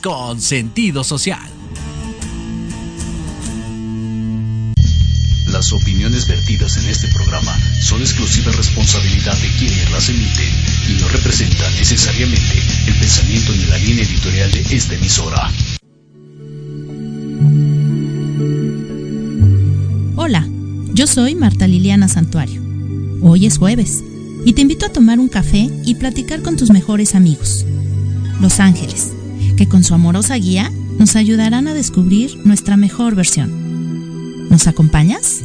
con sentido social. Las opiniones vertidas en este programa son exclusiva responsabilidad de quienes las emiten y no representan necesariamente el pensamiento ni la línea editorial de esta emisora. Hola, yo soy Marta Liliana Santuario. Hoy es jueves y te invito a tomar un café y platicar con tus mejores amigos. Los Ángeles que con su amorosa guía nos ayudarán a descubrir nuestra mejor versión. ¿Nos acompañas?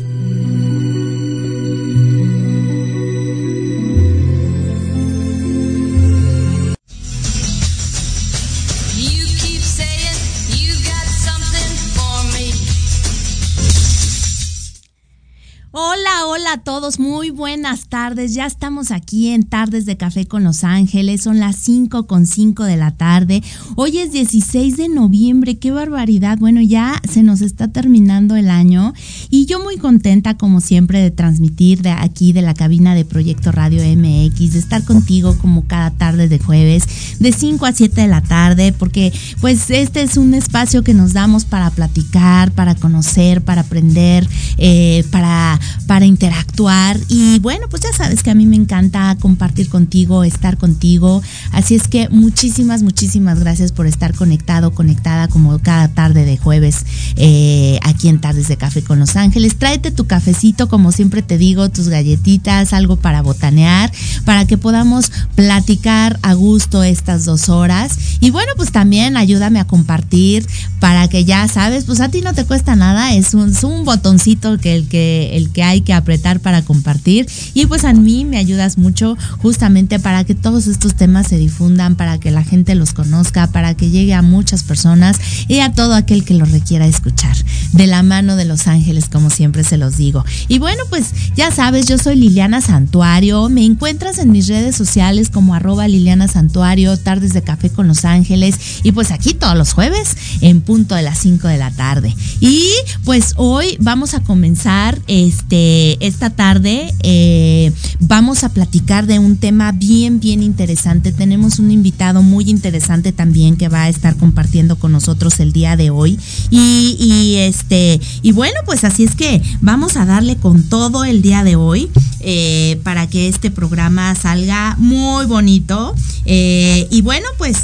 Muy buenas tardes. Ya estamos aquí en Tardes de Café con Los Ángeles. Son las 5 con 5 de la tarde. Hoy es 16 de noviembre. Qué barbaridad. Bueno, ya se nos está terminando el año y yo muy contenta, como siempre, de transmitir de aquí de la cabina de Proyecto Radio MX, de estar contigo como cada tarde de jueves, de 5 a 7 de la tarde, porque pues este es un espacio que nos damos para platicar, para conocer, para aprender, eh, para, para interactuar y bueno, pues ya sabes que a mí me encanta compartir contigo, estar contigo. Así es que muchísimas, muchísimas gracias por estar conectado, conectada como cada tarde de jueves eh, aquí en Tardes de Café con Los Ángeles. Tráete tu cafecito, como siempre te digo, tus galletitas, algo para botanear, para que podamos platicar a gusto estas dos horas. Y bueno, pues también ayúdame a compartir para que ya sabes, pues a ti no te cuesta nada, es un, es un botoncito que el, que el que hay que apretar para compartir y pues a mí me ayudas mucho justamente para que todos estos temas se difundan, para que la gente los conozca, para que llegue a muchas personas y a todo aquel que lo requiera escuchar. De la mano de los ángeles, como siempre se los digo. Y bueno, pues ya sabes, yo soy Liliana Santuario, me encuentras en mis redes sociales como arroba Liliana Santuario, tardes de café con los ángeles y pues aquí todos los jueves en punto de las 5 de la tarde. Y pues hoy vamos a comenzar este esta tarde eh, vamos a platicar de un tema bien, bien interesante. Tenemos un invitado muy interesante también que va a estar compartiendo con nosotros el día de hoy. Y, este, y bueno, pues así es que vamos a darle con todo el día de hoy eh, para que este programa salga muy bonito. Eh, y bueno, pues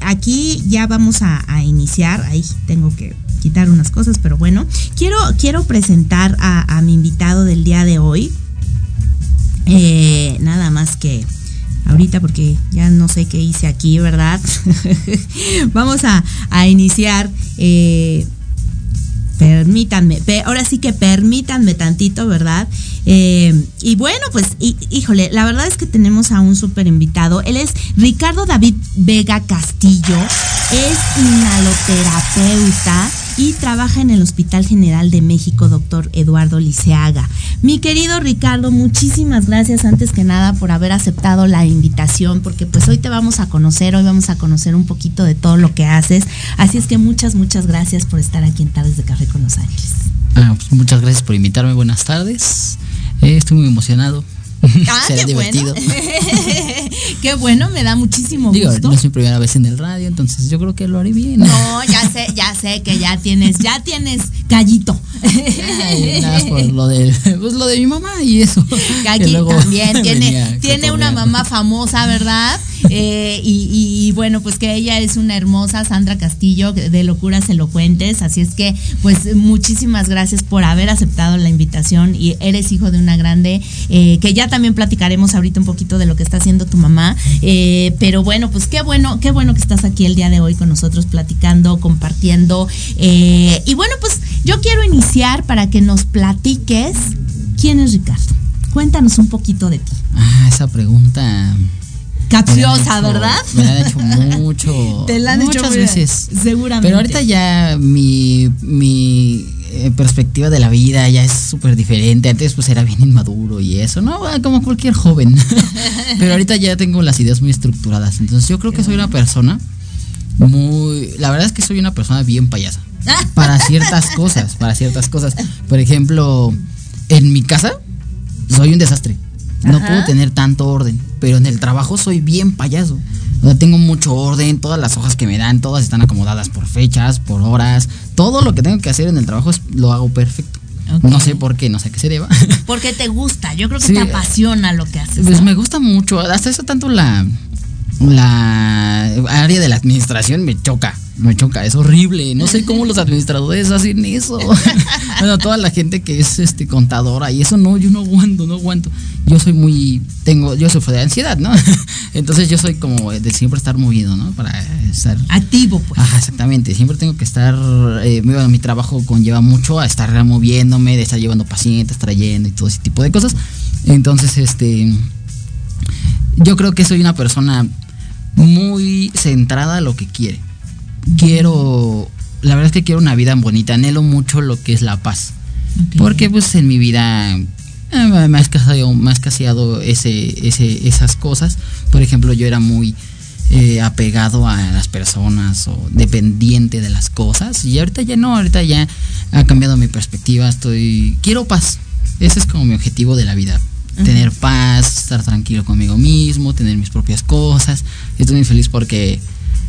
aquí ya vamos a iniciar. Ahí tengo que quitar unas cosas, pero bueno, quiero, quiero presentar a, mi invitado del día de hoy. Eh, nada más que ahorita porque ya no sé qué hice aquí, ¿verdad? Vamos a, iniciar. Eh, permítanme, ahora sí que permítanme tantito, ¿verdad? Eh, y bueno, pues, híjole, la verdad es que tenemos a un súper invitado. Él es Ricardo David Vega Castillo, es inhaloterapeuta y trabaja en el Hospital General de México, doctor Eduardo Liceaga. Mi querido Ricardo, muchísimas gracias antes que nada por haber aceptado la invitación, porque pues hoy te vamos a conocer, hoy vamos a conocer un poquito de todo lo que haces. Así es que muchas, muchas gracias por estar aquí en Tardes de Café con Los Ángeles. Ah, pues muchas gracias por invitarme, buenas tardes. Eh, estoy muy emocionado. Ah, qué divertido. Bueno. qué bueno, me da muchísimo Digo, gusto. No es mi primera vez en el radio, entonces yo creo que lo haré bien. No, ya sé, ya sé que ya tienes, ya tienes gallito. nada por lo de, pues lo de mi mamá y eso. Aquí también tiene, tiene una mamá famosa, ¿verdad? Eh, y, bueno, pues que ella es una hermosa Sandra Castillo de Locuras Elocuentes. Así es que, pues muchísimas gracias por haber aceptado la invitación y eres hijo de una grande, eh, que ya también platicaremos ahorita un poquito de lo que está haciendo tu mamá. Eh, pero bueno, pues qué bueno, qué bueno que estás aquí el día de hoy con nosotros platicando, compartiendo. y bueno, pues yo quiero iniciar para que nos platiques quién es Ricardo. Cuéntanos un poquito de ti. Ah, esa pregunta. Capciosa, ¿verdad? Me la han hecho mucho. Te la han muchas hecho veces. Seguramente. Pero ahorita ya mi, mi eh, perspectiva de la vida ya es súper diferente. Antes pues era bien inmaduro y eso, ¿no? Ah, Como cualquier joven. Pero ahorita ya tengo las ideas muy estructuradas. Entonces yo creo que soy una persona muy... La verdad es que soy una persona bien payasa. Para ciertas cosas, para ciertas cosas. Por ejemplo, en mi casa soy un desastre. No Ajá. puedo tener tanto orden, pero en el trabajo soy bien payaso. O sea, tengo mucho orden, todas las hojas que me dan, todas están acomodadas por fechas, por horas. Todo lo que tengo que hacer en el trabajo es- lo hago perfecto. No sé por qué, no sé a qué se deba. Porque te gusta, yo creo que Sí. te apasiona lo que haces. Pues ¿no? me gusta mucho, hasta eso tanto la la área de la administración me choca, me choca, es horrible, no sé cómo los administradores hacen eso. bueno, toda la gente que es este contadora y eso no, yo no aguanto, no aguanto. Yo soy muy tengo yo sufro de ansiedad, ¿no? Entonces yo soy como de siempre estar movido, ¿no? Para estar Activo, pues. Ajá, exactamente. Siempre tengo que estar. eh, bueno, mi trabajo conlleva mucho a estar moviéndome, de estar llevando pacientes, trayendo y todo ese tipo de cosas. Entonces, este. Yo creo que soy una persona muy centrada a lo que quiere. Quiero. La verdad es que quiero una vida bonita. Anhelo mucho lo que es la paz. Porque pues en mi vida eh, me ha escaseado, me ha escaseado ese, ese, esas cosas. Por ejemplo, yo era muy eh, apegado a las personas o dependiente de las cosas. Y ahorita ya no, ahorita ya ha cambiado mi perspectiva. Estoy. Quiero paz. Ese es como mi objetivo de la vida. Tener paz, estar tranquilo conmigo mismo, tener mis propias cosas. Estoy muy feliz porque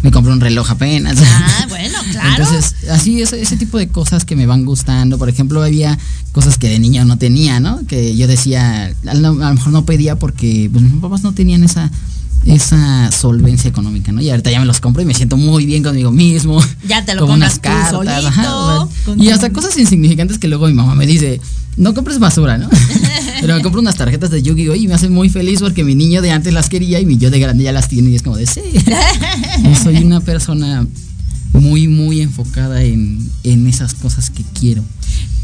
me compré un reloj apenas. Ah, bueno, claro. Entonces, así, ese, ese tipo de cosas que me van gustando. Por ejemplo, había cosas que de niño no tenía, ¿no? Que yo decía, a lo, a lo mejor no pedía porque pues, mis papás no tenían esa, esa solvencia económica, ¿no? Y ahorita ya me los compro y me siento muy bien conmigo mismo. Ya te lo compras unas cartas, solito, ajá, o sea, con y hasta cosas insignificantes que luego mi mamá me dice, no compres basura, ¿no? Pero me compro unas tarjetas de Yu-Gi-Oh! y me hace muy feliz porque mi niño de antes las quería y mi yo de grande ya las tiene y es como de sí. Yo soy una persona muy, muy enfocada en, en esas cosas que quiero.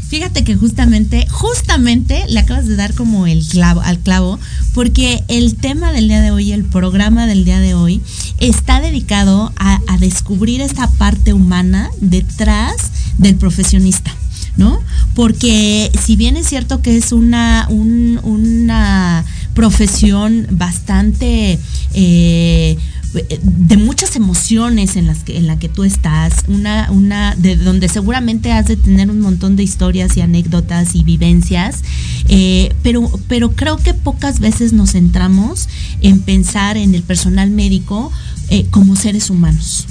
Fíjate que justamente, justamente le acabas de dar como el clavo, al clavo, porque el tema del día de hoy, el programa del día de hoy, está dedicado a, descubrir esta parte humana detrás del profesionista. ¿No? Porque si bien es cierto que es una, un- una profesión bastante eh, de muchas emociones en las que en la que tú estás, una una de donde seguramente has de tener un montón de historias y anécdotas y vivencias, eh, pero pero creo que pocas veces nos centramos en pensar en el personal médico eh, como seres humanos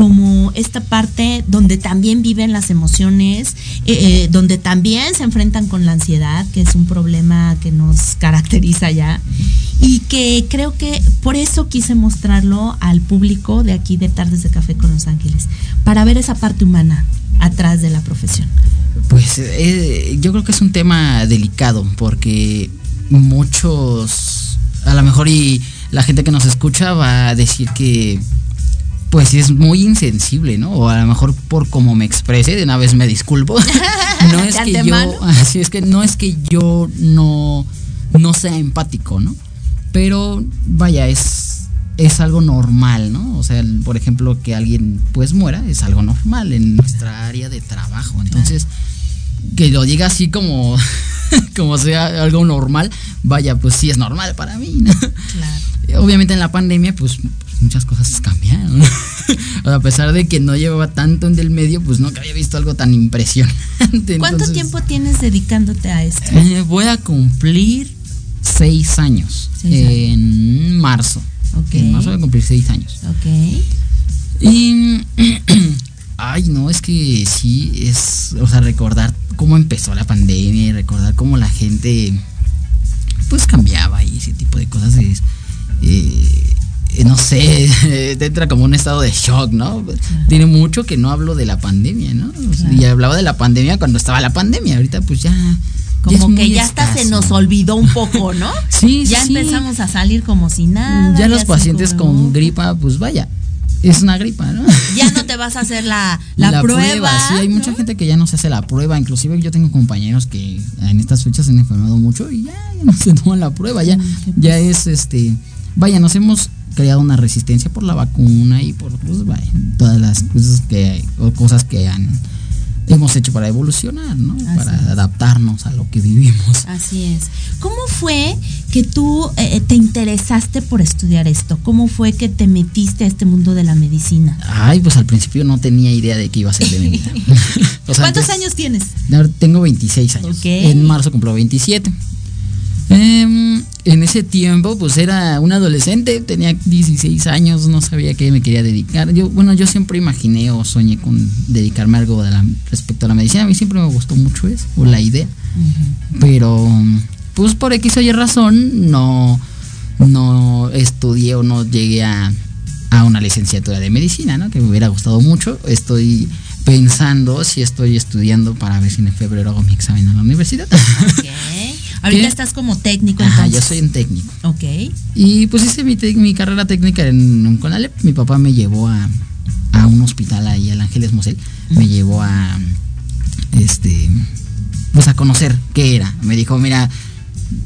como esta parte donde también viven las emociones, eh, eh, donde también se enfrentan con la ansiedad, que es un problema que nos caracteriza ya, y que creo que por eso quise mostrarlo al público de aquí de Tardes de Café con Los Ángeles, para ver esa parte humana atrás de la profesión. Pues eh, yo creo que es un tema delicado porque muchos, a lo mejor y la gente que nos escucha va a decir que pues es muy insensible, ¿no? O a lo mejor por cómo me exprese, de una vez me disculpo. no es que yo, así es que no es que yo no, no sea empático, ¿no? Pero vaya, es, es algo normal, ¿no? O sea, por ejemplo, que alguien pues muera es algo normal en nuestra área de trabajo. Entonces, que lo diga así como, como sea algo normal, vaya, pues sí es normal para mí, ¿no? Claro. Obviamente en la pandemia, pues muchas cosas cambiaron. O sea, a pesar de que no llevaba tanto en del medio, pues nunca había visto algo tan impresionante. ¿Cuánto Entonces, tiempo tienes dedicándote a esto? eh, voy a cumplir seis años Seis en marzo. Ok. En marzo voy a cumplir seis años. Ok. Y. Ay, no, es que sí, es. O sea, recordar cómo empezó la pandemia y recordar cómo la gente. Pues cambiaba y ese tipo de cosas es. eh, no sé, te entra como un estado de shock, ¿no? Tiene mucho que no hablo de la pandemia, ¿no? O sea, Claro. Y hablaba de la pandemia cuando estaba la pandemia, ahorita pues ya. Como que ya hasta se nos olvidó un poco, ¿no? Sí, Ya sí. empezamos a salir como si nada. ya los pacientes con gripa, pues vaya, es una gripa, ¿no? Ya no te vas a hacer la, la, prueba. Sí, hay mucha gente que ya no se hace la prueba. Inclusive yo tengo compañeros que en estas fechas se han enfermado mucho y ya, no se toman la prueba. Ya, ya es este. Vaya, nos hemos creado una resistencia por la vacuna y por pues, vaya, todas las cosas que, o cosas que han hemos hecho para evolucionar, ¿no? para adaptarnos a lo que vivimos. Así es. ¿Cómo fue que tú eh, eh, te interesaste por estudiar esto? ¿Cómo fue que te metiste a este mundo de la medicina? Ay, pues al principio no tenía idea de que iba a ser de mi vida. ¿Cuántos años tienes? Tengo 26 años. En marzo cumplo 27. Em, en ese tiempo, pues era un adolescente, tenía 16 años, no sabía qué me quería dedicar. Yo, bueno, yo siempre imaginé o soñé con dedicarme a algo de respecto a la medicina. A mí siempre me gustó mucho eso, o la idea. Pero, pues por X o Y razón, no, no estudié o no llegué a, a una licenciatura de medicina, ¿no? Que me hubiera gustado mucho. Estoy pensando si estoy estudiando para ver si en febrero hago mi examen en la universidad. Ahorita estás como técnico. Ajá, yo soy un técnico. Ok. Y pues hice mi, mi carrera técnica en, un Conalep. Mi papá me llevó a, un hospital ahí, al Ángeles Mosel. Me llevó a, este, pues a conocer qué era. Me dijo, mira,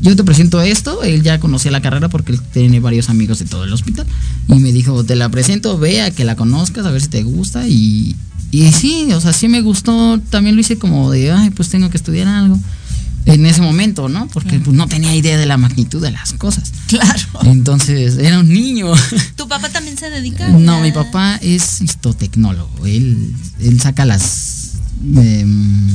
yo te presento esto. Él ya conocía la carrera porque él tiene varios amigos de todo el hospital. Y me dijo, te la presento, vea que la conozcas, a ver si te gusta. Y, y sí, o sea, sí me gustó. También lo hice como de, ay, pues tengo que estudiar algo en ese momento, ¿no? Porque pues, no tenía idea de la magnitud de las cosas. Claro. Entonces, era un niño. ¿Tu papá también se dedica? No, mi papá es histotecnólogo. Él, él saca las. Em,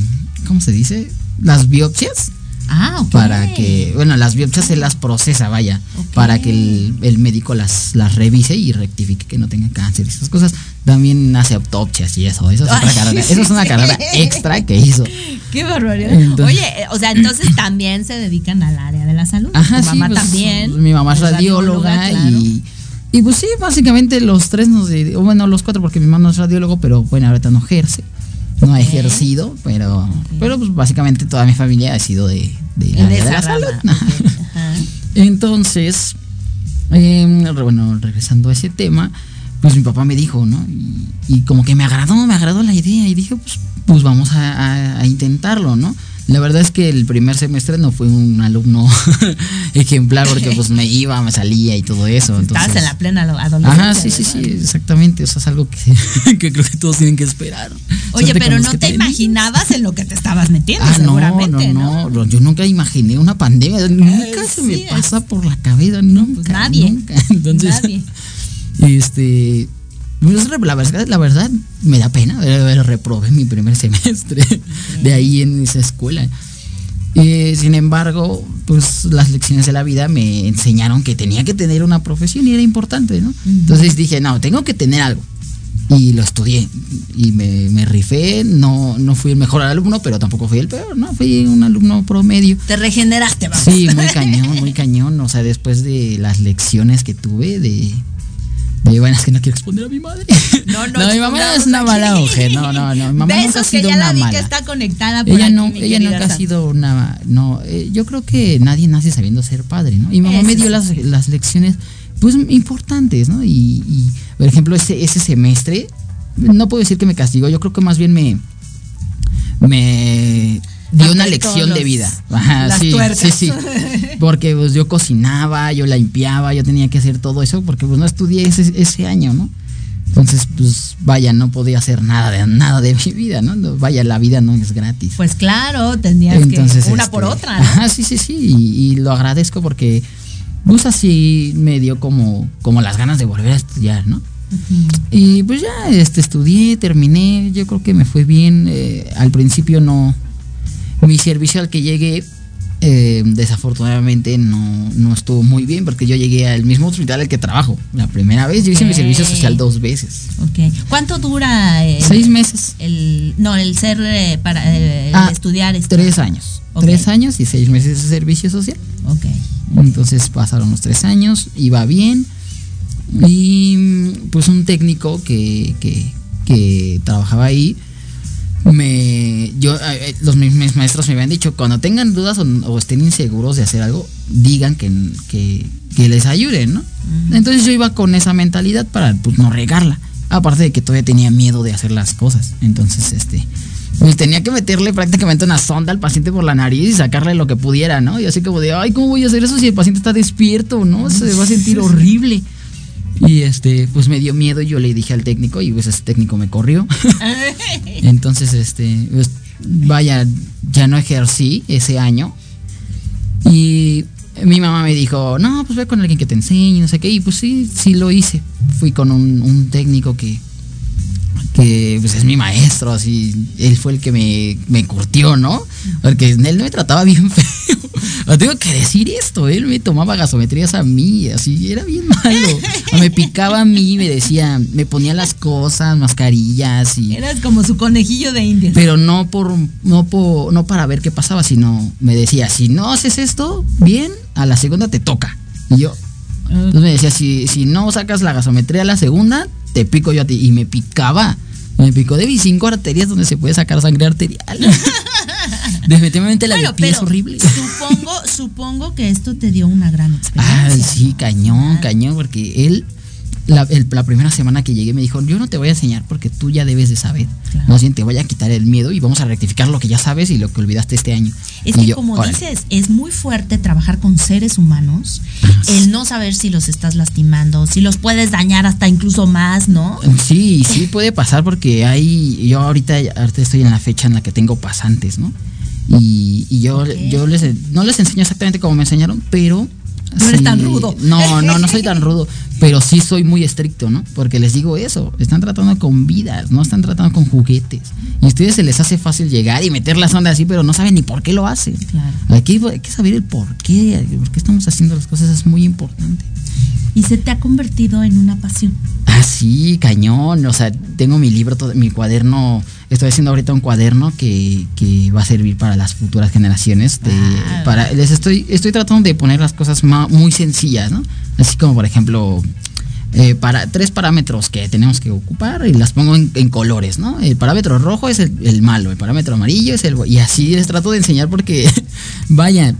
¿Cómo se dice? Las biopsias Ah, Para que, bueno, las biopsias se las procesa, vaya, para que el, médico las, las revise y rectifique que no tenga cáncer y esas cosas. También hace autopsias y eso, eso es otra carrera, eso es una carrera extra que hizo. Qué barbaridad. Oye, o sea, entonces también se dedican al área de la salud. Ajá, mamá pues, también. Mi mamá es radióloga, y y pues sí, básicamente los tres nos bueno, los cuatro porque mi mamá es radiólogo, pero bueno, ahorita no ejerce no ha ejercido, pero, pero pues básicamente toda mi familia ha sido de, la, salud. Entonces, em, bueno, regresando a ese tema, pues mi papá me dijo, ¿no? Y, como que me agradó, me agradó la idea y dije, pues, pues vamos a intentarlo, ¿no? La verdad es que el primer semestre no fui un alumno ejemplar porque pues me iba, me salía y todo eso. Estabas en la plena adolescencia. Ajá, sí, sí, sí, exactamente. Eso es algo que, creo que todos tienen que esperar. Oye, pero no te imaginabas en lo que te estabas metiendo, ah, seguramente, no, no, Yo nunca imaginé una pandemia. Nunca se me pasa por la cabeza, nunca. Pues nadie. Nunca. Entonces, nadie. este la verdad, la verdad me da pena. Reprobé mi primer semestre de ahí en esa escuela. sin embargo, pues las lecciones de la vida me enseñaron que tenía que tener una profesión y era importante, ¿no? Entonces dije, no, tengo que tener algo. Y lo estudié y me, rifé. No, no fui el mejor alumno, pero tampoco fui el peor, ¿no? Fui un alumno promedio. Te regeneraste, vamos. Sí, muy cañón, muy cañón. O sea, después de las lecciones que tuve de, y bueno, es que no quiero exponer a mi madre. No, no, no mi mamá es una mala mujer. No, no, no. Mi mamá nunca ha sido que ya una la vi mala. que está conectada por ella aquí, no, ella nunca ha sido una. No, eh, yo creo que nadie nace sabiendo ser padre, ¿no? Y mi mamá me dio las, las, lecciones, pues importantes, ¿no? Y, y, por ejemplo, ese, ese semestre, no puedo decir que me castigó, yo creo que más bien me. Me dio una lección de vida. Ajá, sí, sí, sí. Porque pues yo cocinaba, yo limpiaba, yo tenía que hacer todo eso porque pues no estudié ese, ese año, ¿no? Entonces, pues vaya, no podía hacer nada de nada de mi vida, ¿no? Vaya, la vida no es gratis. Pues claro, tendrías que una por este, otra, ¿no? Ajá, sí, sí, sí, y, lo agradezco porque pues así me dio como, como las ganas de volver a estudiar, ¿no? Y pues ya este, estudié, terminé, yo creo que me fue bien. Eh, al principio no, mi servicio al que llegué, eh, desafortunadamente no, estuvo muy bien porque yo llegué al mismo hospital al que trabajo. La primera vez yo hice mi servicio social dos veces. Okay. ¿Cuánto dura? Seis meses. El, no, el ser eh, para eh, ah, estudiar. Tres años. Tres años y seis meses de servicio social. Ok. Entonces pasaron los tres años, iba bien. Y pues un técnico que, que, que trabajaba ahí me yo eh, eh, los mis, maestros me habían dicho cuando tengan dudas o, estén inseguros de hacer algo digan que, que, les ayuden no entonces yo iba con esa mentalidad para pues no regarla Aparte de que todavía tenía miedo de hacer las cosas. Entonces, este, pues tenía que meterle prácticamente una sonda al paciente por la nariz y sacarle lo que pudiera, ¿no? Y así como de, ay, ¿cómo voy a hacer eso si el paciente está despierto, ¿no? Se va a sentir horrible. Y este, pues me dio miedo y yo le dije al técnico y pues ese técnico me corrió. Entonces, este, pues, vaya, ya no ejercí ese año. Y mi mamá me dijo, no, pues ve con alguien que te enseñe, no sé qué. Y pues sí, sí lo hice. Fui con un, un técnico que, que pues es mi maestro, así, él fue el que me, me curtió, ¿no? Porque él me trataba bien feo. Tengo que decir esto, él me tomaba gasometrías a mí, así, era bien malo. Me picaba a mí, me decía, me ponía las cosas, mascarillas y... Eras como su conejillo de indias. Pero no por, no por, no para ver qué pasaba, sino me decía, si no haces esto, bien, a la segunda te toca. Y yo, entonces me decía, si, si no sacas la gasometría a la segunda, te pico yo a ti. Y me picaba. Me picó de cinco arterias donde se puede sacar sangre arterial. Definitivamente la Bueno, de es horrible. Supongo, supongo que esto te dio una gran experiencia. Ay, sí, cañón, cañón, porque él, la, el- la primera semana que llegué me dijo, yo no te voy a enseñar porque tú ya debes de saber. Claro. Más bien te voy a quitar el miedo y vamos a rectificar lo que ya sabes y lo que olvidaste este año. Es Y que yo, como órale. dices, es muy fuerte trabajar con seres humanos, el no saber si los estás lastimando, si los puedes dañar hasta incluso más, ¿no? Sí, sí puede pasar porque hay, yo ahorita, ahorita estoy en la fecha en la que tengo pasantes, ¿no? Y, y yo, yo les, no les enseño exactamente como me enseñaron, pero... No eres sí- tan rudo. No, no, no soy tan rudo, pero sí soy muy estricto, ¿no? Porque les digo eso, están tratando con vidas, no están tratando con juguetes. Y a ustedes se les hace fácil llegar y meter la sonda así, pero no saben ni por qué lo hacen. Claro. Hay que, hay que saber el por qué, por qué estamos haciendo las cosas, es muy importante. Y se te ha convertido en una pasión. Ah, sí, cañón. O sea, tengo mi libro, todo- mi cuaderno. Estoy haciendo ahorita un cuaderno que, que va a servir para las futuras generaciones. de- Wow. para, les estoy, estoy tratando de poner las cosas ma- muy sencillas, ¿no? Así como, por ejemplo, eh, para tres parámetros que tenemos que ocupar y las pongo en, en colores, ¿no? El parámetro rojo es el, el malo, el parámetro amarillo es el y así les trato de enseñar porque vaya,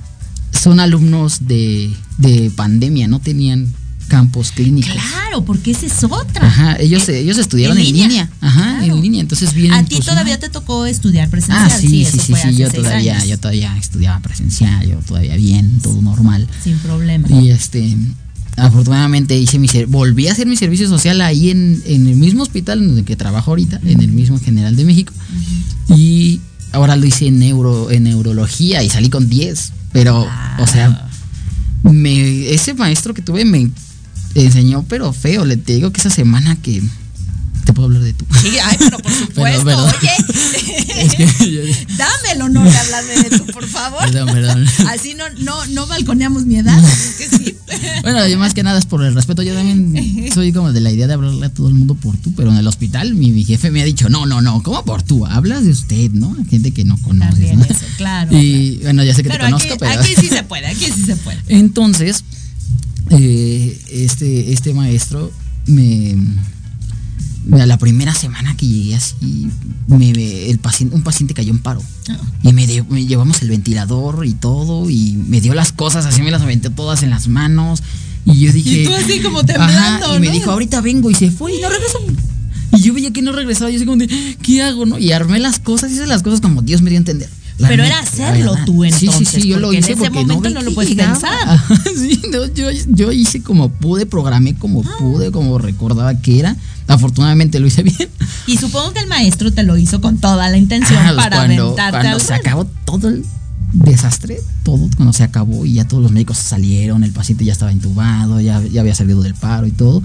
son alumnos de, de pandemia, no tenían campos clínicos. Claro, porque esa es otra. Ajá, ellos, ellos estudiaron en en línea. línea. Ajá, Claro. en línea. Entonces vienen. A ti pues, todavía te tocó estudiar presencial. Ah, sí, sí, sí, sí, yo todavía, años. yo todavía estudiaba presencial, yo todavía bien, todo normal. Sin problema. Y este, afortunadamente hice mi volví a hacer mi servicio social ahí en, en el mismo hospital en el que trabajo ahorita, en el mismo General de México. Y ahora lo hice en neuro, en neurología y salí con 10. Pero, o sea, me, ese maestro que tuve me enseñó, pero feo. Le te digo que esa semana que te puedo hablar de tú. Sí, ay, pero por supuesto, oye. Es que yo- Dame el honor de hablarme de tú, por favor. Perdón, perdón. Así no, no, no balconeamos mi edad. Bueno, yo más que nada es por el respeto. Yo también soy como de la idea de hablarle a todo el mundo por tú, pero en el hospital mi, mi jefe me ha dicho, no, no, no, ¿cómo por tú? Hablas de usted, ¿no? Gente que no conoces, ¿no? eso, claro. Y bueno, ya sé que Pero te aquí, conozco, pero... aquí sí se puede, aquí sí se puede. Entonces, eh, este, este maestro me... La primera semana que llegué así, me, el paciente, un paciente cayó en paro. Y me, me llevamos el ventilador y todo, y me dio las cosas, así me las aventé todas en las manos. Y yo dije. Y tú así como temblando, Ajá, y me dijo, ahorita vengo, y se fue y no regresó. Y yo veía que no regresaba, y yo así como de, ¿qué hago, no? Y armé las cosas, hice las cosas como Dios me dio a entender. La Pero neta, era hacerlo tú, Sí, sí, entonces, sí, yo lo porque en hice ese porque momento no lo puedes pensar. Sí, no, yo, yo hice como pude, programé como Ah. pude, como recordaba que era. Afortunadamente lo hice bien. Y supongo que el maestro te lo hizo con toda la intención Ah, para cuando, aventarte cuando al se acabó todo el desastre, todo cuando se acabó y ya todos los médicos salieron, el paciente ya estaba intubado, ya, ya había salido del paro y todo.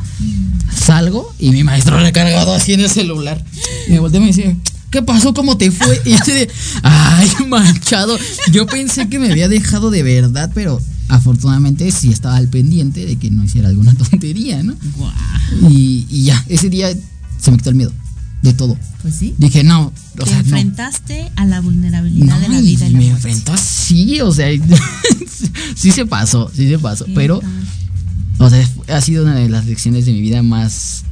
Salgo y mi maestro recargado así en el celular. Y me volteé y me dice, ¿qué pasó? ¿Cómo te fue? Y yo de, ay, manchado. Yo pensé que me había dejado de verdad, pero afortunadamente sí estaba al pendiente de que no hiciera alguna tontería, ¿no? Y, y ya, ese día se me quitó el miedo de todo. Pues sí. Dije, no, o Te sea, no. enfrentaste a la vulnerabilidad de la vida y, la me enfrentó así, o sea, sí se pasó, sí se pasó, ¿Qué pero, tal? o sea, ha sido una de las lecciones de mi vida más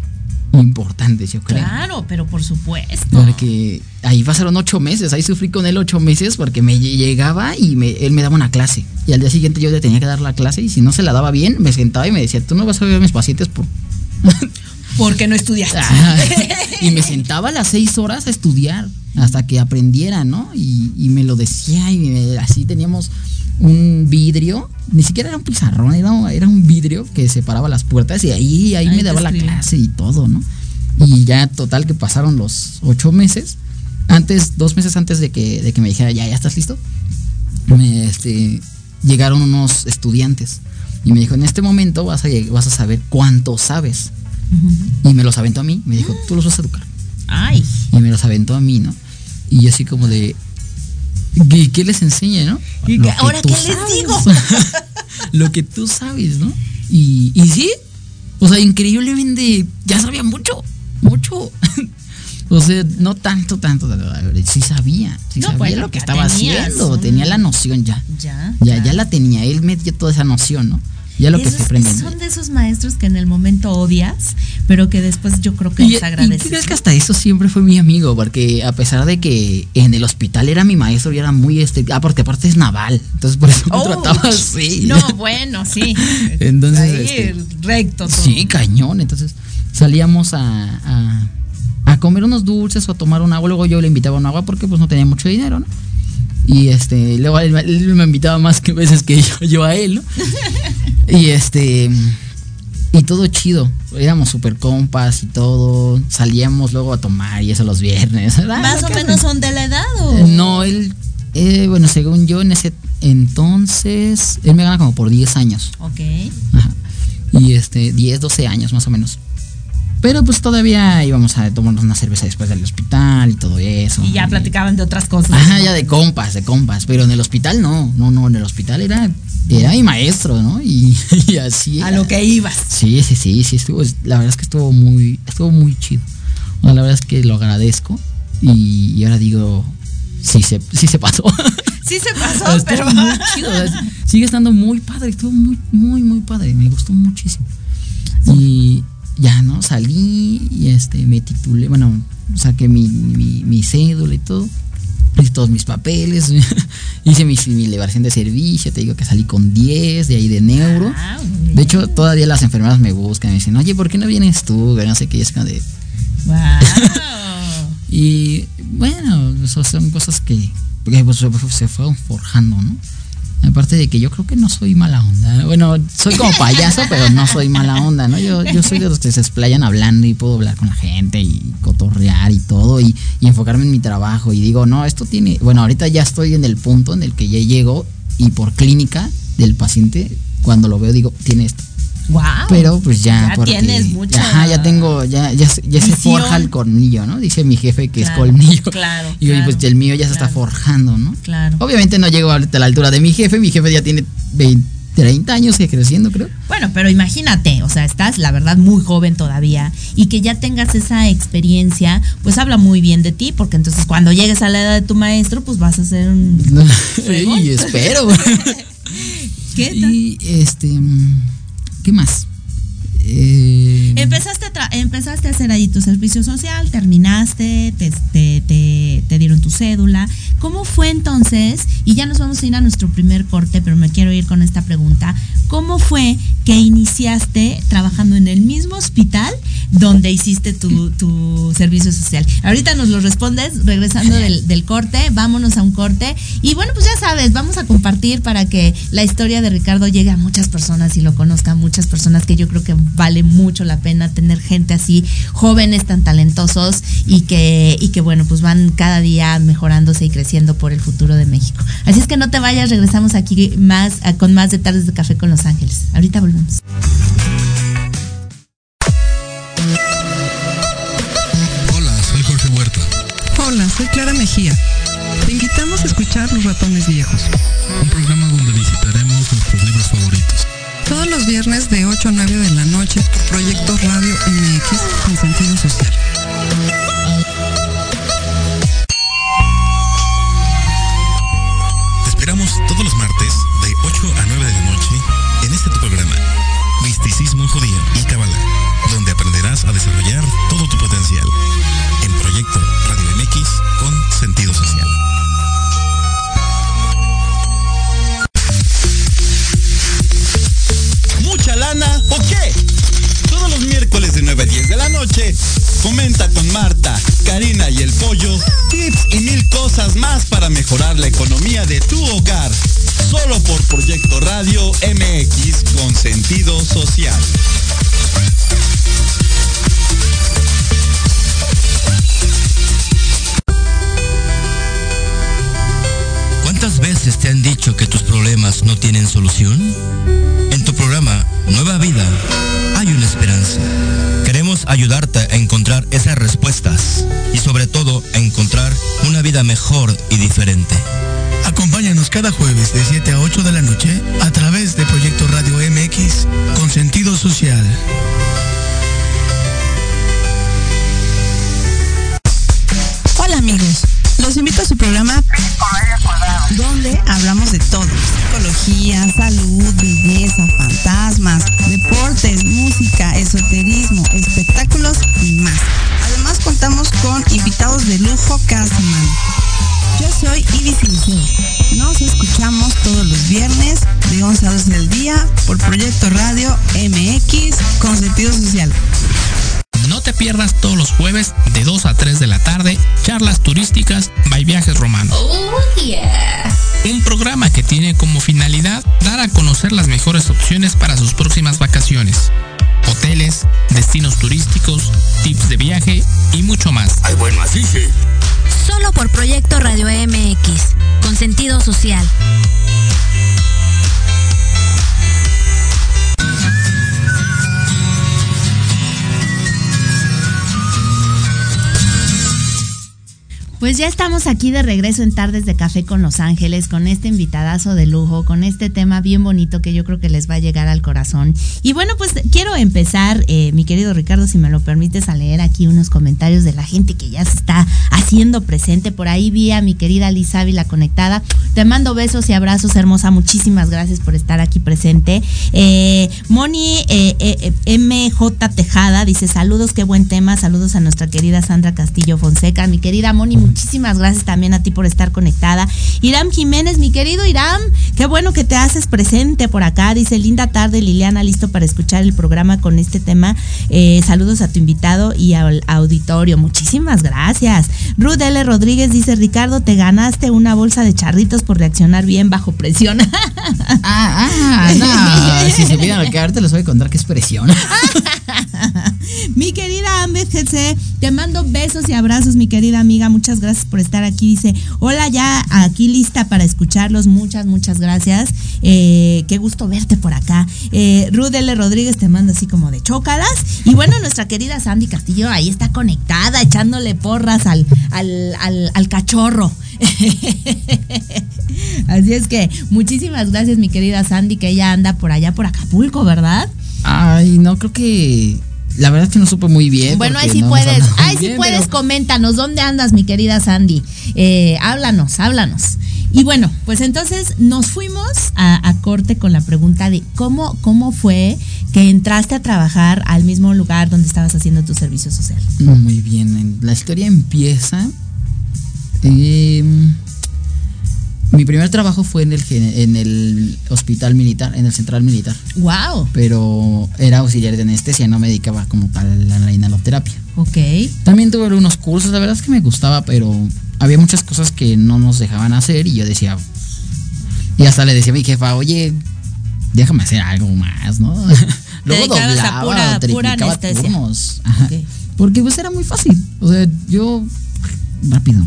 importantes, yo creo. Claro, pero por supuesto. Porque ahí pasaron ocho meses, ahí sufrí con él ocho meses porque me lle- llegaba y me, él me daba una clase. Y al día siguiente yo le tenía que dar la clase y si no se la daba bien, me sentaba y me decía, tú no vas a ver a mis pacientes por... Porque no estudiaste. y me sentaba a las seis horas a estudiar hasta que aprendiera, ¿no? Y, y me lo decía y me- así teníamos un vidrio, ni siquiera era un pizarrón, era, era un vidrio que separaba las puertas y ahí, ahí Ahí me daba la clase y todo, ¿no? Y ya total que pasaron los ocho meses, antes, dos meses antes de que, de que me dijera, ya, ya estás listo, me, este, llegaron unos estudiantes y me dijo, en este momento vas a, vas a saber cuánto sabes. Y me los aventó a mí, me dijo, tú los vas a educar. Ay. Y me los aventó a mí, ¿no? Y yo así como de... ¿Qué, qué les enseña, no? ¿Y que ahora qué les digo? Lo que tú sabes, ¿no? Y, y sí, o sea, increíblemente ya sabía mucho, mucho. O sea, no tanto, tanto, tanto, sí sabía, sí No, sabía lo que estaba tenías haciendo, tenía la noción ya. Ya. Ya, ya la tenía, él me dio toda esa noción, ¿no? Ya lo que Esos- se aprende. Son de esos maestros que en el momento odias, pero que después yo creo que Y, les y agradeces. crees que hasta eso siempre fue mi amigo, porque a pesar de que en el hospital era mi maestro y era muy este, ah, porque aparte es naval, entonces por eso me Oh, trataba así. No, bueno, sí. Entonces, Ahí, este, recto todo. Sí, cañón. Entonces salíamos a, a, a comer unos dulces o a tomar un agua. Luego yo le invitaba un agua porque pues no tenía mucho dinero, ¿no? Y este, luego él, él me invitaba más que veces que yo, yo a él, ¿no? Y este, y todo chido. Éramos super compas y todo. Salíamos luego a tomar y eso los viernes. Más o menos son de la edad o. No, él, eh, bueno, según yo en ese entonces, él me gana como por 10 años. Ok. Ajá. Y este, 10, 12 años más o menos. Pero pues todavía íbamos a tomarnos una cerveza después del hospital y todo eso. Y ya platicaban de otras cosas. Ajá, ya de compas, de compas. Pero en el hospital no, no, no, en el hospital era, era mi maestro, ¿no? Y, y así. A era. lo que ibas. Sí, sí, sí, sí, estuvo, la verdad es que estuvo muy, estuvo muy chido. O sea, la verdad es que lo agradezco y, y ahora digo, sí se, sí se pasó. Sí se pasó, Estuvo pero. muy chido. o sea, sigue estando muy padre. Estuvo muy, muy, muy padre. Me gustó muchísimo. Y ya, ¿no? Salí y este, me titulé. Bueno, saqué mi, mi, mi cédula y todo. Hice todos mis papeles. Hice mi, mi liberación de servicio. Te digo que salí con 10 de ahí de neuro. Ah, De hecho, todavía las enfermeras me buscan y me dicen, oye, ¿por qué no vienes tú? No sé qué. Es como de, wow. y bueno, eso son cosas que, que, pues, se fueron forjando, ¿no? Aparte de que yo creo que no soy mala onda. Bueno, soy como payaso, pero no soy mala onda, ¿no? Yo, yo soy de los que se explayan hablando y puedo hablar con la gente y cotorrear y todo y, y enfocarme en mi trabajo. Y digo, no, esto tiene. Bueno, ahorita ya estoy en el punto en el que ya llego y por clínica del paciente, cuando lo veo, digo, tiene esto. Wow. Pero pues ya, Ya porque- tienes mucha Ajá, ya tengo, ya, ya, se- ya se visión. forja el colmillo, ¿no? Dice mi jefe que Claro, es colmillo. claro, Y pues el mío ya se está forjando, ¿no? Claro. Obviamente no llego a la altura de mi jefe, mi jefe ya tiene 20, 30 años creciendo, creo. Bueno, pero imagínate, o sea, estás la verdad muy joven todavía y que ya tengas esa experiencia, pues habla muy bien de ti, porque entonces cuando llegues a la edad de tu maestro, pues vas a ser un... Y espero. ¿Qué tal? y este, ¿qué más? Eh, Empezaste a, empezaste a hacer ahí tu servicio social, terminaste, te, te, te- te dieron tu cédula. ¿Cómo fue entonces? Y ya nos vamos a ir a nuestro primer corte, pero me quiero ir con esta pregunta. ¿Cómo fue que iniciaste trabajando en el mismo hospital donde hiciste tu, tu servicio social? Ahorita nos lo respondes regresando del, del corte, vámonos a un corte. Y bueno, pues ya sabes, vamos a compartir para que la historia de Ricardo llegue a muchas personas y lo conozcan muchas personas que yo creo que vale mucho la pena tener gente así, jóvenes tan talentosos y que, y que bueno, pues van cada día mejorándose y creciendo por el futuro de México. Así es que no te vayas, regresamos aquí más con más de tardes de café con Los Ángeles. Ahorita volvemos. Hola, soy Jorge Huerta. Hola, soy Clara Mejía. Te invitamos a escuchar Los Ratones Viejos. Un programa donde visitaremos nuestros libros favoritos. Todos los viernes de 8 a 9 de la noche Proyecto Radio MX con sentido social. Te esperamos todos los martes de 8 a 9 de la noche en este tu programa, Misticismo Judío y Kabbalah, donde aprenderás a desarrollar todo tu potencial. En Proyecto Radio MX con sentido social. Comenta con Marta, Karina y el Pollo tips y mil cosas más para mejorar la economía de tu hogar. Solo por Proyecto Radio MX con sentido social. ¿Cuántas veces te han dicho que tus problemas no tienen solución? En tu programa Nueva Vida hay una esperanza. Queremos ayudarte a encontrar esas respuestas y sobre todo a encontrar una vida mejor y diferente. Acompáñanos cada jueves de 7 a 8 de la noche a través de Proyecto Radio MX con sentido social. Hola amigos, los invito a su programa viernes de 11 a 12 del día por Proyecto Radio MX con sentido social. No te pierdas todos los jueves de 2 a 3 de la tarde charlas turísticas by Viajes Romanos. Un programa que tiene como finalidad dar a conocer las mejores opciones para sus próximas vacaciones. Hoteles, destinos turísticos, tips de viaje y mucho más. ¡Ay, bueno, así sí! Solo por Proyecto Radio MX, con sentido social. Pues ya estamos aquí de regreso en Tardes de Café con Los Ángeles, con este invitadazo de lujo, con este tema bien bonito que yo creo que les va a llegar al corazón. Y bueno, pues quiero empezar, eh, mi querido Ricardo, si me lo permites, a leer aquí unos comentarios de la gente que ya se está haciendo presente. Por ahí vi a mi querida Liz Ávila conectada. Te mando besos y abrazos, hermosa. Muchísimas gracias por estar aquí presente. Eh, Moni eh, eh, MJ Tejada dice: Saludos, qué buen tema. Saludos a nuestra querida Sandra Castillo Fonseca. Mi querida Moni, muchísimas gracias también a ti por estar conectada. Iram Jiménez, mi querido Iram, qué bueno que te haces presente por acá. Dice: Linda tarde, Liliana, listo para escuchar el programa con este tema. Eh, saludos a tu invitado y al auditorio. Muchísimas gracias. Ruth L. Rodríguez dice: Ricardo, te ganaste una bolsa de charritos por reaccionar bien bajo presión. Ah, ah, no. Si se lo que ahorita les voy a contar que es presión. mi querida Ambet GC, te mando besos y abrazos, mi querida amiga. Muchas gracias por estar aquí. Dice, hola, ya aquí lista para escucharlos. Muchas, muchas gracias. Eh, qué gusto verte por acá. Eh. Rodríguez te manda así como de chócalas. Y bueno, nuestra querida Sandy Castillo ahí está conectada, echándole porras al, al, al, al cachorro. Así es que muchísimas gracias, mi querida Sandy, que ella anda por allá por Acapulco, ¿verdad? Ay, no, creo que. La verdad es que no supe muy bien. Bueno, ahí sí no puedes, ahí sí bien, puedes, pero- coméntanos, ¿dónde andas, mi querida Sandy? Eh, háblanos, háblanos. Y bueno, pues entonces nos fuimos a, a corte con la pregunta de cómo, cómo fue que entraste a trabajar al mismo lugar donde estabas haciendo tu servicio social. No, muy bien. en- La historia empieza. eh, mi primer trabajo fue en el, en el hospital militar, en el central militar. ¡Wow! Pero era auxiliar de anestesia, no me dedicaba como tal a la inhaloterapia. Ok. También tuve algunos cursos, la verdad es que me gustaba, pero había muchas cosas que no nos dejaban hacer y yo decía. Y hasta le decía a mi jefa, oye, déjame hacer algo más, ¿no? Luego a doblaba, pura- o pura triplicaba anestesia. turnos. Ajá. Porque pues era muy fácil. O sea, yo rápido.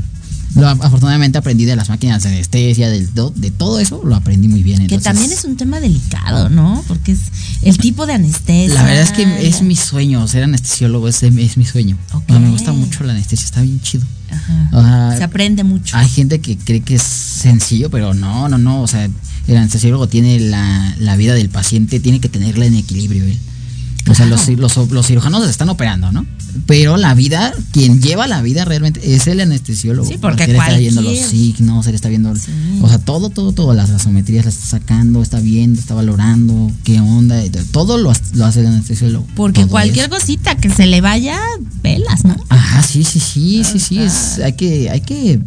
Lo, afortunadamente aprendí de las máquinas de anestesia, del de todo eso, lo aprendí muy bien. Que entonces- también es un tema delicado, ¿no? Porque es el tipo de anestesia. La verdad es que es mi sueño, ser anestesiólogo es, es mi sueño. Ok. O sea, me gusta mucho la anestesia, está bien chido. Ajá. Se aprende mucho. hay gente que cree que es sencillo, pero no, no, no. O sea, el anestesiólogo tiene la, la vida del paciente, tiene que tenerla en equilibrio. él. O sea, los, los, los cirujanos se están operando, ¿no? Pero la vida, quien lleva la vida realmente es el anestesiólogo. Sí, porque él está viendo los signos, él está viendo, Sí. o sea, todo, todo, todo, las gasometrías las está sacando, está viendo, está valorando, qué onda, todo lo, lo hace el anestesiólogo. Porque Todo cualquier eso. cosita que se le vaya, pelas, ¿no? Ajá, sí, sí, sí, sí, sí, es, hay que, hay que,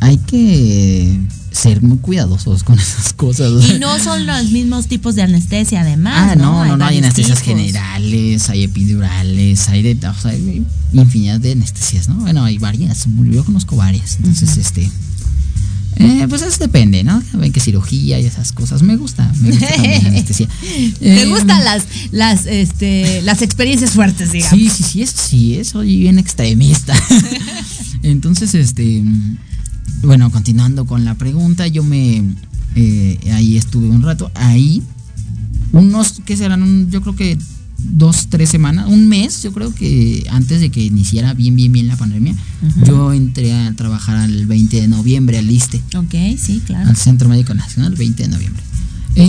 hay que ser muy cuidadosos con esas cosas. Y no son los mismos tipos de anestesia, además. Ah, no, no, no, hay, anestesias generales, hay epidurales, hay de, o sea, hay infinidad de anestesias, ¿no? Bueno, hay varias, yo conozco varias. Entonces, este. Eh, pues eso depende, ¿no? Ven que cirugía y esas cosas. Me gusta, me gusta también la anestesia. Me eh, gustan las, las, este, las experiencias fuertes, digamos. Sí, sí, sí, eso sí, soy bien extremista. Entonces, este bueno, continuando con la pregunta, yo me eh, ahí estuve un rato, ahí unos que serán, yo creo que dos, tres semanas, un mes, yo creo que antes de que iniciara bien, bien, bien la pandemia, yo entré a trabajar al 20 de noviembre al ISTE. Ok, sí, claro. Al Centro Médico Nacional, el 20 de noviembre.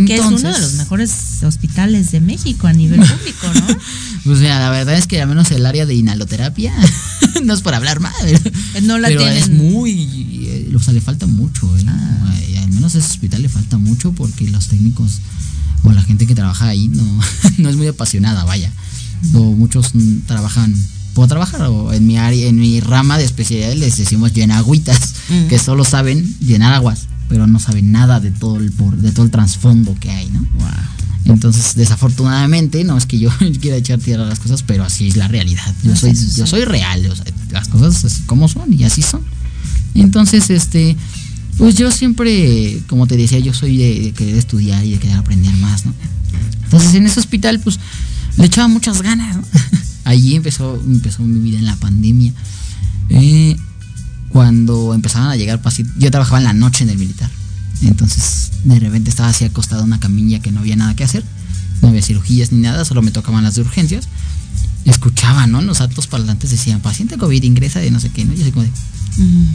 Que es uno de los mejores hospitales de México a nivel público, ¿no? pues mira, la verdad es que al menos el área de inhaloterapia, no es por hablar mal, no la pero es muy o sea, le falta mucho, ¿eh? ah. al menos a ese hospital le falta mucho porque los técnicos o la gente que trabaja ahí no, no es muy apasionada, vaya. O muchos trabajan, puedo trabajar, o en mi área, en mi rama de especialidad les decimos llenagüitas, que solo saben llenar aguas, pero no saben nada de todo el de todo el trasfondo que hay, ¿no? Entonces, desafortunadamente, no es que yo quiera echar tierra a las cosas, pero así es la realidad. Yo soy, yo soy real, las cosas como son y así son. Entonces, este, pues yo siempre, como te decía, yo soy de, querer estudiar y de querer aprender más, ¿no? Entonces en ese hospital, pues, le echaba muchas ganas, ¿no? Allí empezó, empezó mi vida en la pandemia. Eh, cuando empezaban a llegar pacientes, yo trabajaba en la noche en el militar. Entonces, de repente estaba así acostado en una camilla que no había nada que hacer. No había cirugías ni nada, solo me tocaban las de urgencias. Escuchaba, ¿no? Los altos parlantes decían, paciente COVID ingresa de no sé qué, ¿no? Y así como de,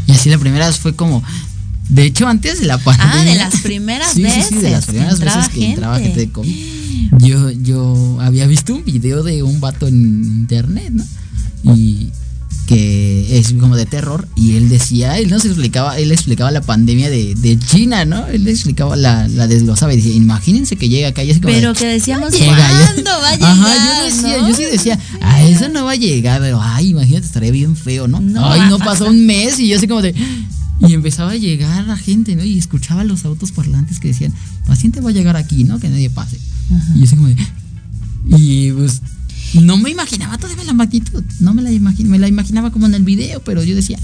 y así la primera vez fue como, de hecho, antes de la pandemia. Ah, de las primeras veces. Sí, de las primeras veces que entraba gente de COVID. Yo, yo había visto un video de un vato en internet, ¿no? Y que es como de terror y él decía, él no se explicaba, él explicaba la pandemia de, de China, ¿no? Él explicaba la, la desglosaba y decía, imagínense que llega acá y así como Pero que decíamos, ¿cuándo va a llegar? Ajá, yo decía, yo sí decía, a eso no va a llegar, pero ay, imagínate, estaría bien feo, ¿no? ay, no pasó un mes y yo así como de y empezaba a llegar la gente, ¿no? Y escuchaba los autos parlantes que decían, paciente va a llegar aquí, ¿no? Que nadie pase. Y yo así como de, y pues no me imaginaba todavía la magnitud, no me la imaginaba, me la imaginaba como en el video, pero yo decía,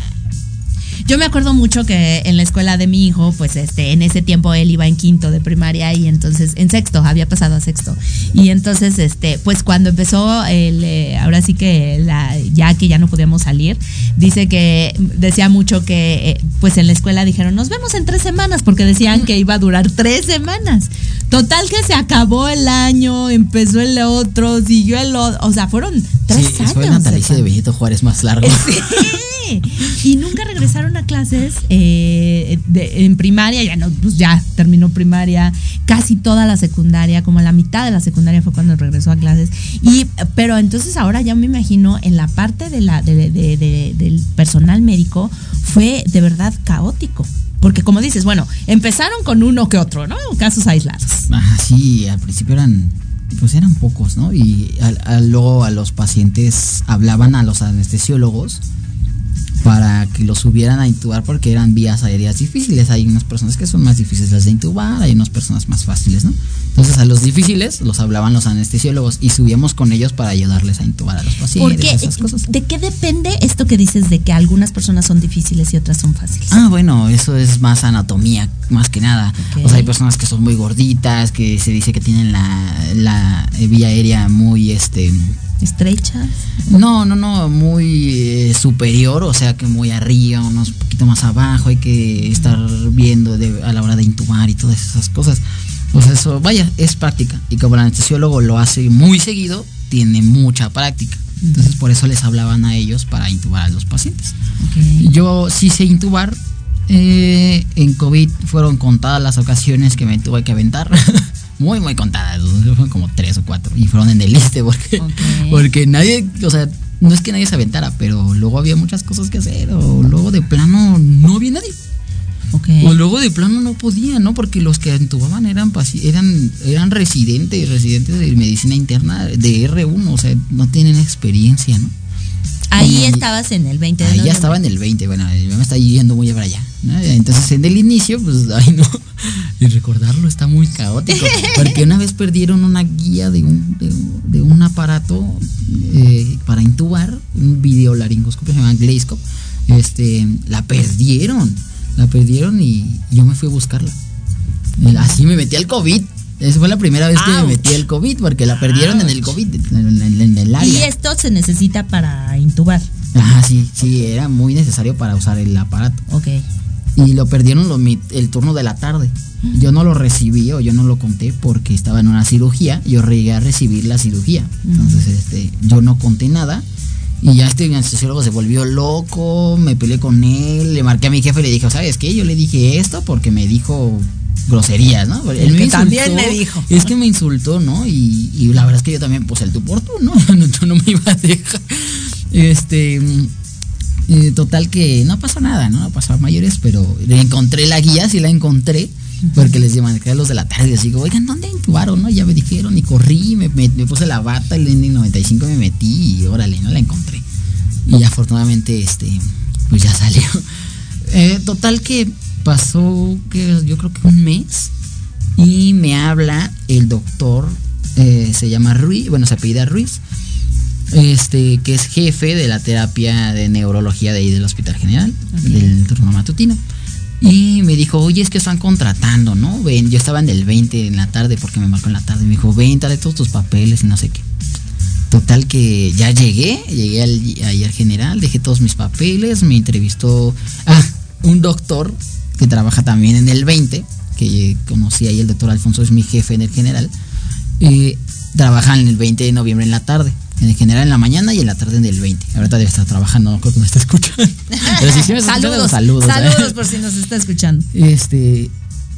yo me acuerdo mucho que en la escuela de mi hijo, pues este, en ese tiempo él iba en quinto de primaria y entonces, en sexto, había pasado a sexto. Y entonces, este, pues cuando empezó el, eh, ahora sí que la, ya que ya no podíamos salir, dice que decía mucho que, eh, pues en la escuela dijeron, nos vemos en tres semanas, porque decían que iba a durar tres semanas. Total que se acabó el año, empezó el otro, siguió el otro, o sea, fueron tres sí, años. Fue natalicio de Benito Juárez más largo. Sí. Y nunca regresaron a clases eh, en primaria, ya no, pues ya terminó primaria, casi toda la secundaria, como la mitad de la secundaria fue cuando regresó a clases. Y, pero entonces ahora ya me imagino en la parte de la, del personal médico fue de verdad caótico. Porque como dices, bueno, empezaron con uno que otro, ¿no? Casos aislados. Ah, sí, al principio eran, pues eran pocos, ¿no? Y luego a los pacientes hablaban a los anestesiólogos para que los subieran a intubar porque eran vías aéreas difíciles. Hay unas personas que son más difíciles de intubar, hay unas personas más fáciles, ¿no? Entonces a los difíciles los hablaban los anestesiólogos y subíamos con ellos para ayudarles a intubar a los pacientes. esas cosas. ¿De qué depende esto que dices de que algunas personas son difíciles y otras son fáciles? Ah, bueno, eso es más anatomía, más que nada. O sea, hay personas que son muy gorditas, que se dice que tienen la, la vía aérea muy, este, estrechas? No, no, no, muy eh, superior, o sea que muy arriba, unos poquito más abajo, hay que estar viendo a la hora de intubar y todas esas cosas. O sea, eso, vaya, es práctica. Y como el anestesiólogo lo hace muy seguido, tiene mucha práctica. Entonces por eso les hablaban a ellos para intubar a los pacientes. Yo sí sé intubar. Eh, en COVID fueron contadas las ocasiones que me tuve que aventar. muy, muy contadas. Fueron como tres o cuatro. Y fueron en el este porque, porque nadie, o sea, no es que nadie se aventara, pero luego había muchas cosas que hacer. O luego de plano no había nadie. O luego de plano no podía, ¿no? Porque los que entubaban eran eran eran residentes, residentes de medicina interna de R1, o sea, no tienen experiencia, ¿no? Ahí estabas en el 20 de Ahí ya estaba en el 20, bueno, me está yendo muy para allá. Entonces en el inicio, pues, ay no, y recordarlo está muy caótico, porque una vez perdieron una guía de un, de, un aparato eh, para intubar, un videolaringoscopio, se llama Glazescope, este, la perdieron, la perdieron y yo me fui a buscarla. Así me metí al COVID. Esa fue la primera vez que me metí al COVID porque la perdieron en el COVID, en, el área. Y esto se necesita para intubar. Ajá, sí, sí, era muy necesario para usar el aparato. Ok. Y lo perdieron el turno de la tarde. Yo no lo recibí o yo no lo conté porque estaba en una cirugía. Yo llegué a recibir la cirugía. Entonces, este, yo no conté nada. Y ya este anestesiólogo se volvió loco, me peleé con él, le marqué a mi jefe y le dije, ¿sabes qué? Yo le dije esto porque me dijo groserías, ¿no? Él me también me dijo. Es que me insultó, ¿no? Y, la verdad es que yo también, pues el tu por tú, ¿no? Yo no me iba a dejar. Este. Eh, total que no pasó nada, ¿no? No pasó a mayores, pero le encontré la guía, sí la encontré. Porque les llaman a los de la tarde, así digo, oigan, ¿dónde intubaron? No? Ya me dijeron, y corrí, me, me, puse la bata, el N95 me metí y órale, no la encontré. Y afortunadamente, este, pues ya salió. Eh, total que pasó que yo creo que un mes y me habla el doctor, eh, se llama Ruiz, bueno, se apellida Ruiz, este, que es jefe de la terapia de neurología de ahí del Hospital General, del turno matutino. Y me dijo, oye, es que están contratando, ¿no? Ven, yo estaba en el 20 en la tarde porque me marcó en la tarde. Me dijo, ven, dale todos tus papeles y no sé qué. Total que ya llegué, llegué al, ahí al general, dejé todos mis papeles, me entrevistó ah, un doctor que trabaja también en el 20, que conocí ahí, el doctor Alfonso es mi jefe en el general, y trabaja en el 20 de noviembre en la tarde. En el general en la mañana y en la tarde en el 20. Ahorita debe estar trabajando, no creo que me está escuchando. Pero si me saludos, saludos. Saludos por si nos está escuchando. Este,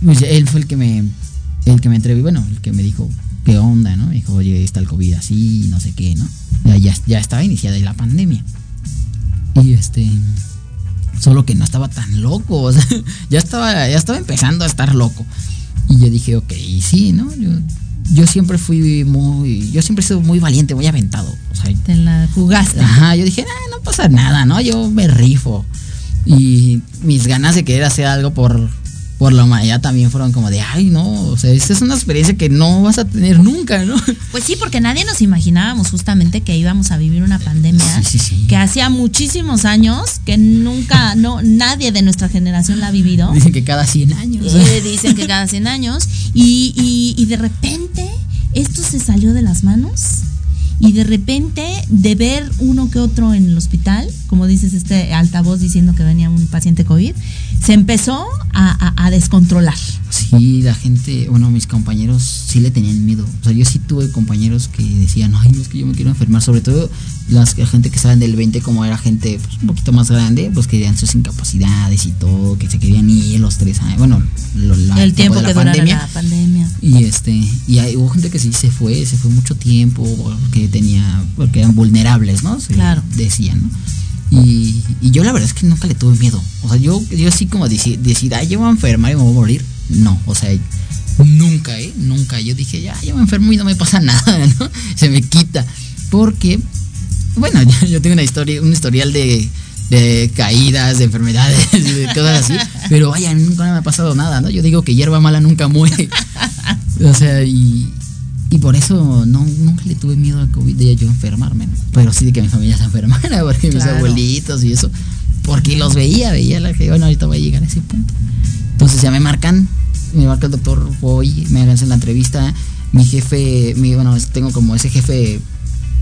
pues, él fue el que me, el que me entrevistó, bueno, el que me dijo qué onda, ¿no? Me dijo, oye, está el COVID así, no sé qué, ¿no? Ya, ya, ya estaba iniciada la pandemia. Y este, Solo que no estaba tan loco. O sea, ya estaba, ya estaba empezando a estar loco. Y yo dije, ok, sí, ¿no? Yo, yo siempre fui muy. Yo siempre he sido muy valiente, muy aventado. O sea, Te la jugaste. Ajá, yo dije, ah, no pasa nada, ¿no? Yo me rifo. Y mis ganas de querer hacer algo por, por la humanidad también fueron como de, ay, no, o sea, esta es una experiencia que no vas a tener nunca, ¿no? Pues sí, porque nadie nos imaginábamos justamente que íbamos a vivir una pandemia que hacía muchísimos años que nunca, no, nadie de nuestra generación la ha vivido. Dicen que cada 100 años. dicen que cada 100 años. Y, y, y de repente esto se salió de las manos y de repente de ver uno que otro en el hospital, como dices este altavoz diciendo que venía un paciente COVID, se empezó a, descontrolar. Sí, la gente, bueno, mis compañeros sí le tenían miedo. O sea, yo sí tuve compañeros que decían, ay, no es que yo me quiero enfermar. Sobre todo las, la gente que estaba del 20, como era gente pues, un poquito más grande, pues querían sus incapacidades y todo, que se querían ir los tres años. Bueno, el tiempo, que pandemia. la pandemia. Y este, y hay, hubo gente que sí se fue, se fue mucho tiempo, que tenía, porque eran vulnerables, ¿no? claro. Decían, ¿no? Y, yo la verdad es que nunca le tuve miedo. O sea, yo, yo así como decir, decir, ay, yo me voy a enfermar y me voy a morir. No, o sea, nunca, ¿eh? Nunca. Yo dije, ya, yo me enfermo y no me pasa nada, ¿no? Se me quita. Porque, bueno, yo, tengo una historia, un historial de, de caídas, de enfermedades, de cosas así. Pero vaya, nunca me ha pasado nada, ¿no? Yo digo que hierba mala nunca muere. O sea, y, y por eso no, nunca le tuve miedo al COVID de yo enfermarme, pero sí de que mi familia se enfermara, porque mis abuelitos y eso, porque los veía, veía la que, bueno, ahorita voy a llegar a ese punto. Entonces ya me marcan, me marca el doctor, voy, me hagan la entrevista, mi jefe, mi, bueno, tengo como ese jefe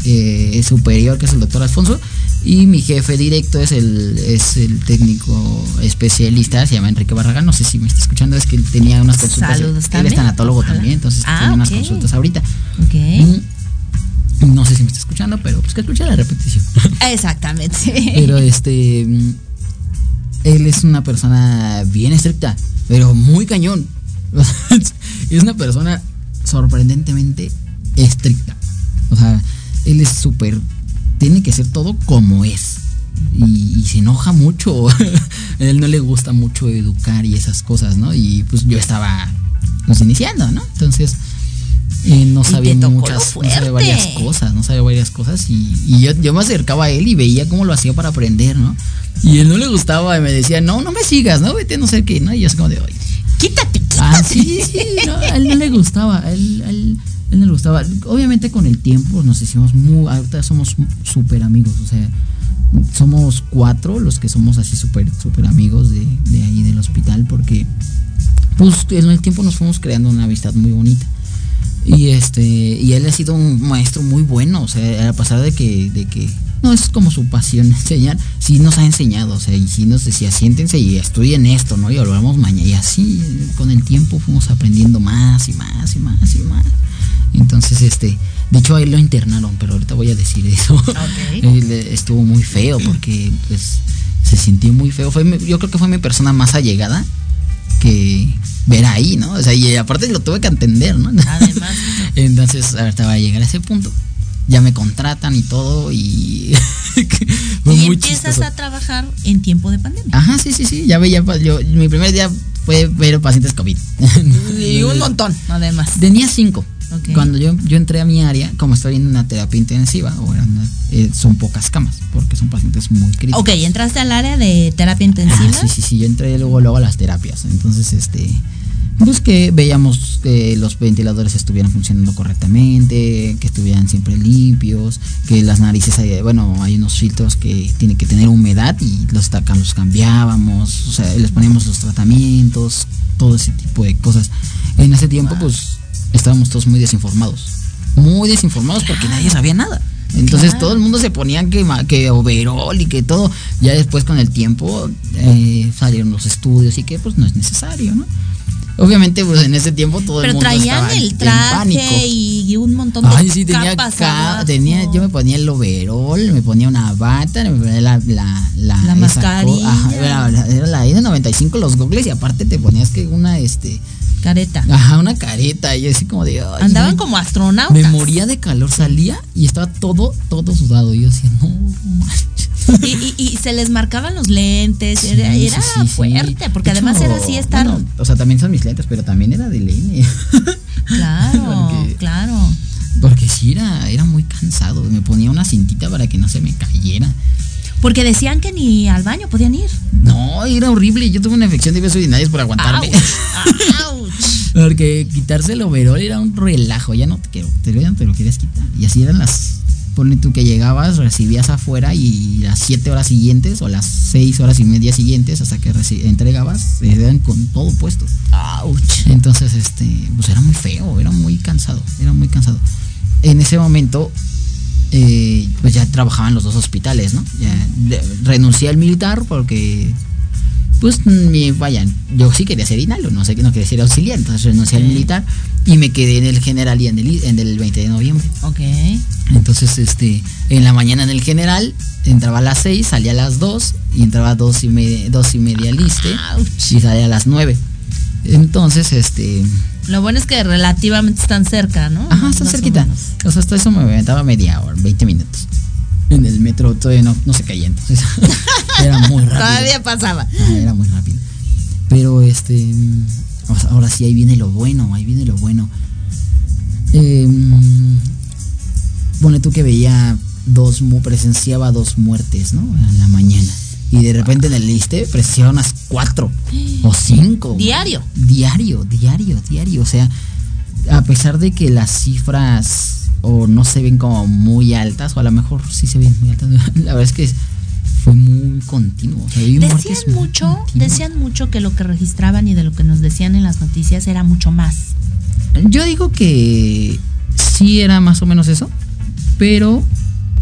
eh, superior que es el doctor Alfonso, y mi jefe directo es el, es el técnico especialista, se llama Enrique Barragán, no sé si me está escuchando, es que él tenía unas consultas. Saludos él es tanatólogo también, entonces ah, tiene unas consultas ahorita. Mm, no sé si me está escuchando, pero pues que escuche la repetición. Exactamente. pero este mm, él es una persona bien estricta, pero muy cañón. es una persona sorprendentemente estricta. O sea, él es súper tiene que ser todo como es. Y, se enoja mucho. a él no le gusta mucho educar y esas cosas, ¿no? Y pues yo estaba pues iniciando, ¿no? Entonces, eh, no sabía muchas, no sabía varias cosas, no sabía varias cosas y, yo, yo, me acercaba a él y veía cómo lo hacía para aprender, ¿no? Y él no le gustaba y me decía, no, no me sigas, no, vete, no sé qué, ¿no? Y yo es como de, oye, quítate, quítate. Ah, sí, sí, no, a él no le gustaba, a él, él, él no le gustaba. Obviamente con el tiempo nos hicimos muy, ahorita somos súper amigos, o sea, somos cuatro los que somos así súper, súper amigos de, de ahí del hospital porque pues en el tiempo nos fuimos creando una amistad muy bonita. Y este, y él ha sido un maestro muy bueno, o sea, a pesar de que, de que no es como su pasión enseñar, sí nos ha enseñado, o sea, y sí nos decía, siéntense y estudien esto, ¿no? Y volvamos mañana. Y así con el tiempo fuimos aprendiendo más y más y más y más. Entonces, este, de hecho a él lo internaron, pero ahorita voy a decir eso. estuvo muy feo porque pues se sintió muy feo. Fue, yo creo que fue mi persona más allegada que ver ahí, ¿no? O sea, y aparte lo tuve que entender, ¿no? Además. Entonces, ahorita va a llegar a ese punto. Ya me contratan y todo y... y empiezas a trabajar en tiempo de pandemia. Ajá, sí, sí, sí. Ya veía, yo, mi primer día fue ver pacientes COVID. y un montón, además. Tenía cinco. Cuando yo, yo entré a mi área, como estoy en una terapia intensiva, eh, son pocas camas, porque son pacientes muy críticos. Ok, ¿entraste al área de terapia intensiva? sí, sí, sí, yo entré luego, luego a las terapias. Entonces, este, pues que veíamos que los ventiladores estuvieran funcionando correctamente, que estuvieran siempre limpios, que las narices, bueno, hay unos filtros que tienen que tener humedad y los, los cambiábamos, o sea, les poníamos los tratamientos, todo ese tipo de cosas. En ese tiempo, pues estábamos todos muy desinformados. Muy desinformados porque nadie sabía nada. Entonces todo el mundo se ponía que, que overall y que todo. Ya después con el tiempo eh, salieron los estudios y que pues no es necesario, ¿no? Obviamente, pues en ese tiempo todo el mundo traían el traje y un montón de Ay, sí, tenía, tenía Yo me ponía el overall, me ponía una bata, me ponía la la la, la mascarilla. era, era la N95 los gogles y aparte te ponías que una este Careta. Ajá, una careta. Y así como de. Andaban como astronautas. Me moría de calor, salía y estaba todo, todo sudado. Y yo decía, no, y, y, se les marcaban los lentes. era, era fuerte, porque además era así estar. o sea, también son mis lentes, pero también era de lene. Claro, claro. Porque sí era, era muy cansado. Me ponía una cintita para que no se me cayera. Porque decían que ni al baño podían ir. No, era horrible. Yo tuve una infección de besos urinarios por aguantarme. Porque quitarse el overol era un relajo. Ya no te quiero, te, no te lo querías quitar. Y así eran las. Pone tú que llegabas, recibías afuera y las siete horas siguientes o las seis horas y media siguientes hasta que entregabas, eran con todo puesto. Entonces, este, pues era muy feo, era muy cansado, era muy cansado. En ese momento eh, pues ya trabajaba en los dos hospitales, ¿no? Ya renuncié al militar porque, pues, mi, vayan, yo sí quería ser inalo, no sé que no quería ser auxiliar, entonces renuncié al militar y me quedé en el general y en el, en el 20 de noviembre. Ok. Entonces, este, en la mañana en el general, entraba a las 6, salía a las 2 y entraba a 2 y media, dos y media liste y salía a las 9. Entonces, este, lo bueno es que relativamente están cerca, ¿no? Ajá, está cerquita. O, sea, hasta eso me aventaba media hora, 20 minutos. En el metro todavía no, no se caía, entonces era muy rápido. Todavía pasaba. era muy rápido. Pero este, ahora sí, ahí viene lo bueno, ahí viene lo bueno. Eh, pone tú que veía dos, presenciaba dos muertes, ¿no? En la mañana y de repente en el liste unas cuatro o cinco. Diario. Diario, diario, diario. O sea, a pesar de que las cifras o no se ven como muy altas, o a lo mejor sí se ven muy altas, la verdad es que fue muy continuo. decían mucho, decían mucho que lo que registraban y de lo que nos decían en las noticias era mucho más. Yo digo que sí era más o menos eso, pero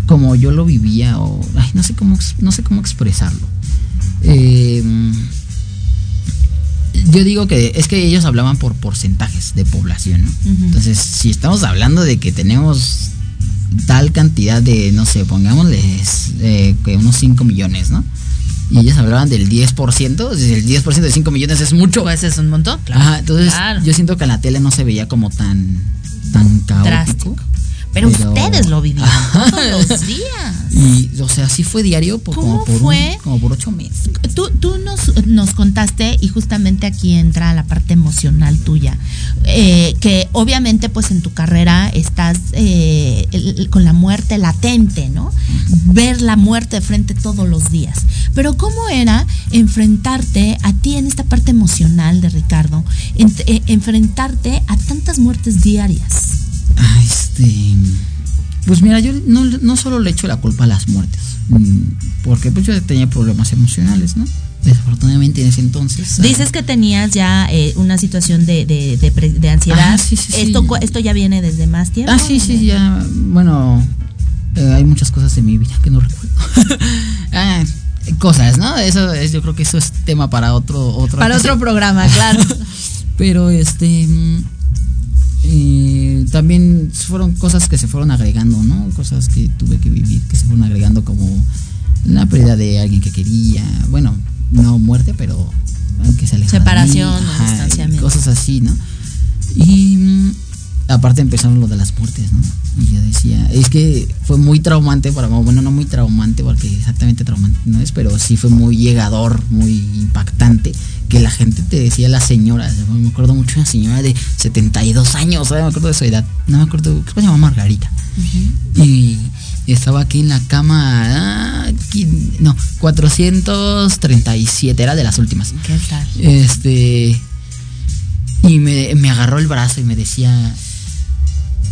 como yo lo vivía o no sé cómo no sé cómo expresarlo. Em, yo digo que es que ellos hablaban por porcentajes de población entonces si estamos hablando de que tenemos tal cantidad de no sé pongámosles eh, que unos 5 millones no y ellos hablaban del 10%, el 10% de 5 millones es mucho. Pues es un montón, claro. entonces yo siento que en la tele no se veía como tan, Pero, ustedes lo vivían todos los días. Y, o sea, sí fue diario por, ¿Cómo como, por fue? como por ocho meses. Tú, tú nos, nos contaste, y justamente aquí entra la parte emocional tuya, eh, que obviamente pues en tu carrera estás eh, el- con la muerte latente, ¿no? Ver la muerte de frente todos los días. Pero ¿cómo era enfrentarte a ti en esta parte emocional de Ricardo, en- eh, enfrentarte a tantas muertes diarias? Ah, este. Pues mira, yo no, no solo le echo la culpa a las muertes, mm, porque pues yo tenía problemas emocionales, ¿no? Desafortunadamente en ese entonces. ah, Dices que tenías ya eh, una situación de, de, de de ansiedad. Ah, sí, sí, sí. Esto, cu- esto ya viene desde más tiempo. Ah, sí, sí, ya. Bueno, eh, hay muchas cosas en mi vida que no recuerdo. ah, cosas, ¿no? Eso es, yo creo que eso es tema para otro otro Para otro programa, claro. Pero este mm, eh, también fueron cosas que se fueron agregando, ¿no? Cosas que tuve que vivir, que se fueron agregando como la pérdida de alguien que quería, bueno, no muerte, pero que se alejara Separación distanciamiento. Cosas así, ¿no? Y mm, aparte empezaron lo de las muertes, ¿no? Y yo decía, es que fue muy traumante para mí, bueno, no muy traumante, porque exactamente traumante no es, pero sí fue muy llegador, muy impactante, que la gente te decía, la señora, me acuerdo mucho de una señora de 72 años, ¿sabes? me acuerdo de su edad, no me acuerdo, ¿qué se llama Margarita? Y estaba aquí en la cama, ah, aquí- no, 437, era de las últimas. ¿Qué tal? Este. Y me, me agarró el brazo y me decía.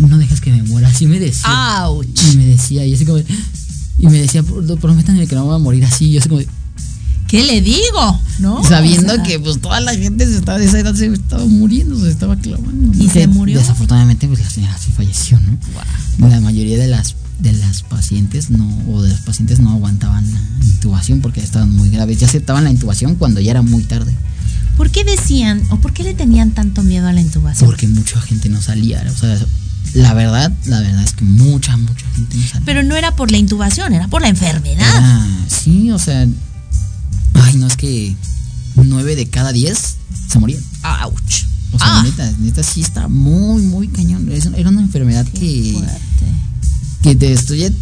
No dejes que me muera. Así me decía. ¡Auch! Y me decía, y así como. Y me decía, "Pro- prométanme que no voy a morir así. Y yo así como. ¿Qué le digo? ¿No? sabiendo O sea, que pues toda la gente se estaba, de esa edad se estaba muriendo, se estaba clavando. ¿Y se murió? Desafortunadamente, pues la señora sí falleció, ¿no? La mayoría de las de las pacientes no, o de los pacientes no aguantaban la intubación porque estaban muy graves. Ya aceptaban la intubación cuando ya era muy tarde. ¿Por qué decían o por qué le tenían tanto miedo a la intubación? Porque mucha gente no salía. O sea, la verdad, la verdad es que mucha, mucha gente no salía. Pero no era por la intubación, era por la enfermedad. Era- sí, o sea. Ay, no es que nueve de cada diez se morían. ¡Auch! O sea, Ah. neta, neta sí está muy, muy cañón. Era una enfermedad que, Fuerte. que te destruye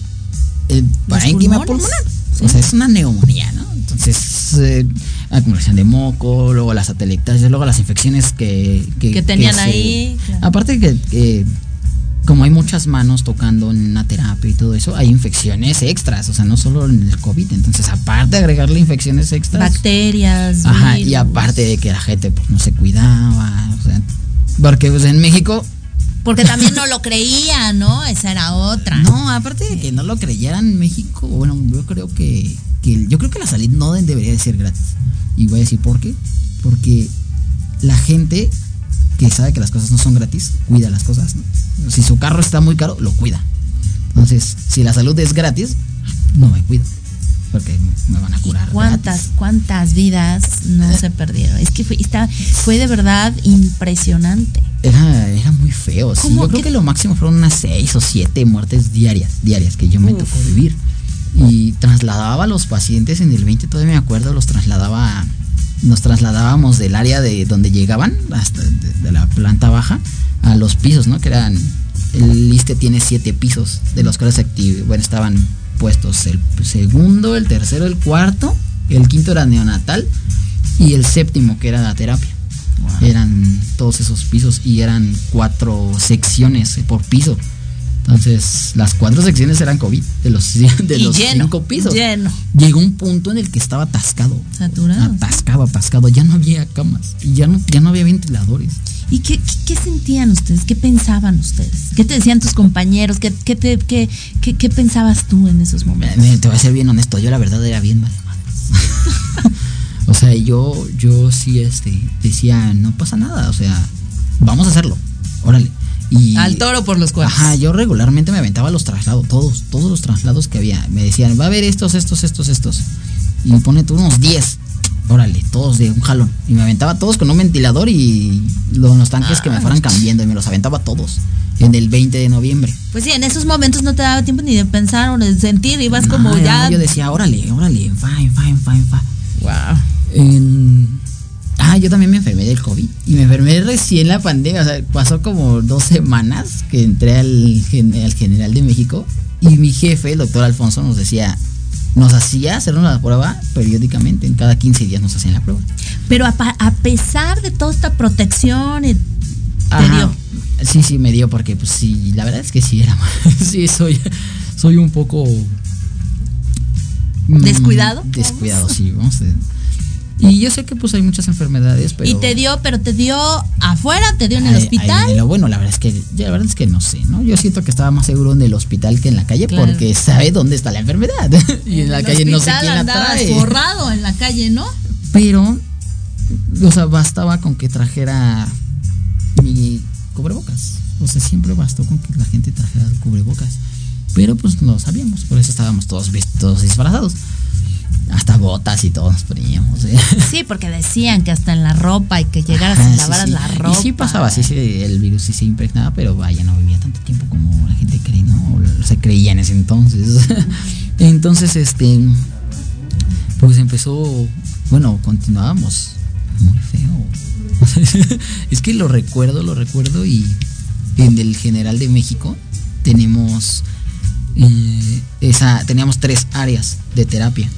el parénquima pulmonar. Sí. O sea, es una neumonía, ¿no? Entonces, eh, acumulación de moco, luego las atelectasis, luego las infecciones que, Que tenían ahí, claro. Aparte que como hay muchas manos tocando en una terapia y todo eso, hay infecciones extras, o sea, no solo en el COVID. Entonces, aparte de agregarle infecciones extras. Bacterias. Ajá, y aparte de que la gente pues, no se cuidaba, o sea, porque pues, en México, Porque también no lo creía, ¿no? Esa era otra. no, aparte de que no lo creyeran en México, bueno, yo creo que, que yo creo que la salud no de- debería de ser gratis. Y voy a decir por qué. Porque la gente que sabe que las cosas no son gratis, cuida las cosas. ¿no? Si su carro está muy caro, lo cuida. Entonces, si la salud es gratis, no me cuido. Porque me van a curar. ¿Cuántas, gratis. cuántas vidas no se perdieron? Es que fue, está- fue de verdad impresionante. Era, era muy feo. sí. ¿Cómo Yo creo que- que lo máximo fueron unas seis o siete muertes diarias, diarias que yo me tocó vivir. Y trasladaba a los pacientes en el 20, todavía me acuerdo, los trasladaba, nos trasladábamos del área de donde llegaban, hasta de, de la planta baja, a los pisos, ¿no? Que eran, el ISTE tiene siete pisos, de los cuales bueno, estaban puestos el segundo, el tercero, el cuarto, el quinto era neonatal y el séptimo que era la terapia. Eran todos esos pisos y eran cuatro secciones por piso. Entonces, las cuatro secciones eran COVID de los, de Y los lleno, cinco pisos. lleno. Llegó un punto en el que estaba atascado. Saturado. Atascado, atascado. Ya no había camas. Y ya no, ya no había ventiladores. ¿Y qué, qué, qué sentían ustedes? ¿Qué pensaban ustedes? ¿Qué te decían tus compañeros? ¿Qué, qué, te- qué, qué- qué pensabas tú en esos Me- momentos? me- te voy a ser bien honesto. Yo la verdad era bien matemáticas. o sea, yo, yo sí este, decía, no pasa nada. O sea, vamos a hacerlo. Órale. Y, Al toro por los cuernos. Ajá, yo regularmente me aventaba los traslados, todos, todos los traslados que había. Me decían, va a haber estos, estos, estos, estos. Y pone tú unos 10. Órale, todos de un jalón. Y me aventaba todos con un ventilador y lo- los tanques que me fueran cambiando. Y me los aventaba todos. En el 20 de noviembre. Pues sí, en esos momentos no te daba tiempo ni de pensar o de sentir, ibas No, como no, ya. Yo decía, órale, órale, fine, fine, fine, fine. Wow. En- Ah, yo también me enfermé del COVID. Y me enfermé recién la pandemia. O sea, pasó como dos semanas que entré al, al General de México. Y mi jefe, el doctor Alfonso, nos decía, nos hacía hacer una prueba periódicamente, en cada 15 días nos hacían la prueba. Pero a, pesar de toda esta protección, eh, ¿te dio? Sí, sí, me dio porque pues sí, la verdad es que sí era sí soy soy un poco mm, descuidado. Descuidado, sí, vamos a y yo sé que pues hay muchas enfermedades, pero... ¿Y te dio, pero te dio afuera, te dio en el hospital? bueno, la verdad es que la verdad es que no sé, ¿no? Yo siento que estaba más seguro en el hospital que en la calle porque sabe dónde está la enfermedad. y en, la calle no sé quién la trae. borrado en la calle, ¿no? Pero, o sea, bastaba con que trajera mi cubrebocas. O sea, siempre bastó con que la gente trajera el cubrebocas. Pero pues no sabíamos, por eso estábamos todos, todos disfrazados hasta botas y todos nos poníamos. ¿eh? Sí, porque decían que hasta en la ropa y que llegaras a lavar la ropa. Y sí pasaba, sí, el virus sí se impregnaba, pero vaya, no vivía tanto tiempo como la gente cree, ¿no? Se creía en ese entonces. entonces, este, pues empezó, bueno, continuábamos muy feo. es que lo recuerdo, lo recuerdo y en el General de México tenemos esa, teníamos tres áreas de terapia.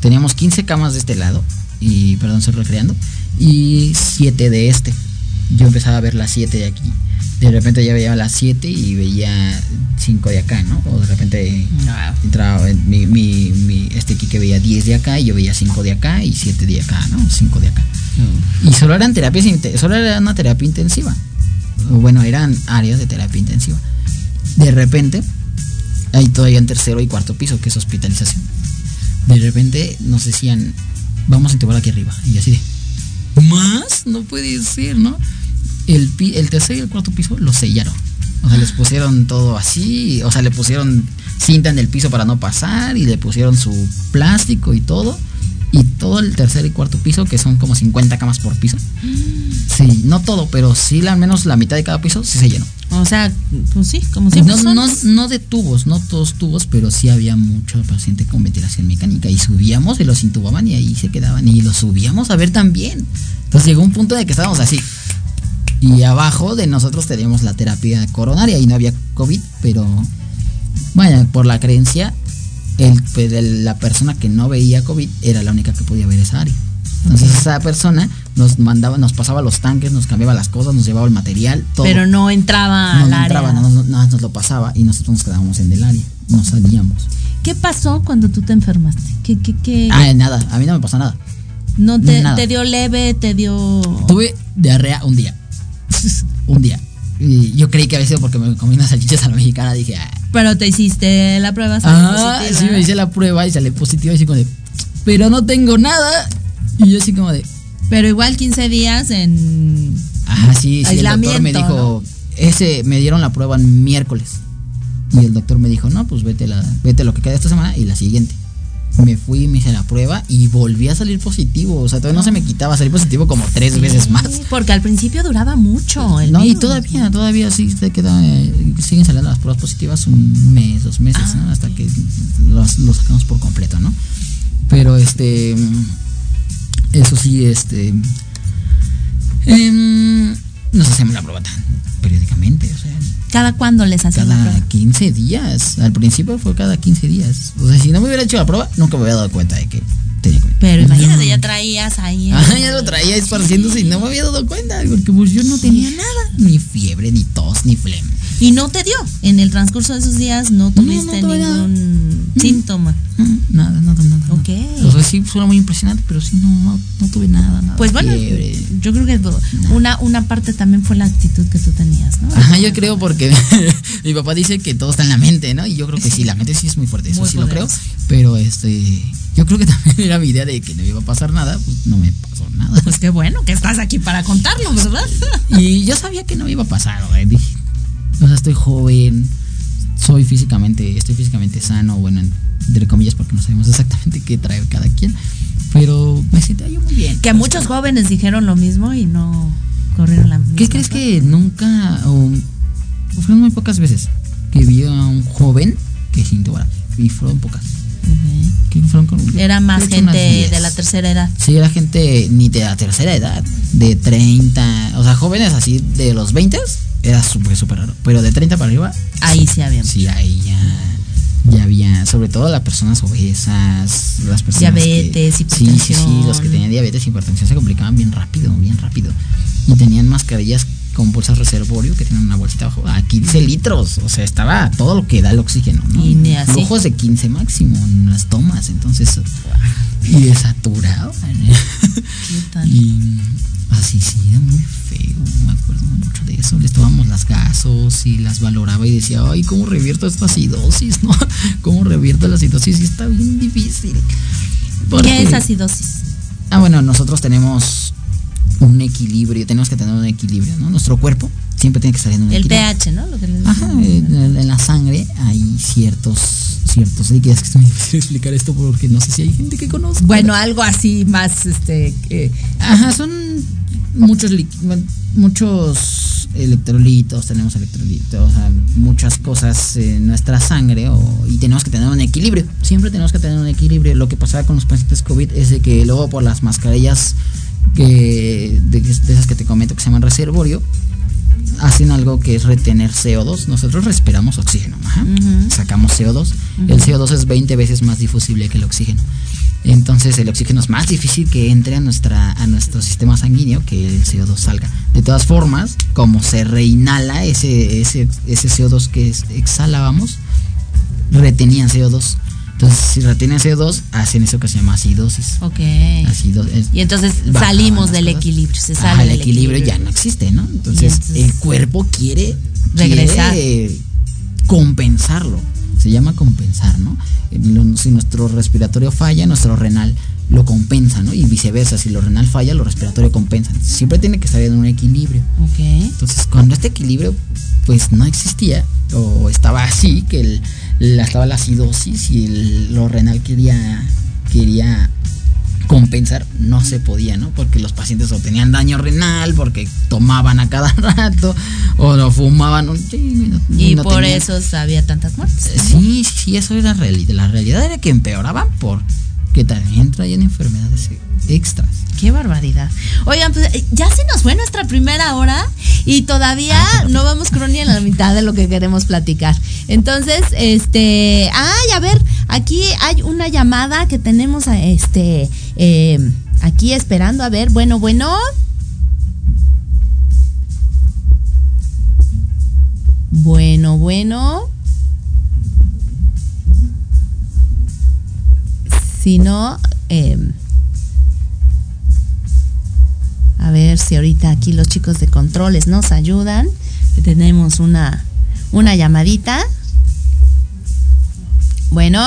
Teníamos 15 camas de este lado, y perdón, estoy recreando, y 7 de este. Yo empezaba a ver las 7 de aquí. De repente ya veía las 7 y veía 5 de acá, ¿no? O de repente entraba mi, mi, mi, este que veía 10 de acá y yo veía 5 de acá y 7 de acá, ¿no? 5 de acá. Y solo eran terapias, solo era una terapia intensiva. O bueno, eran áreas de terapia intensiva. De repente Ahí todavía en tercero y cuarto piso, que es hospitalización. De repente nos decían, vamos a intubar aquí arriba. Y así de, ¿más? No puede ser, ¿no? El, el tercer y el cuarto piso lo sellaron. O sea, les pusieron todo así, o sea, le pusieron cinta en el piso para no pasar y le pusieron su plástico y todo. Y todo el tercer y cuarto piso, que son como 50 camas por piso. Sí, no todo, pero sí al menos la mitad de cada piso sí se llenó. O sea, pues sí, como siempre. No, no, de tubos, no todos tubos, pero sí había mucho paciente con ventilación mecánica. Y subíamos y los intubaban y ahí se quedaban. Y los subíamos a ver también. Entonces llegó un punto de que estábamos así. Y abajo de nosotros teníamos la terapia coronaria y no había COVID, pero bueno, por la creencia, pues, el, la persona que no veía COVID era la única que podía ver esa área. Entonces esa persona nos mandaba, nos pasaba los tanques, nos cambiaba las cosas, nos llevaba el material, todo. Pero no entraba no, al no Entraba, no, nos lo pasaba y nosotros nos quedábamos en el área, no salíamos. ¿Qué pasó cuando tú te enfermaste? ¿Qué, qué, qué? Ah, nada, a mí no me pasó nada. ¿No te, te dio leve, te dio...? Tuve diarrea un día. un día. Y yo creí que había sido porque me comí unas salchichas a la mexicana, dije... Ah". Pero te hiciste la prueba, ah, sí, me hice la prueba y sale positiva y así como de... Pero no tengo nada. Y yo así como de... Pero igual 15 días en... Ajá, sí, sí. El doctor me dijo... Ese, me dieron la prueba en miércoles. Y el doctor me dijo, no, pues vete, la, vete lo que queda esta semana y la siguiente. Me fui, me hice la prueba y volví a salir positivo. O sea, todavía no se me quitaba, salir positivo como tres veces más. Porque al principio duraba mucho. no, y todavía, todavía sí te queda, eh, siguen saliendo las pruebas positivas un mes, dos meses, ¿no? Ah, Hasta que los, los sacamos por completo, ¿no? Pero este eso sí, este. Em, nos hacemos la prueba tan periódicamente, o sea. ¿Cada cuándo les hacen la prueba? Cada 15 días. Al principio fue cada 15 días. O sea, si no me hubiera hecho la prueba, nunca me hubiera dado cuenta de que tenía COVID. Pero imagínate, ya traías ahí. Ah, ya lo traía esparciéndose y no me había dado cuenta. Porque pues yo no tenía nada. Ni fiebre, ni tos, ni flema. Y no te dio. En el transcurso de esos días no tuviste ningún síntoma. nada, nada, nada. Ok. O sea, sí suena muy impresionante, pero sí no, no, tuve nada, nada. Pues bueno, yo creo que una, una parte también fue la actitud que tú tenías, ¿no? Ajá, yo creo porque mi papá dice que todo está en la mente, ¿no? Y yo creo que sí, la mente sí es muy fuerte, eso sí lo creo. Pero este, yo creo que también era mi idea de que no iba a pasar nada, pues no me pasó nada. Pues qué bueno que estás aquí para contarlo, ¿verdad? y yo sabía que no iba a pasar, güey. Dije, o sea, estoy joven, soy físicamente, estoy físicamente sano, bueno, entre comillas, porque no sabemos exactamente qué trae cada quien, pero me sentía yo muy bien. Que muchos jóvenes dijeron lo mismo y no corrieron la misma. ¿Qué crees que nunca, o fueron muy pocas veces que vi a un joven que sintió y fueron pocas. Era más gente de la tercera edad. Sí, era gente ni de la tercera edad, de 30, o sea, jóvenes así de los 20 era súper, súper raro. Pero de 30 para arriba. Ahí sí había. Sí, ahí ya, ya había, sobre todo las personas obesas, las personas. Diabetes, hipertensión. Sí, sí, sí, los que tenían diabetes y hipertensión se complicaban bien rápido, bien rápido. Y tenían mascarillas con bolsas reservorio que tienen una bolsita abajo a 15 litros. O sea, estaba todo lo que da el oxígeno, ¿no? Y ni así. Flujos de 15 máximo en las tomas. Entonces, y desaturado. ¿Qué tal? Y así sí, era muy feo. Me acuerdo mucho de eso. Les tomábamos las gasos y las valoraba y decía, ay, ¿cómo revierto esta acidosis? ¿No? ¿Cómo revierto la acidosis? Y está bien difícil. ¿Qué es acidosis? Ah, bueno, nosotros tenemos un equilibrio, tenemos que tener un equilibrio, ¿no? Nuestro cuerpo siempre tiene que estar en un el equilibrio. El pH, ¿no? Lo que Ajá, en, en, la sangre hay ciertos ciertos líquidos que es muy difícil explicar esto porque no sé si hay gente que conoce. Bueno, algo así más este eh. Ajá, son muchos muchos electrolitos, tenemos electrolitos, o sea, muchas cosas en nuestra sangre o, y tenemos que tener un equilibrio. Siempre tenemos que tener un equilibrio. Lo que pasaba con los pacientes COVID es de que luego por las mascarillas que de, de, esas que te comento que se llaman reservorio hacen algo que es retener CO2 nosotros respiramos oxígeno ajá, uh -huh. sacamos CO2 uh -huh. el CO2 es 20 veces más difusible que el oxígeno. Entonces el oxígeno es más difícil que entre a nuestra a nuestro sistema sanguíneo que el CO2 salga. De todas formas como se reinhala ese ese, ese CO2 que exhalábamos retenían CO2 entonces, si retienen CO2, hacen eso que se llama acidosis. Ok. Acidosis. Y entonces salimos del cosas. equilibrio. Se sale Ajá, el del equilibrio, equilibrio ya no existe, ¿no? Entonces, entonces el cuerpo quiere regresar. Quiere compensarlo. Se llama compensar, ¿no? Si nuestro respiratorio falla, nuestro renal lo compensa, ¿no? Y viceversa, si lo renal falla, lo respiratorio compensa. Siempre tiene que estar en un equilibrio. Ok. Entonces, cuando este equilibrio, pues no existía, o estaba así, que el, la, estaba la acidosis y el, lo renal quería, quería compensar, no se podía, ¿no? Porque los pacientes o tenían daño renal, porque tomaban a cada rato, o no fumaban un no, Y no por tenían... eso había tantas muertes. Sí, sí, eso era realidad. La realidad era que empeoraban por que también traían enfermedades extras. Qué barbaridad. Oigan, pues ya se nos fue nuestra primera hora y todavía no vamos con ni en la mitad de lo que queremos platicar. Entonces, este, ay, a ver, aquí hay una llamada que tenemos a este, eh, aquí esperando. A ver, bueno, bueno. Bueno, bueno. Si no, eh, a ver si ahorita aquí los chicos de controles nos ayudan. Tenemos una, una llamadita. Bueno.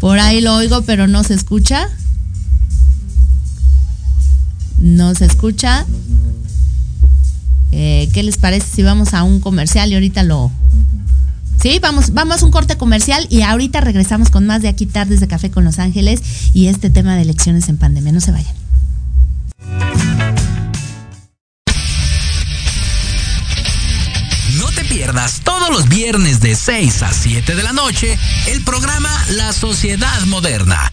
Por ahí lo oigo, pero no se escucha. No se escucha. Eh, ¿Qué les parece si vamos a un comercial y ahorita lo... Sí, vamos, vamos a un corte comercial y ahorita regresamos con más de aquí tardes de Café con Los Ángeles y este tema de elecciones en pandemia. No se vayan. No te pierdas todos los viernes de 6 a 7 de la noche el programa La Sociedad Moderna,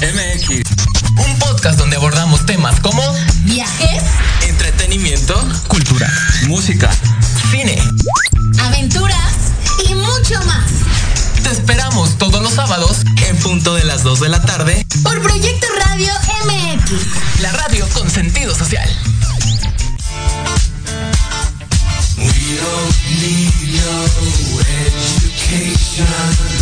MX. Un podcast donde abordamos temas como viajes, entretenimiento, cultura, música, cine, aventuras y mucho más. Te esperamos todos los sábados en punto de las 2 de la tarde por Proyecto Radio MX. La radio con sentido social. We don't need no education.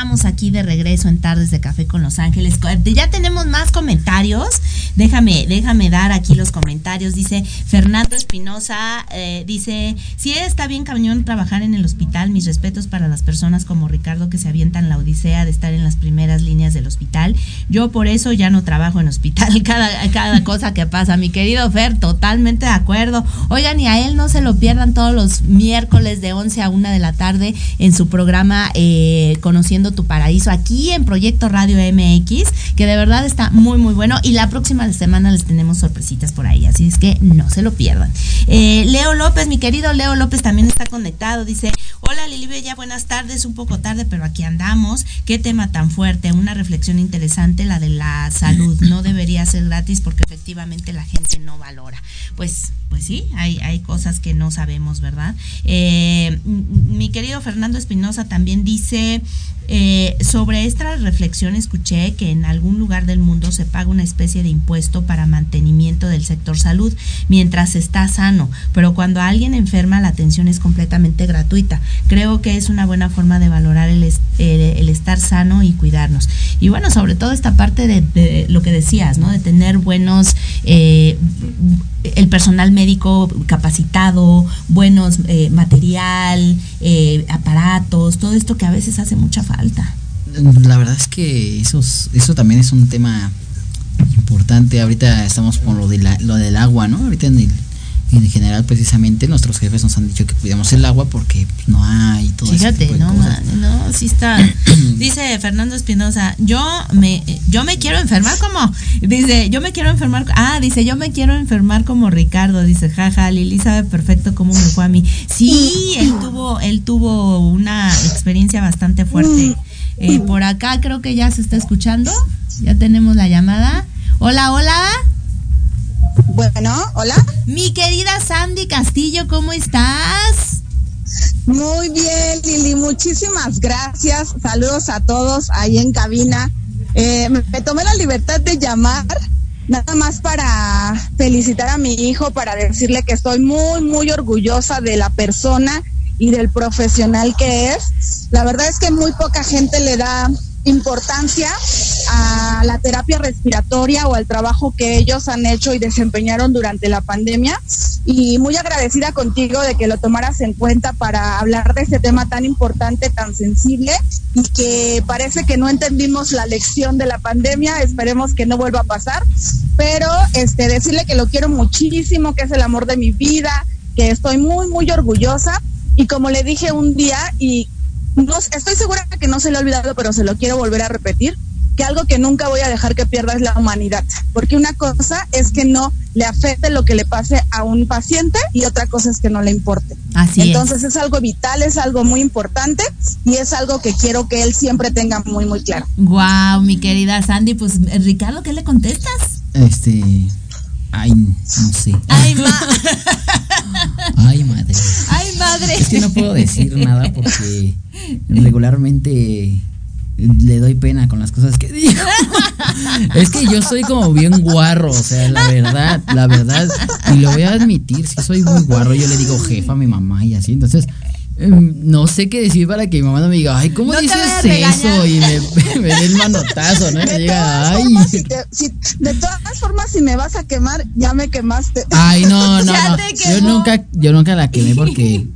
Estamos aquí de regreso en Tardes de Café con Los Ángeles. Ya tenemos más comentarios. Déjame, déjame dar aquí los comentarios. Dice Fernando Espinosa, eh, dice, si está bien cañón trabajar en el hospital, mis respetos para las personas como Ricardo que se avientan la odisea de estar en las primeras líneas del hospital. Yo por eso ya no trabajo en hospital. Cada, cada cosa que pasa, mi querido Fer, totalmente de acuerdo. Oigan, y a él no se lo pierdan todos los miércoles de 11 a 1 de la tarde en su programa eh, Conociendo tu Paraíso aquí en Proyecto Radio MX, que de verdad está muy, muy bueno. Y la próxima semana les tenemos sorpresitas por ahí, así es que no se lo pierdan. Eh, Leo López, mi querido Leo López también está conectado, dice, hola Lili Bella, buenas tardes, un poco tarde, pero aquí andamos. Qué tema tan fuerte, una reflexión interesante, la de la salud. No debería ser gratis porque efectivamente la gente no valora. Pues, pues sí, hay, hay cosas que no sabemos, ¿verdad? Eh, mi querido Fernando Espinosa también dice, eh, sobre esta reflexión escuché que en algún lugar del mundo se paga una especie de impuesto para mantenimiento del sector salud mientras está sano, pero cuando alguien enferma la atención es completamente gratuita. Creo que es una buena forma de valorar el, el, estar sano y cuidarnos. Y bueno, sobre todo esta parte de, lo que decías, ¿no? De tener buenos... Eh, el personal médico capacitado, buenos eh, material, eh, aparatos, todo esto que a veces hace mucha falta. La verdad es que eso, eso también es un tema importante. Ahorita estamos con lo, de lo del agua, ¿no? Ahorita en el, en general precisamente nuestros jefes nos han dicho que cuidamos el agua porque no hay todo Fíjate, no, no, sí está. Dice Fernando Espinosa, yo me yo me quiero enfermar como dice, yo me quiero enfermar, ah, dice, yo me quiero enfermar como Ricardo, dice, jaja, Lili sabe perfecto cómo me fue a mí. Sí, él tuvo él tuvo una experiencia bastante fuerte. Eh, por acá creo que ya se está escuchando. Ya tenemos la llamada. Hola, hola. Bueno, hola. Mi querida Sandy Castillo, ¿cómo estás? Muy bien, Lili, muchísimas gracias. Saludos a todos ahí en cabina. Eh, me, tomé la libertad de llamar nada más para felicitar a mi hijo, para decirle que estoy muy, muy orgullosa de la persona y del profesional que es. La verdad es que muy poca gente le da importancia a la terapia respiratoria o al trabajo que ellos han hecho y desempeñaron durante la pandemia. Y muy agradecida contigo de que lo tomaras en cuenta para hablar de este tema tan importante, tan sensible y que parece que no entendimos la lección de la pandemia. Esperemos que no vuelva a pasar. Pero este, decirle que lo quiero muchísimo, que es el amor de mi vida, que estoy muy, muy orgullosa. Y como le dije un día, y no, estoy segura que no se le ha olvidado, pero se lo quiero volver a repetir, que algo que nunca voy a dejar que pierda es la humanidad, porque una cosa es que no le afecte lo que le pase a un paciente y otra cosa es que no le importe. Así Entonces es. algo vital, es algo muy importante y es algo que quiero que él siempre tenga muy, muy claro. Wow, mi querida Sandy, pues Ricardo, ¿qué le contestas? Este, Ay, no sé. Ay, ma Ay, madre. Ay, madre. Es que no puedo decir nada porque regularmente le doy pena con las cosas que digo. es que yo soy como bien guarro, o sea, la verdad, la verdad, y lo voy a admitir, si soy muy guarro, yo le digo jefa a mi mamá y así, entonces no sé qué decir para que mi mamá no me diga, ay, ¿cómo dices eso? Y me, dé el manotazo, ¿no? De, todas ay. Formas, si de todas formas, si me vas a quemar, ya me quemaste. Ay, no, no, no. Yo nunca, yo nunca la quemé porque,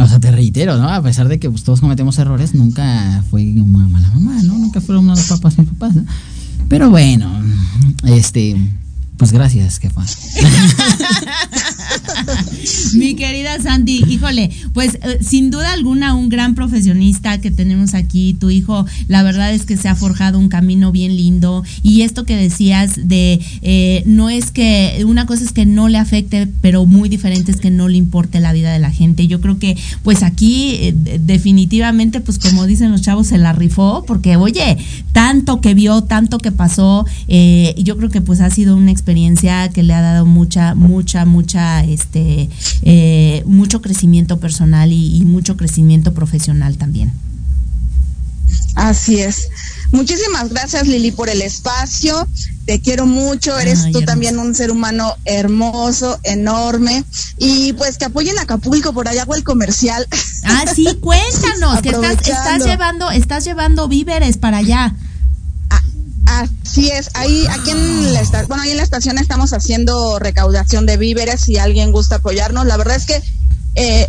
o sea, te reitero, ¿no? A pesar de que pues, todos cometemos errores, nunca fue una mala mamá, ¿no? Nunca fueron unos papás sin papás, ¿no? Pero bueno, este pues gracias, jefa. Mi querida Sandy, híjole, pues eh, sin duda alguna un gran profesionista que tenemos aquí, tu hijo, la verdad es que se ha forjado un camino bien lindo y esto que decías de eh, no es que, una cosa es que no le afecte, pero muy diferente es que no le importe la vida de la gente. Yo creo que pues aquí eh, definitivamente, pues como dicen los chavos, se la rifó porque oye, tanto que vio, tanto que pasó, yo creo que pues ha sido una experiencia experiencia que le ha dado mucha, mucha, mucha, este, eh, mucho crecimiento personal y, mucho crecimiento profesional también. Así es. Muchísimas gracias Lili por el espacio. Te quiero mucho. Eres tú también un ser humano hermoso, enorme. Y pues que apoyen a Acapulco por allá o el comercial. Ah, sí, cuéntanos que estás, estás llevando, estás llevando víveres para allá. Así es, ahí aquí en la bueno, ahí en la estación estamos haciendo recaudación de víveres si alguien gusta apoyarnos. La verdad es que eh,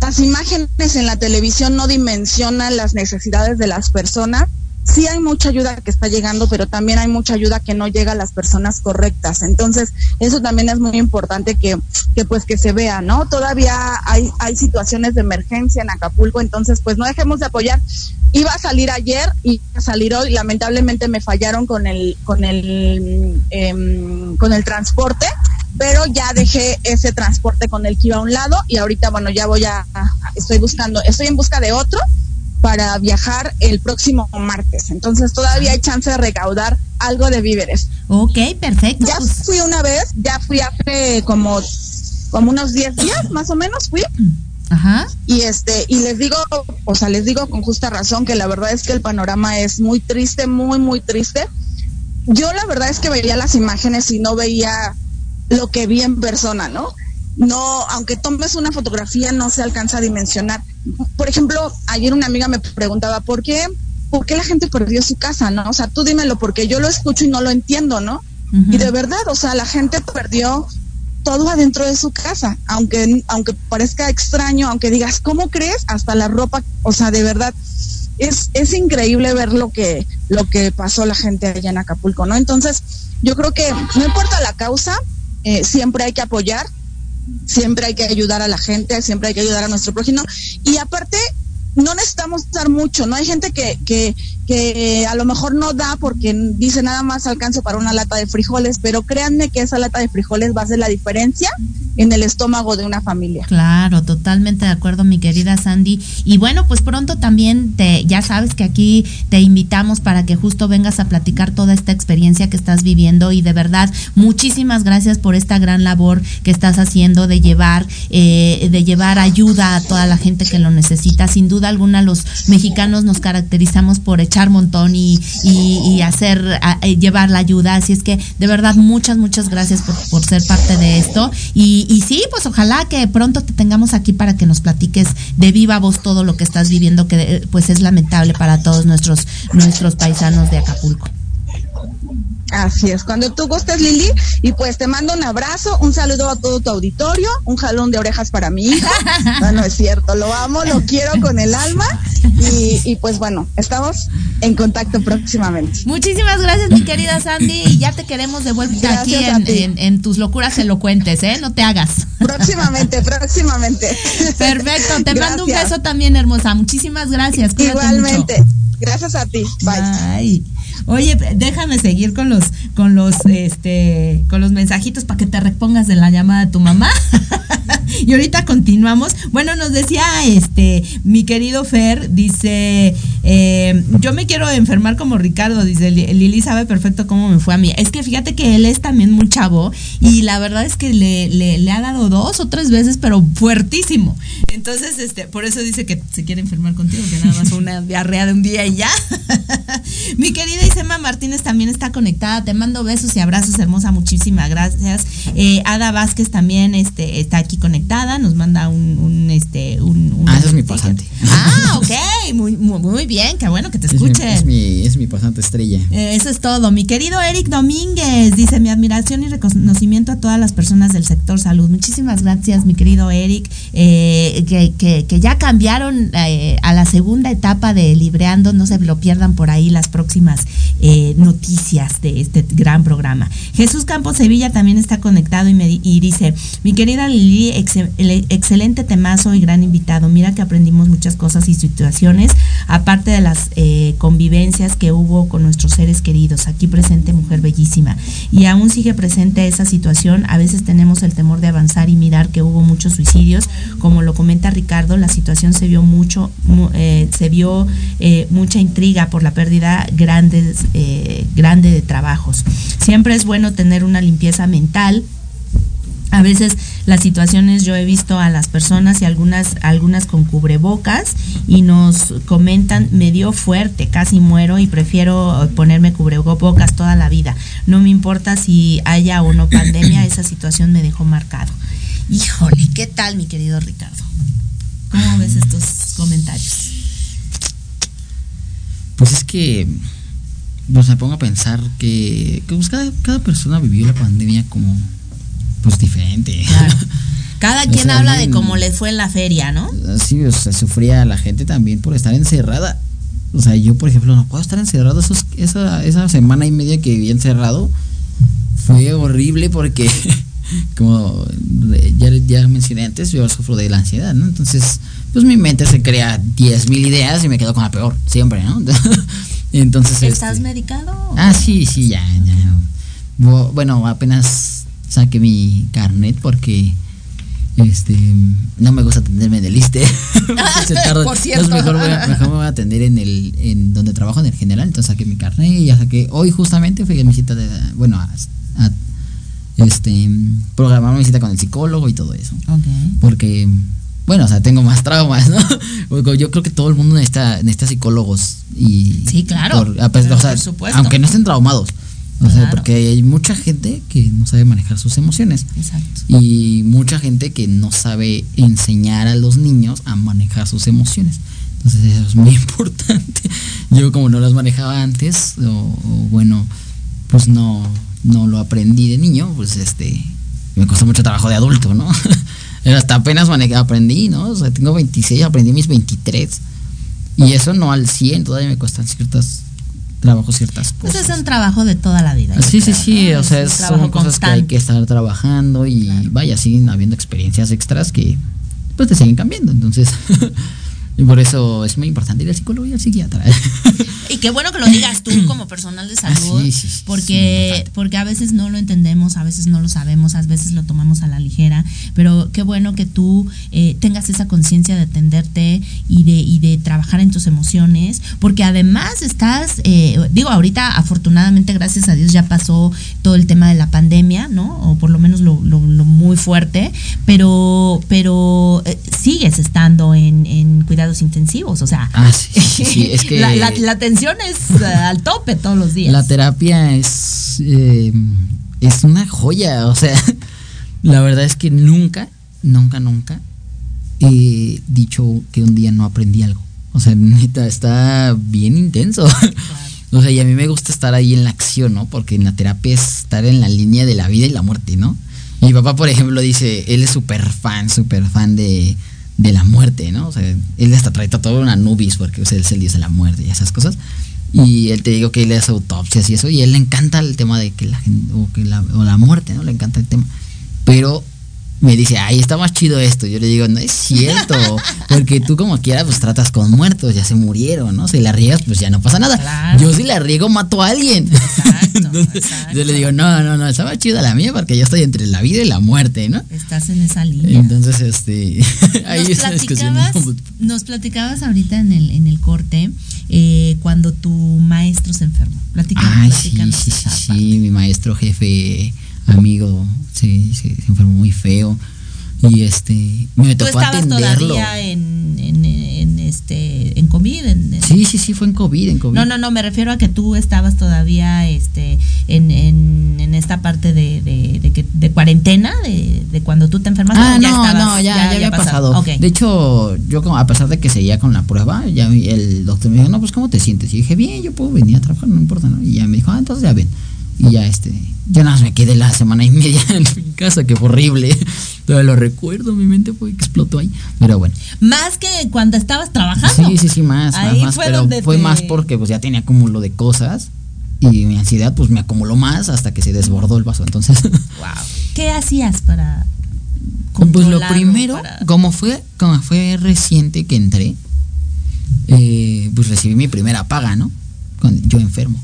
las imágenes en la televisión no dimensionan las necesidades de las personas sí hay mucha ayuda que está llegando, pero también hay mucha ayuda que no llega a las personas correctas. Entonces, eso también es muy importante que, que pues que se vea, ¿no? Todavía hay, hay situaciones de emergencia en Acapulco, entonces pues no dejemos de apoyar. Iba a salir ayer y a salir hoy, lamentablemente me fallaron con el, con el, em, con el transporte pero ya dejé ese transporte con el que iba a un lado y ahorita bueno ya voy a estoy buscando estoy en busca de otro para viajar el próximo martes. Entonces todavía hay chance de recaudar algo de víveres. Ok, perfecto. Ya pues. fui una vez, ya fui hace como, como unos 10 días, más o menos fui. Ajá. Y este, y les digo, o sea, les digo con justa razón que la verdad es que el panorama es muy triste, muy, muy triste. Yo la verdad es que veía las imágenes y no veía lo que vi en persona, ¿no? no, aunque tomes una fotografía, no se alcanza a dimensionar. Por ejemplo, ayer una amiga me preguntaba, ¿por qué, por qué la gente perdió su casa, no? O sea, tú dímelo, porque yo lo escucho y no lo entiendo, ¿no? Y de verdad, o sea, la gente perdió todo adentro de su casa, aunque, aunque parezca extraño, aunque digas, ¿cómo crees? Hasta la ropa, o sea, de verdad, es, es increíble ver lo que, lo que pasó la gente allá en Acapulco, ¿no? Entonces, yo creo que no importa la causa, eh, siempre hay que apoyar, siempre hay que ayudar a la gente, siempre hay que ayudar a nuestro prójimo. Y aparte, no necesitamos dar mucho, ¿no? Hay gente que, que, que a lo mejor no da porque dice nada más alcanzo para una lata de frijoles, pero créanme que esa lata de frijoles va a hacer la diferencia en el estómago de una familia. Claro, totalmente de acuerdo, mi querida Sandy. Y bueno, pues pronto también te, ya sabes que aquí te invitamos para que justo vengas a platicar toda esta experiencia que estás viviendo y de verdad, muchísimas gracias por esta gran labor que estás haciendo de llevar, eh, de llevar ayuda a toda la gente que lo necesita. Sin duda alguna, los mexicanos nos caracterizamos por montón y, y, hacer, eh, llevar la ayuda. Así es que de verdad, muchas, muchas gracias por, por ser parte de esto. Y, y, sí, pues ojalá que pronto te tengamos aquí para que nos platiques de viva voz todo lo que estás viviendo, que pues es lamentable para todos nuestros, nuestros paisanos de Acapulco. Así es, cuando tú gustes Lili, y pues te mando un abrazo, un saludo a todo tu auditorio, un jalón de orejas para mi hijo. No, no es cierto, lo amo, lo quiero con el alma y, pues bueno, estamos en contacto próximamente. Muchísimas gracias mi querida Sandy y ya te queremos de vuelta aquí en, tus locuras elocuentes, ¿eh? No te hagas. Próximamente, próximamente. Perfecto, te mando un beso también hermosa, muchísimas gracias. Igualmente, gracias a ti, bye. Oye, déjame seguir con los, con los, este, con los mensajitos para que te repongas de la llamada de tu mamá. y ahorita continuamos. Bueno, nos decía este, mi querido Fer, dice, eh, yo me quiero enfermar como Ricardo, dice, Lili sabe perfecto cómo me fue a mí. Es que fíjate que él es también muy chavo y la verdad es que le, le, ha dado dos o tres veces, pero fuertísimo. Entonces, este, por eso dice que se quiere enfermar contigo, que nada más una diarrea de un día y ya. Mi querida Isema Martínez también está conectada. Te mando besos y abrazos, hermosa. Muchísimas gracias. Eh, Ada Vázquez también este, está aquí conectada. Nos manda un, un este, un, ah, ese es mi pasante. Ah, ok. Muy, muy, bien. Qué bueno que te escuchen. Es mi, es mi, pasante estrella. Eh, eso es todo. Mi querido Eric Domínguez dice mi admiración y reconocimiento a todas las personas del sector salud. Muchísimas gracias, mi querido Eric, eh, que, que, ya cambiaron a la segunda etapa de Libreando. No se lo pierdan por ahí las próximas noticias de este gran programa. Jesús Campos Sevilla también está conectado y, me, y dice, mi querida Lili, excelente temazo y gran invitado. Mira que aprendimos muchas cosas y situaciones, aparte de las eh, convivencias que hubo con nuestros seres queridos. Aquí presente, mujer bellísima. Y aún sigue presente esa situación. A veces tenemos el temor de avanzar y mirar que hubo muchos suicidios. Como lo comenta Ricardo, la situación se vio mucho, eh, se vio eh, mucha intriga por la pérdida grande, grande de trabajos. Siempre es bueno tener una limpieza mental a veces las situaciones yo he visto a las personas y algunas algunas con cubrebocas y nos comentan me dio fuerte, casi muero y prefiero ponerme cubrebocas toda la vida. No me importa si haya o no pandemia, esa situación me dejó marcado. Híjole, ¿qué tal mi querido Ricardo? ¿Cómo ves estos comentarios? Pues es que pues me pongo a pensar que, pues cada, cada persona vivió la pandemia como pues diferente. Cada quien habla de cómo les fue en la feria, ¿no? Sí, o sea, sufría la gente también por estar encerrada. O sea, yo, por ejemplo, no puedo estar encerrado. esa, esa semana y media que viví encerrado fue horrible porque, como ya, ya mencioné antes, yo sufro de la ansiedad, ¿no? Entonces, pues mi mente se crea 10.000 ideas y me quedo con la peor, siempre, ¿no? Entonces. ¿Estás este, medicado? Ah, sí, sí, ya, ya. Bueno, apenas saqué mi carnet porque este no me gusta atenderme en el ISTE. Por cierto. mejor, me voy a atender en el en donde trabajo en el general, entonces saqué mi carnet y ya saqué hoy justamente fui a mi cita de bueno, a, este programar mi cita con el psicólogo y todo eso. Porque bueno, o sea, tengo más traumas, ¿no? Yo creo que todo el mundo necesita, necesita psicólogos y Sí, claro. aunque no estén traumados. O sea, porque hay mucha gente que no sabe manejar sus emociones. Exacto. Y mucha gente que no sabe enseñar a los niños a manejar sus emociones. Entonces eso es muy importante. Yo como no las manejaba antes, o, bueno, pues no, no lo aprendí de niño, pues este, me costó mucho trabajo de adulto, ¿no? Hasta apenas manejé, aprendí, ¿no? O sea, tengo 26, aprendí mis 23. Y eso no al 100, todavía me cuestan ciertas trabajo ciertas cosas. Pues es un trabajo de toda la vida. Sí, sí, sí, o sea, son cosas que hay que estar trabajando y vaya, siguen habiendo experiencias extras que pues te siguen cambiando, entonces Y por eso es muy importante ir al psicólogo y al psiquiatra. Y qué bueno que lo digas tú como personal de ah, salud, porque, porque a veces no lo entendemos, a veces no lo sabemos, a veces lo tomamos a la ligera, pero qué bueno que tú eh, tengas esa conciencia de atenderte y de, y de trabajar en tus emociones, porque además estás, eh, digo, ahorita afortunadamente, gracias a Dios, ya pasó todo el tema de la pandemia, ¿no? O por lo menos lo, lo, muy fuerte, pero, pero eh, sigues estando en, en intensivos, o sea, ah, es que la, la, atención es eh, al tope todos los días. La terapia es, eh, es una joya, o sea, la verdad es que nunca, nunca, nunca he dicho que un día no aprendí algo. O sea, neta, está bien intenso. O sea, y a mí me gusta estar ahí en la acción, ¿no? Porque en la terapia es estar en la línea de la vida y la muerte, ¿no? Mi papá, por ejemplo, dice, él es súper fan, súper fan de, de la muerte, ¿no? O sea, él hasta trae todo una nubis porque o sea, él se dice la muerte y esas cosas. Y él te digo que él hace autopsias y eso, y él le encanta el tema de que la gente, o que la, o la muerte, ¿no? Le encanta el tema. Pero me dice, ay, está más chido esto. Yo le digo, no es cierto, porque tú como quieras, pues tratas con muertos, ya se murieron, ¿no? Si la riegas, pues ya no pasa nada. Yo si la riego, mato a alguien. Yo le digo, no, no, no, está más chida la mía porque yo estoy entre la vida y la muerte, ¿no? Estás en esa línea. Entonces, este, ahí nos, platicabas, nos platicabas ahorita en el, en el corte eh, cuando tu maestro se enfermó. Platicamos, Ay, sí, sí, sí, sí, mi maestro jefe amigo sí, sí, se enfermó muy feo y este me tocó ¿Tú estabas todavía en, en, este en COVID. En, Sí, sí, sí, fue en COVID, en COVID. No, no, no, me refiero a que tú estabas todavía este en, en, en esta parte de, de, de, que- de cuarentena, de, de cuando tú te enfermaste. Ah, ¿o ya no, estabas- no, ya, ya, había pasado. Ok. De hecho, yo como, a pesar de que seguía con la prueba, ya el doctor me dijo, no, pues ¿cómo te sientes? Y dije, bien, yo puedo venir a trabajar, no importa, ¿no? Y ya me dijo, ah, entonces ya ven. Y ya este, yo nada más me quedé la semana y media en mi casa, que fue horrible. Todavía lo recuerdo, mi mente fue que explotó ahí. Pero bueno. Más que cuando estabas trabajando. Sí, sí, sí, más, más, Ahí más, fue pero donde fue te- más porque pues ya tenía acúmulo de cosas y mi ansiedad pues me acumuló más hasta que se desbordó el vaso. Entonces, ¿Qué hacías para pues lo controlarlo, primero, para- como fue, como fue reciente que entré, eh, pues recibí mi primera paga, ¿no? Cuando yo enfermo.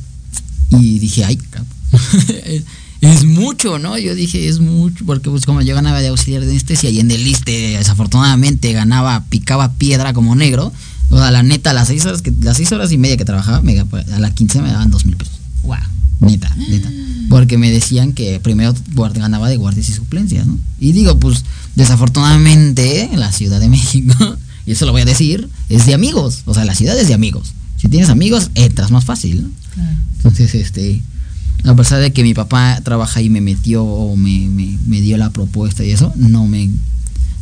Y dije, ay, cabrón, es mucho, ¿no? Yo dije, es mucho, porque pues como yo ganaba de auxiliar de anestesia y en el liste desafortunadamente ganaba, picaba piedra como negro, o sea, la neta, las seis horas, que, las seis horas y media que trabajaba, me, a las 15 me daban dos mil pesos. Wow. Neta, neta. Porque me decían que primero ganaba de guardias y suplencias, ¿no? Y digo, pues, desafortunadamente, la Ciudad de México, y eso lo voy a decir, es de amigos. O sea, la ciudad es de amigos. Si tienes amigos, entras más fácil, ¿no? Entonces, este, a pesar de que mi papá trabaja y me metió o me, me, me dio la propuesta y eso, no me,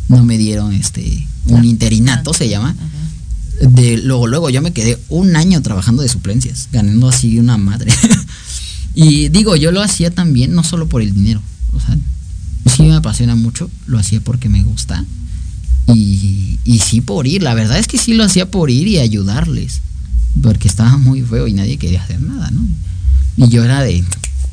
no me dieron este, un interinato, se llama. De, luego, luego yo me quedé un año trabajando de suplencias, ganando así una madre. y digo, yo lo hacía también, no solo por el dinero. O sea, sí me apasiona mucho, lo hacía porque me gusta. Y, y sí por ir, la verdad es que sí lo hacía por ir y ayudarles. Porque estaba muy feo y nadie quería hacer nada, ¿no? Y yo era de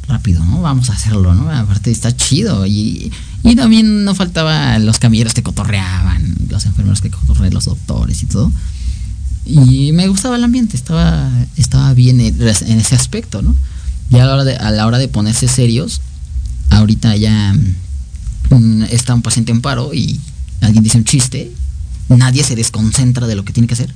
rápido, ¿no? Vamos a hacerlo, ¿no? Aparte está chido. Y, y también no faltaba los camilleros que cotorreaban, los enfermeros que cotorreaban, los doctores y todo. Y me gustaba el ambiente, estaba, estaba bien en ese aspecto, ¿no? Ya a la hora de, a la hora de ponerse serios, ahorita ya mm, está un paciente en paro y alguien dice un chiste, nadie se desconcentra de lo que tiene que hacer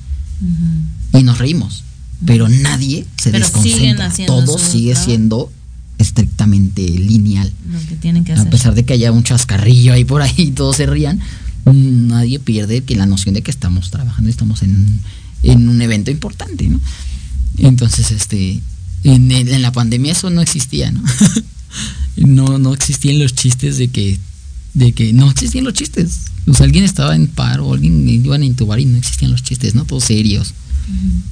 y nos reímos, pero nadie se Pero desconcentra. Todo su sigue siendo estrictamente lineal. Lo que tienen que A hacer. pesar de que haya un chascarrillo ahí por ahí y todos se rían, nadie pierde que la noción de que estamos trabajando, estamos en, en un evento importante, ¿no? Entonces, este, en, el- en la pandemia eso no existía, ¿no? no, no existían los chistes de que, de que no existían los chistes. O sea, alguien estaba en paro, alguien iban a intubar y no existían los chistes, ¿no? Todos serios.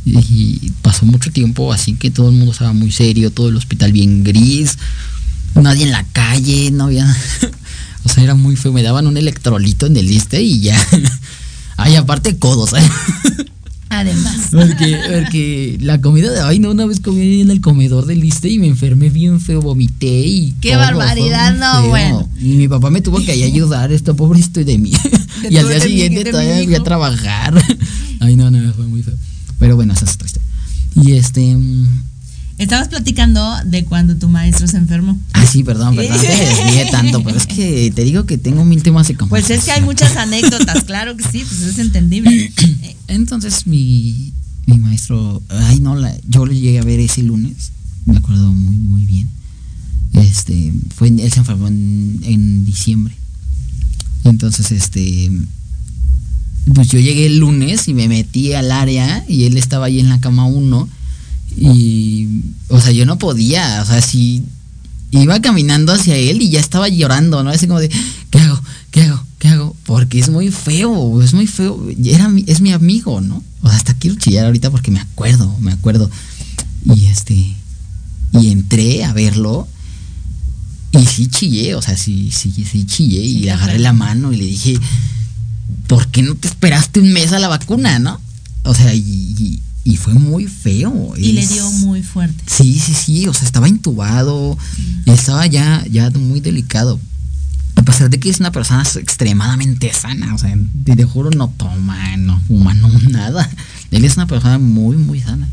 Y, y pasó mucho tiempo así que todo el mundo estaba muy serio, todo el hospital bien gris, nadie en la calle, no había. o sea, era muy feo. Me daban un electrolito en el liste y ya. Ay, aparte codos, ¿eh? Además. Porque, porque la comida de ay no, una vez comí en el comedor del liste y me enfermé bien feo, vomité y. Qué todo, barbaridad, no, feo. bueno. Y mi papá me tuvo que ayudar, esto pobrecito de mí. Y al día siguiente todavía fui a trabajar. Ay no, no, fue muy feo. Pero bueno, esa es otra historia. Y este. mm, Estabas platicando de cuando tu maestro se enfermó. Ah, sí, perdón, perdón. Te desvié tanto, pero es que te digo que tengo mil temas de Pues es que hay muchas anécdotas, claro que sí, pues es entendible. Entonces mi, mi maestro, ay no, la, yo lo llegué a ver ese lunes, me acuerdo muy, muy bien. Este, fue, él se enfermó en, en diciembre. Entonces, este, pues yo llegué el lunes y me metí al área y él estaba ahí en la cama uno y, o sea, yo no podía, o sea, si iba caminando hacia él y ya estaba llorando, ¿no? Así como de, ¿qué hago? ¿Qué hago? ¿Qué hago? Porque es muy feo, es muy feo. Era, mi- es mi amigo, ¿no? O sea, hasta quiero chillar ahorita porque me acuerdo, me acuerdo. Y este, y entré a verlo y sí chillé, o sea, sí, sí, sí chillé y le agarré la mano y le dije, ¿por qué no te esperaste un mes a la vacuna, no? O sea, y, y- fue muy feo. Y le dio muy fuerte. Sí, sí, sí, o sea, estaba intubado, estaba ya, ya muy delicado. A pesar de que es una persona extremadamente sana, o sea, te, te juro, no toma, no fuma, no nada. Él es una persona muy, muy sana.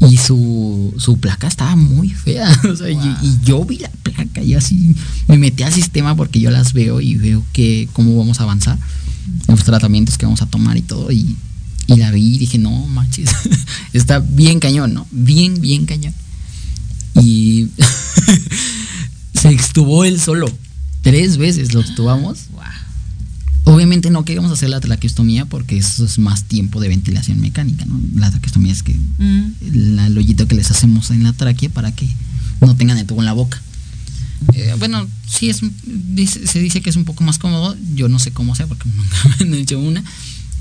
Y su, su placa estaba muy fea. O sea, y, y yo vi la placa y así me metí al sistema porque yo las veo y veo que cómo vamos a avanzar los tratamientos que vamos a tomar y todo. Y, y la vi y dije, no manches, está bien cañón, ¿no? Bien, bien cañón. Y se extubó él solo. Tres veces lo extubamos. Obviamente obviamente no queríamos hacer la traqueostomía porque eso es más tiempo de ventilación mecánica, ¿no? La traqueostomía es que Mm. la hoyito que les hacemos en la tráquea para que no tengan el tubo en la boca. Eh, bueno, sí es dice- se dice que es un poco más cómodo. Yo no sé cómo sea porque nunca me han hecho una,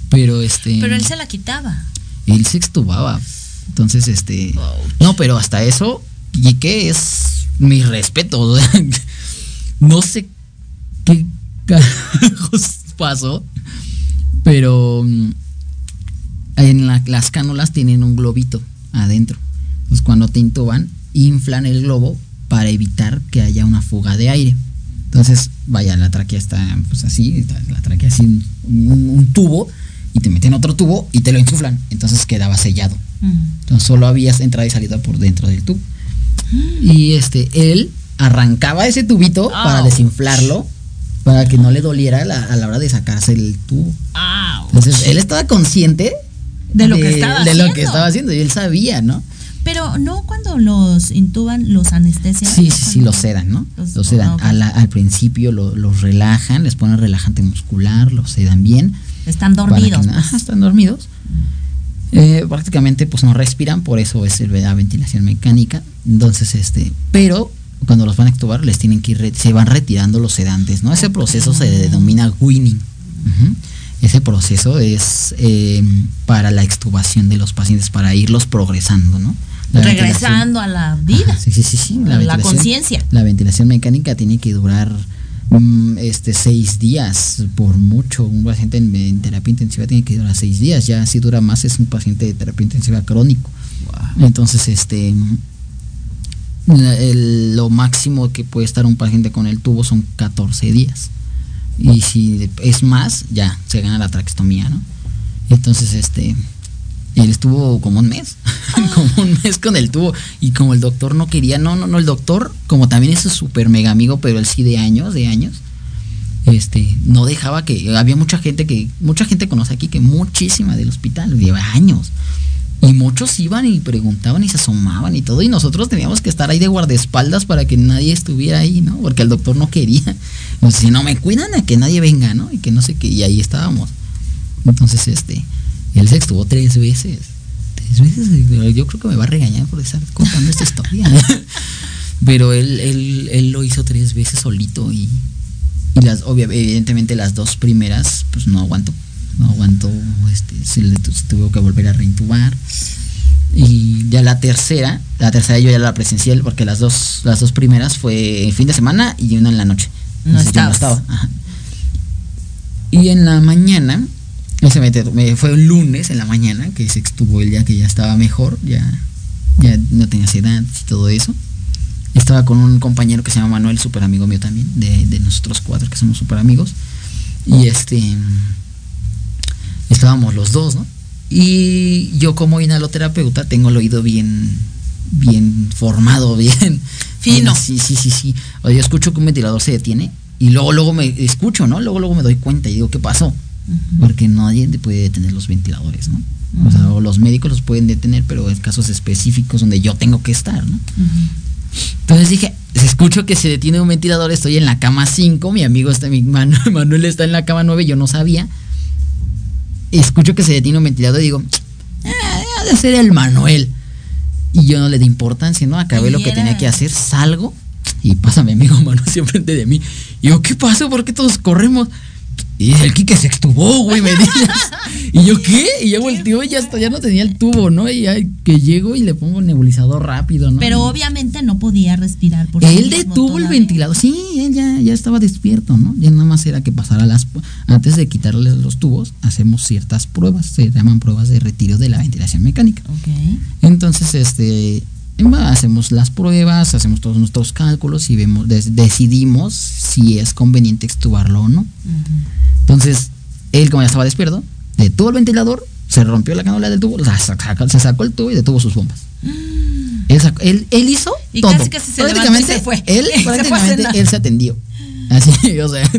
pero este Pero él se la quitaba. él se extubaba. Entonces, este. No, pero hasta eso, y que es mi respeto. no sé qué carajos pasó, pero mm, en la- las cánulas tienen un globito adentro. Entonces, cuando te intuban, inflan el globo para evitar que haya una fuga de aire. Entonces, vaya, la tráquea está pues así, la tráquea así, un, un- un tubo, y te meten otro tubo y te lo insuflan. Entonces quedaba sellado. Entonces solo habías entrada y salida por dentro del tubo. Y este, él arrancaba ese tubito para desinflarlo, para que no le doliera la- a la hora de sacarse el tubo. Entonces él estaba consciente De lo que estaba de lo que estaba haciendo y él sabía, ¿no? Pero no cuando los intuban, los anestesian. Sí, sí, sí, los sedan, ¿no? Los- Los sedan. ah, la- al principio lo- los relajan, les ponen relajante muscular, los sedan bien. Están que dormidos. pues. ajá, están dormidos. Eh, prácticamente pues no respiran, por eso es la ventilación mecánica. Entonces, este, pero cuando los van a extubar les tienen que ir, se van retirando los sedantes, ¿no? Ese proceso se denomina weaning. Ujú. Ese proceso es eh, para la extubación de los pacientes, para irlos progresando, ¿no? La Regresando a la vida. Sí, sí, sí, sí. La conciencia. La ventilación mecánica tiene que durar mm, este seis días por mucho. Un paciente en, en terapia intensiva tiene que durar seis días. Ya si dura más es un paciente de terapia intensiva crónico. Entonces, este la- el- lo máximo que puede estar un paciente con el tubo son 14 días. Y si es más, ya se gana la traqueostomía, ¿no? Entonces, este él estuvo como un mes, como un mes con el tubo. Y como el doctor no quería, no, no, no, el doctor, como también es su súper mega amigo, pero él sí de años, de años, este, no dejaba que, había mucha gente que, mucha gente conoce aquí que muchísima del hospital, lleva años. Y muchos iban y preguntaban y se asomaban y todo, y nosotros teníamos que estar ahí de guardaespaldas para que nadie estuviera ahí, ¿no? Porque el doctor no quería. Si no me cuidan a que nadie venga, ¿no? Y que no sé qué, y ahí estábamos. Entonces, este, él se estuvo tres veces. Tres veces, yo creo que me va a regañar por estar contando esta historia. Pero él, él, él lo hizo tres veces solito y, y las, obvia- evidentemente las dos primeras, pues no aguantó. No aguantó, este, se, le tu- se tuvo que volver a reintubar. Y ya la tercera, la tercera yo ya la presencié porque las dos, las dos primeras fue fin de semana y una en la noche. No yo estabas. estaba. Y en la mañana, ese me, me- fue un lunes en la mañana que se extuvo el día que ya estaba mejor, ya, ya no tenía ansiedad y todo eso. Estaba con un compañero que se llama Manuel, súper amigo mío también, de, de nosotros cuatro que somos súper amigos. Y este estábamos los dos, ¿no? Y yo como inhaloterapeuta tengo el oído bien, bien formado, bien Fino. sí, sí, sí, sí. O sea, yo escucho que un ventilador se detiene y luego, luego me escucho, ¿no? Luego, luego me doy cuenta y digo, ¿qué pasó? Porque nadie te puede detener los ventiladores, ¿no? O sea, o los médicos los pueden detener, pero en casos específicos donde yo tengo que estar, ¿no? Entonces dije, escucho que se detiene un ventilador, estoy en la cama 5, mi amigo está, mi Manu- Manuel está en la cama 9, yo no sabía. Escucho que se detiene un ventilador y digo, ah, ha de ser el Manuel. Y yo no le di importancia, ¿no? Acabé lo que tenía que hacer, salgo y pasa mi amigo Manuel siempre frente de mí. Y yo, ¿qué pasó? ¿Por qué todos corremos? Y el Kike se extubó, güey, me dices. y yo, ¿qué? Y ya volteó y ya, hasta ya no tenía el tubo, ¿no? Y ya que llego y le pongo nebulizador rápido, ¿no? Pero obviamente no podía respirar. Por Él detuvo el ventilador. Sí, él ya, ya estaba despierto, ¿no? Ya nada más era que pasara las. Antes de quitarle los tubos, hacemos ciertas pruebas. Se llaman pruebas de retiro de la ventilación mecánica. Ok. Entonces, este. Hacemos las pruebas, hacemos todos nuestros cálculos y vemos, decidimos si es conveniente extubarlo o no. Entonces, él, como ya estaba despierto, detuvo el ventilador, se rompió la cánula del tubo, la saca- se sacó el tubo y detuvo sus bombas. Él, sacó- él, él hizo Y todo. casi, casi se levantó y prácticamente, se fue. Él, Se prácticamente, él se atendió. Así, o sea,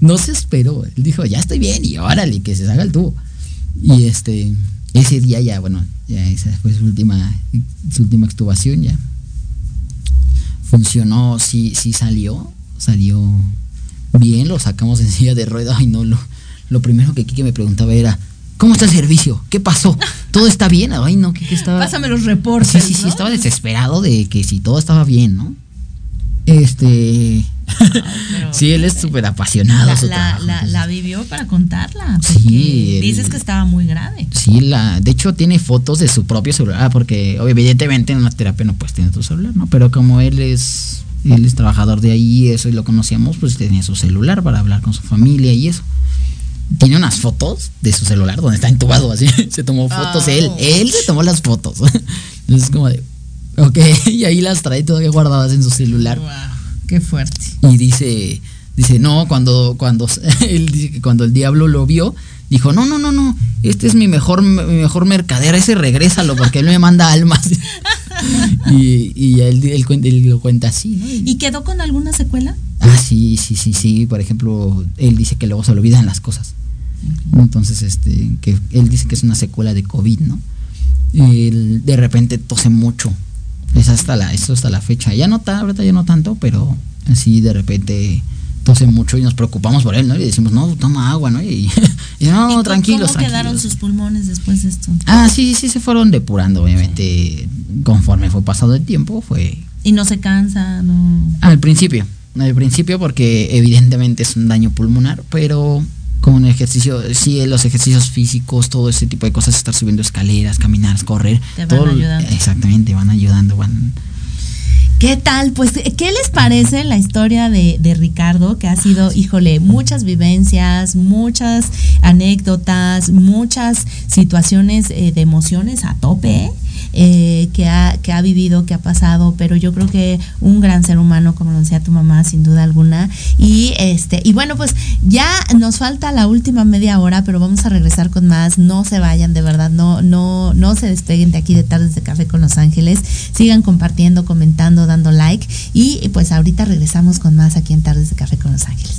no se esperó. Él dijo, ya estoy bien y órale, que se salga el tubo. Y este, ese día ya, bueno, ya esa fue su última, su última extubación, ya. Funcionó, sí, sí salió, salió bien, lo sacamos en silla de rueda y no lo, lo primero que Kike me preguntaba era, ¿cómo está el servicio? ¿Qué pasó? ¿Todo está bien? Ay, no, Kike estaba... Pásame los reportes. Sí, sí, sí, estaba desesperado de que si todo estaba bien, ¿no? Este... sí, él es súper apasionado. La, la, la, vivió para contarla. Sí. dices que estaba muy grave. Sí, la, de hecho tiene fotos de su propio celular, porque evidentemente en una terapia no puedes tener tu celular, ¿no? Pero como él es, él es trabajador de ahí y eso y lo conocíamos, pues tenía su celular para hablar con su familia y eso. Tiene unas fotos de su celular donde está entubado así. Se tomó fotos él, oh. él se tomó las fotos. Entonces como de, ok, y ahí las trae todavía guardadas en su celular. Qué fuerte. Y dice, dice, no, cuando, cuando, él dice que cuando el diablo lo vio, dijo, no, no, no, no, este es mi mejor, mi mejor mercader, ese regrésalo porque él me manda almas. y, y él, él, lo cuenta así, ¿no? ¿Y quedó con alguna secuela? Ah, sí, sí, sí, sí. Por ejemplo, él dice que luego se le olvidan las cosas. Entonces, este, que él dice que es una secuela de COVID, ¿no? Él de repente tose mucho es hasta la, esto hasta la fecha. Ya no está, ahorita ya no tanto, pero así de repente tose mucho y nos preocupamos por él, ¿no? Y decimos, no, toma agua, ¿no? Y, no, tranquilos, ¿Cómo quedaron sus pulmones después de esto? Ah, sí, sí, se fueron depurando, obviamente. Conforme fue pasado el tiempo, fue. ¿Y no se cansa? No. Al principio. Al principio, porque evidentemente es un daño pulmonar, pero con ejercicio, sí, los ejercicios físicos, todo ese tipo de ccosas, estar subiendo escaleras, caminar, correr. Te van ayudando. Exactamente, van ayudando, van... ¿Qué tal? Pues, ¿qué les parece la historia de, de, Ricardo? Que ha sido, híjole, muchas vivencias, muchas anécdotas, muchas situaciones eh, de emociones a tope, ¿eh? Eh, que, ha, que ha vivido, que ha pasado, pero yo creo que un gran ser humano, como lo decía tu mamá, sin duda alguna. Y este, y bueno, pues ya nos falta la última media hora, pero vamos a regresar con más. No se vayan, de verdad, no, no, no se despeguen de aquí de tardes de café con Los Ángeles. Sigan compartiendo, comentando, dando like. Y pues ahorita regresamos con más aquí en Tardes de Café con Los Ángeles.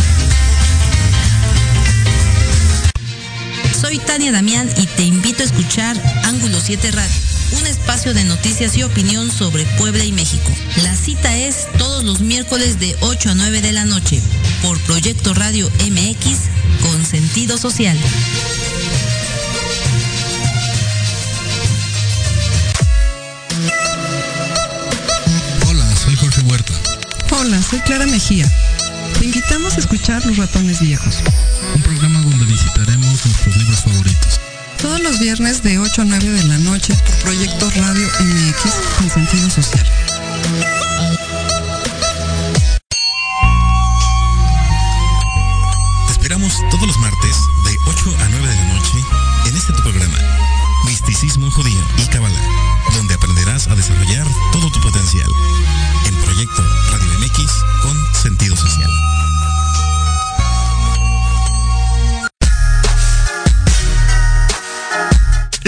Soy Tania Damián y te invito a escuchar Ángulo 7 Radio, un espacio de noticias y opinión sobre Puebla y México. La cita es todos los miércoles de 8 a 9 de la noche por Proyecto Radio MX con sentido social. Hola, soy Jorge Huerta. Hola, soy Clara Mejía. Te invitamos a escuchar Los Ratones Viejos. Un programa donde visitaremos nuestros libros favoritos. Todos los viernes de 8 a 9 de la noche por Proyecto Radio MX con sentido social. Te esperamos todos los martes de 8 a 9 de la noche en este tu programa, Misticismo Judío y Kabbalah, donde aprenderás a desarrollar todo tu potencial. En Proyecto Radio MX con sentido social.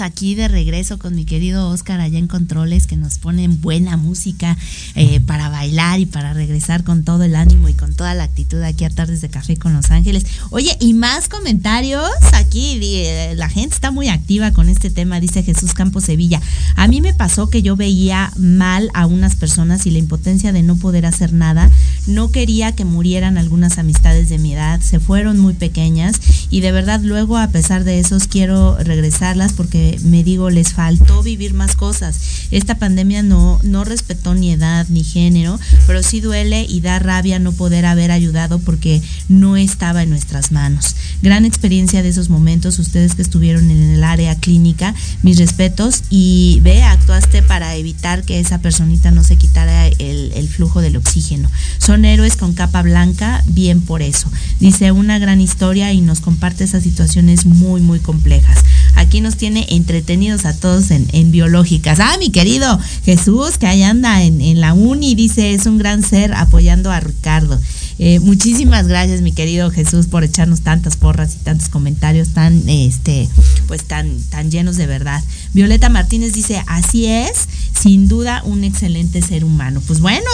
Aquí de regreso con mi querido Oscar allá en Controles, que nos ponen buena música eh, para bailar y para regresar con todo el ánimo y con toda la actitud aquí a Tardes de Café con Los Ángeles. Oye, y más comentarios aquí, eh, la gente está muy activa con este tema, dice Jesús Campos Sevilla. A mí me pasó que yo veía mal a unas personas y la impotencia de no poder hacer nada, no quería que murieran algunas amistades de mi edad, se fueron muy pequeñas y de verdad luego a pesar de eso quiero regresarlas porque me digo, les faltó vivir más cosas. Esta pandemia no, no respetó ni edad ni género, pero sí duele y da rabia no poder haber ayudado porque no estaba en nuestras manos. Gran experiencia de esos momentos, ustedes que estuvieron en el área clínica, mis respetos y ve, actuaste para evitar que esa personita no se quitara el, el flujo del oxígeno. Son héroes con capa blanca, bien por eso. Dice una gran historia y nos comparte esas situaciones muy, muy complejas. Aquí nos tiene entretenidos a todos en, biológicas. Ah, mi querido Jesús, que ahí anda en, la uni, dice, es un gran ser apoyando a Ricardo. Eh, muchísimas gracias, mi querido Jesús, por echarnos tantas porras y tantos comentarios tan, este, pues tan, tan llenos de verdad. Violeta Martínez dice, así es, sin duda un excelente ser humano. Pues bueno,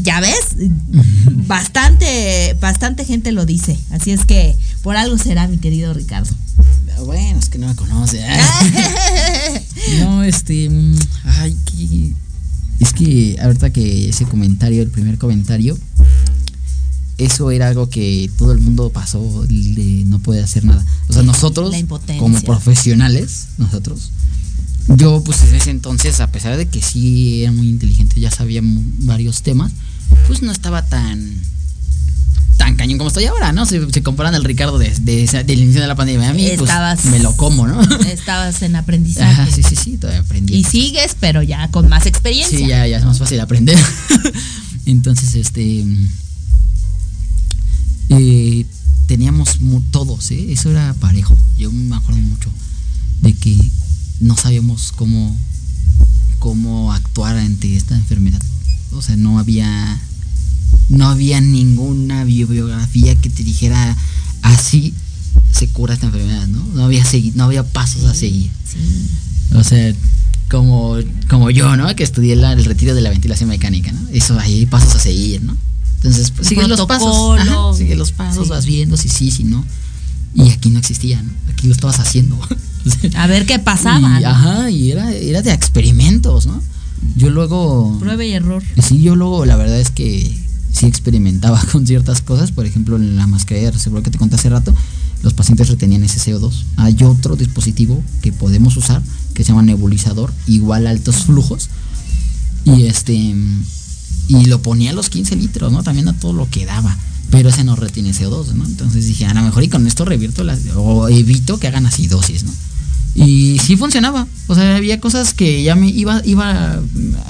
ya ves, bastante, bastante gente lo dice. Así es que por algo será, mi querido Ricardo. Bueno, es que no me conoce. ¿eh? no, este. Mm, ay, que. Es que ahorita que ese comentario, el primer comentario, eso era algo que todo el mundo pasó de no puede hacer nada. O sea, nosotros, como profesionales, nosotros, yo pues en ese entonces, a pesar de que sí era muy inteligente, ya sabía varios temas, pues no estaba tan tan cañón como estoy ahora, ¿no? Si, comparan el Ricardo de, del inicio de la pandemia a mí, pues me lo como, ¿no? Estabas en aprendizaje. sí, sí, sí, todavía aprendí. Y sigues, pero ya con más experiencia. Sí, ya, ya es más fácil aprender. Entonces, este... Eh, teníamos todos, ¿eh? Eso era parejo. Yo me acuerdo mucho de que no sabíamos cómo, cómo actuar ante esta enfermedad. O sea, no había no había ninguna bibliografía que te dijera así se cura esta enfermedad, ¿no? No había, no había pasos a seguir. O sea, como, como yo, ¿no? Que estudié el retiro de la ventilación mecánica, ¿no? Eso, ahí hay pasos a seguir, ¿no? Entonces, pues, sigue los pasos. sigue los pasos, vas viendo si sí, si no. Y aquí no existía, ¿no? Aquí lo estabas haciendo. a ver qué pasaba. Ajá, y era, era de experimentos, ¿no? Yo luego... Prueba y error. Sí, yo luego, la verdad es que sí experimentaba con ciertas cosas, por ejemplo en la mascarilla seguro que te conté hace rato, los pacientes retenían ese CO2. Hay otro dispositivo que podemos usar que se llama nebulizador, igual altos flujos, y este y lo ponía a los 15 litros, ¿no? También a todo lo que daba. Pero ese no retiene CO2, ¿no? Entonces dije, a lo mejor y con esto revierto las, o evito que hagan acidosis, ¿no? Y sí funcionaba. O sea, había cosas que ya me iba, iba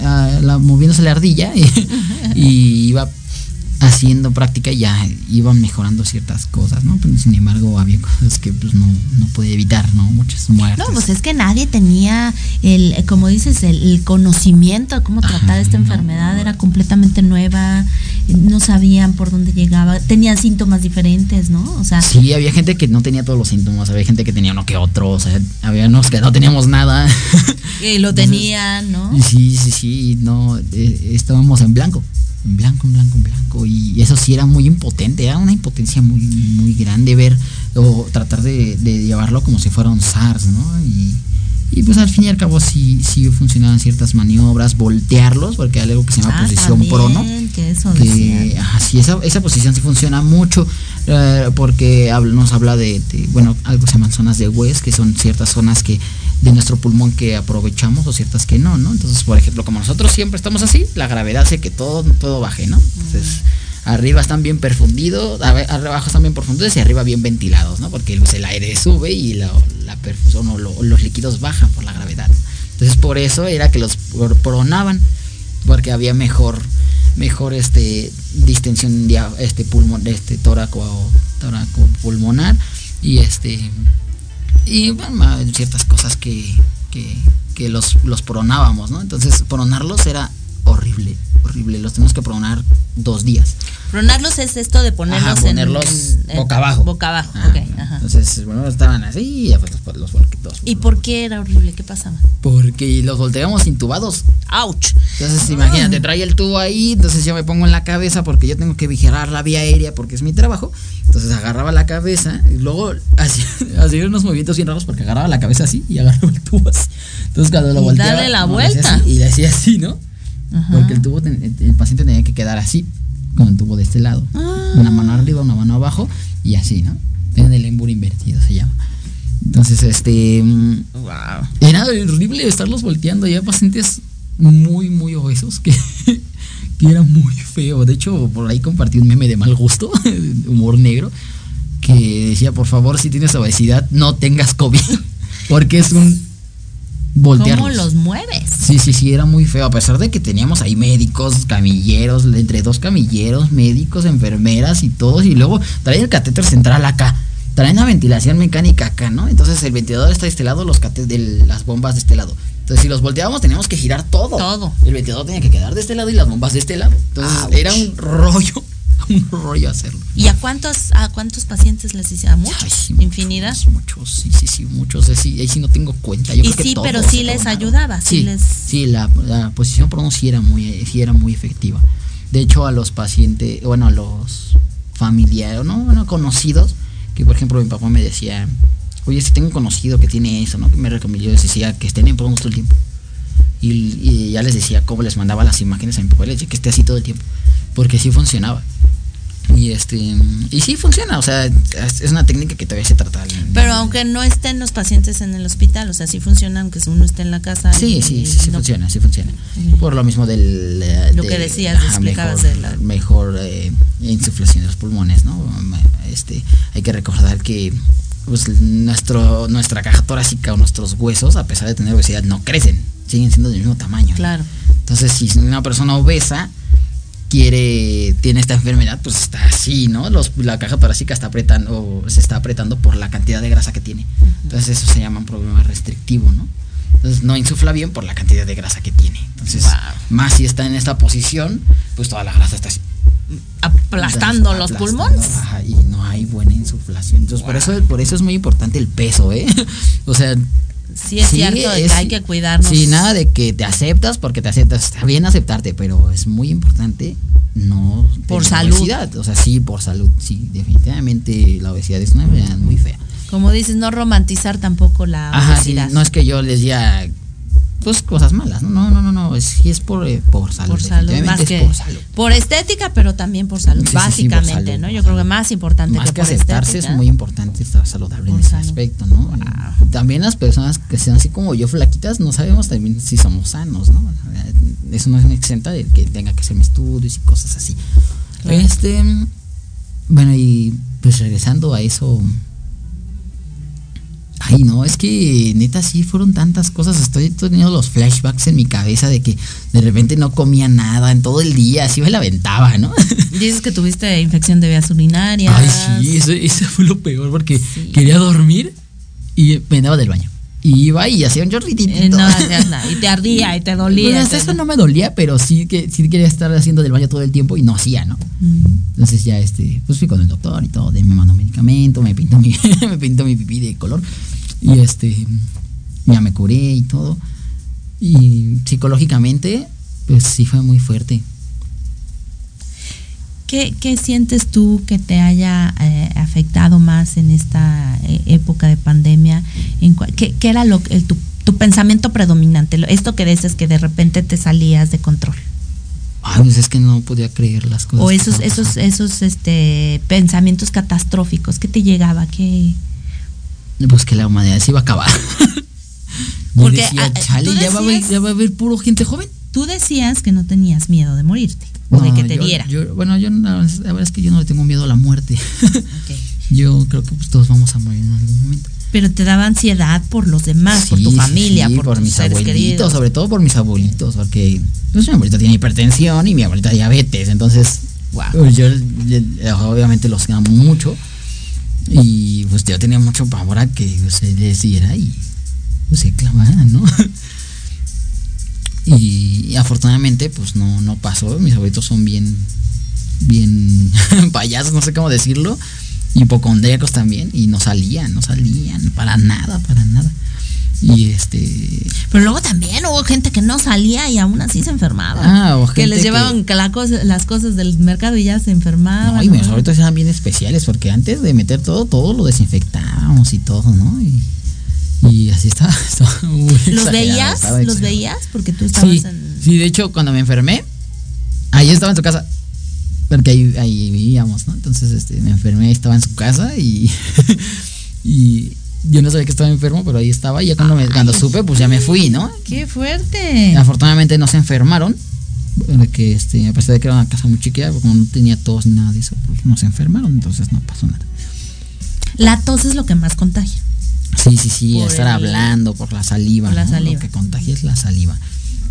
a la, moviéndose la ardilla y iba haciendo práctica ya iban mejorando ciertas cosas, ¿no? Pero sin embargo había cosas que pues no, no puede evitar, ¿no? Muchas muertes. No, pues es que nadie tenía el, como dices, el, conocimiento de cómo tratar esta enfermedad, era completamente nueva, no sabían por dónde llegaba, tenían síntomas diferentes, ¿no? O sea. Sí, había gente que no tenía todos los síntomas, había gente que tenía uno que otro, o sea, había unos que no teníamos nada. Y lo tenían, ¿no? Sí, sí, sí, no, eh, estábamos en blanco en blanco, en blanco, en blanco. Y eso sí era muy impotente, era una impotencia muy, muy grande ver o tratar de, llevarlo como si fuera un SARS, ¿no? Y, y, pues al fin y al cabo sí, sí funcionaban ciertas maniobras, voltearlos, porque hay algo que se llama ah, posición prono. Que eso que, sí, esa, esa, posición sí funciona mucho, eh, porque nos habla de, de, bueno, algo se llaman zonas de West, que son ciertas zonas que de nuestro pulmón que aprovechamos o ciertas que no, ¿no? Entonces, por ejemplo, como nosotros siempre estamos así, la gravedad hace que todo, todo baje, ¿no? Entonces, arriba están bien perfundidos, abajo están bien perfundidos y arriba bien ventilados, ¿no? Porque pues, el aire sube y la, la perfusión o los líquidos bajan por la gravedad. Entonces, por eso era que los pronaban, porque había mejor mejor este distensión este pulmón este tóraco tóraco pulmonar y este y bueno, ciertas cosas que, que, los, los pronábamos, ¿no? Entonces, pronarlos era horrible, horrible. Los tenemos que pronar dos días. Pronarlos es esto de ponerlos, Ajá, ponerlos en, boca abajo. Boca abajo, Ajá. Entonces, bueno, estaban así y ya, pues, los, los, los- ¿Y por qué era horrible? ¿Qué pasaba? Porque los volteamos intubados. ¡Auch! Entonces, imagínate, trae el tubo ahí, entonces yo me pongo en la cabeza porque yo tengo que vigilar la vía aérea porque es mi trabajo. Entonces agarraba la cabeza y luego hacía, hacía unos movimientos bien raros porque agarraba la cabeza así y agarraba el tubo así. Entonces cuando lo Y volteaba dale la vuelta. así, y le hacía así, ¿no? Ajá. Porque el tubo, ten- el, paciente tenía que quedar así, con el tubo de este lado. Ah. Una mano arriba, una mano abajo y así, ¿no? En el embur invertido se llama. Entonces, este. mm, Era horrible estarlos volteando. Ya pacientes muy, muy obesos que, que era muy feo. De hecho, por ahí compartí un meme de mal gusto, humor negro, que decía: por favor, si tienes obesidad, no tengas COVID. Porque es un. Voltearlos. ¿Cómo los mueves? Sí, sí, sí, era muy feo. A pesar de que teníamos ahí médicos, camilleros, entre dos camilleros, médicos, enfermeras y todos. Y luego traen el catéter central acá. Traen la ventilación mecánica acá, ¿no? Entonces el ventilador está de este lado, los de las bombas de este lado. Entonces si los volteábamos teníamos que girar todo. Todo. El ventilador tenía que quedar de este lado y las bombas de este lado. Entonces era un rollo, un rollo hacerlo. ¿Y a cuántos a cuántos pacientes les hice? ¿A muchos? ¿Infinidad? Muchos, sí, sí, sí, muchos. Ahí sí, ahí sí no tengo cuenta. Yo y creo que sí, todos pero sí les ayudaba, sí, Sí, les... sí, la, la posición prono sí era muy, sí era muy efectiva. De hecho, a los pacientes, bueno, a los familiares, ¿no? Bueno, conocidos, que por ejemplo mi papá me decía, oye, si tengo un conocido que tiene eso, ¿no? Que me recomendó, yo les decía que estén en pronos todo el tiempo. Y, y ya les decía cómo les mandaba las imágenes a mi papá, les decía que esté así todo el tiempo, porque sí funcionaba. Y este y sí funciona, o sea, es una técnica que todavía se trata. Pero aunque no estén los pacientes en el hospital, o sea, sí funciona aunque uno esté en la casa. Sí, y- sí, sí, sí no- funciona, sí funciona. Por lo mismo del... eh, Lo de- que decías, ajá, explicabas mejor, de la- Mejor eh, insuflación de los pulmones, ¿no? Este, hay que recordar que pues, nuestro, nuestra caja torácica o nuestros huesos, a pesar de tener obesidad, no crecen, siguen siendo del mismo tamaño. Claro. Entonces, si una persona obesa quiere tiene esta enfermedad, pues está así, ¿no? Los, la caja torácica está apretando, se está apretando por la cantidad de grasa que tiene. Entonces, eso se llama un problema restrictivo, ¿no? Entonces, no insufla bien por la cantidad de grasa que tiene. Entonces, más si está en esta posición, pues toda la grasa está así. Aplastando los pulmones. Ajá, y no hay buena insuflación. Entonces, por eso por eso es muy importante el peso, ¿eh? o sea, Sí, es cierto de que es- hay que cuidarnos. Sí, nada de que te aceptas porque te aceptas. Está bien aceptarte, pero es muy importante no Por tener salud. obesidad. O sea, sí, por salud. Sí, definitivamente la obesidad es una enfermedad muy fea. Como dices, no romantizar tampoco la Ajá, sí, obesidad. no es que yo les diga pues cosas malas, no, no, no, no, no, es, sí es por, eh, por salud. por salud, más es que por salud. por estética, pero también por salud, Sí, sí, sí, por básicamente, salud, ¿no? Yo creo que más importante Más que, que por aceptarse estética. es muy importante estar saludable en ese aspecto, ¿no? También las personas que sean así como yo flaquitas, no sabemos también si somos sanos, ¿no? Eso no es exenta de que tenga que hacerme estudios y cosas así. Claro. Este, bueno, y pues regresando a eso. Ay, no, es que neta sí fueron tantas cosas. Estoy teniendo los flashbacks en mi cabeza de que de repente no comía nada en todo el día, así me la aventaba, ¿no? Dices que tuviste infección de vías urinarias. Ay, sí, eso, eso fue lo peor porque quería dormir y me andaba del baño. Y iba y hacía un chorritito. Eh, no hacías nada, y te ardía y te dolía. Pues hasta te- eso no me dolía, pero sí que sí quería estar haciendo del baño todo el tiempo y no hacía, ¿no? Entonces ya este, pues fui con el doctor y todo, me mandó medicamento, me pintó mi, me pintó mi pipí de color y este ya me curé y todo. Y psicológicamente, pues sí fue muy fuerte. ¿Qué, qué sientes tú que te haya eh, afectado más en esta eh, época de pandemia? En ¿qué, qué era lo, el- tu, tu pensamiento predominante? Lo- Esto que dices que de repente te salías de control. Ay, pues es que no podía creer las cosas. O esos, esos, esos este, pensamientos catastróficos. ¿Qué te llegaba? ¿Qué? Pues que la humanidad se iba a acabar. Porque, decía, ah, chale, tú ya va, a haber, decías- ya va a haber puro gente joven. Tú decías que no tenías miedo de morirte o de que te yo- diera. yo- bueno, yo la verdad es que yo no le tengo miedo a la muerte. Yo creo que pues, todos vamos a morir en algún momento. Pero te daba ansiedad por los demás, por tu familia, sí, por, tus mis seres abuelitos, queridos. sobre todo por mis abuelitos, porque pues, mi abuelita tiene hipertensión y mi abuelita diabetes, entonces pues, yo obviamente los amo mucho y pues yo tenía mucho pavor a que se les diera y pues, se clavaran, ¿no? Y, afortunadamente pues no, no pasó, mis abuelitos son bien, bien payasos, no sé cómo decirlo, hipocondríacos también, y no salían, no salían, para nada, para nada. Y este. Pero luego también hubo gente que no salía y aún así se enfermaba. Ah, o que les gente llevaban la cosa- las cosas del mercado y ya se enfermaban. No, y mis ¿no? ahorita eran bien especiales porque antes de meter todo, todo lo desinfectábamos y todo, ¿no? Y, y así estaba. estaba muy ¿Los veías? estaba ¿Los veías? Porque tú estabas Sí, en. sí, de hecho, cuando me enfermé, ahí estaba en su casa. Porque ahí, ahí vivíamos, ¿no? Entonces, este, me enfermé, estaba en su casa y, y yo no sabía que estaba enfermo, pero ahí estaba. Y ya cuando, me- cuando supe, pues ya me fui, ¿no? ¡Qué fuerte! Afortunadamente no se enfermaron. Que este, a pesar de que era una casa muy chiquita, como no tenía tos ni nada de eso, pues no se enfermaron, entonces no pasó nada. La tos es lo que más contagia. Sí, sí, sí, Por estar el- hablando por la saliva. por la ¿no? saliva. Lo que contagia es la saliva.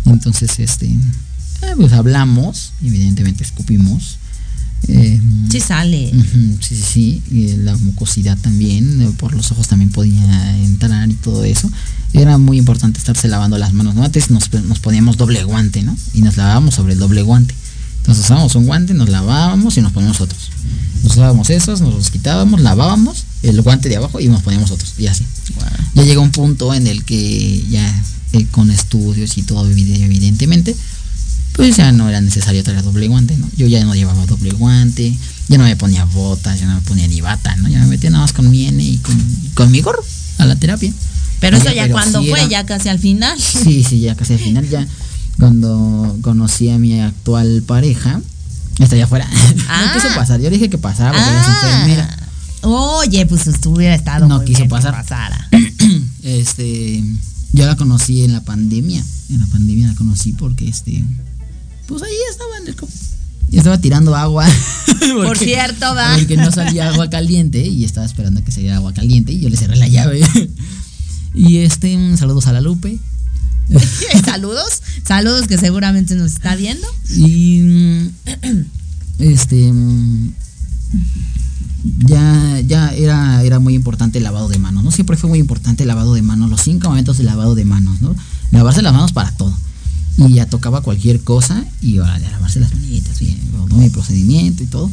Entonces, este, eh, pues hablamos, evidentemente escupimos. Eh, Sí sale. ujú, sí, sí, sí. y la mucosidad también, eh, por los ojos también podía entrar y todo eso. Era muy importante estarse lavando las manos. ¿no? Antes nos, nos poníamos doble guante, ¿no? Y nos lavábamos sobre el doble guante. Entonces usábamos un guante, nos lavábamos y nos poníamos otros. Nos usábamos esos, nos los quitábamos, lavábamos el guante de abajo y nos poníamos otros. Y así. Ya llega un punto en el que ya eh, con estudios y todo evide- evidentemente, pues ya no era necesario traer doble guante, ¿no? Yo ya no llevaba doble guante, ya no me ponía botas, ya no me ponía ni bata, ¿no? Ya me metía nada más con mi N y con, con mi gorro a la terapia. Pero eso ya pero cuando sí fue, era- ya casi al final. Sí, sí, ya casi al final, ya cuando conocí a mi actual pareja, está allá afuera. Ah. no quiso pasar, yo dije que pasara porque Ah. enfermera. Oye, pues estuviera estado No muy quiso bien que pasar. pasara. este yo la conocí en la pandemia en la pandemia la conocí porque este pues ahí estaba en el co- y estaba tirando agua. Por cierto, va. porque no salía agua caliente y estaba esperando a que saliera agua caliente y yo le cerré la llave. Y este saludos a la Lupe saludos, saludos que seguramente nos está viendo. y este ya ya era era muy importante el lavado de manos no siempre fue muy importante el lavado de manos los cinco momentos de lavado de manos no lavarse las manos para todo y ya tocaba cualquier cosa y ahora ya lavarse las manitas bien todo mi procedimiento y todo.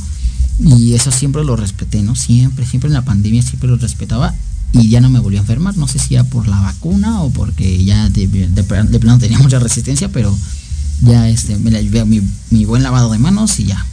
Y eso siempre lo respeté no siempre siempre en la pandemia siempre lo respetaba y ya no me volví a enfermar. No sé si era por la vacuna o porque ya de, de, de plano tenía mucha resistencia pero ya este me la llevé a mi, mi buen lavado de manos y ya.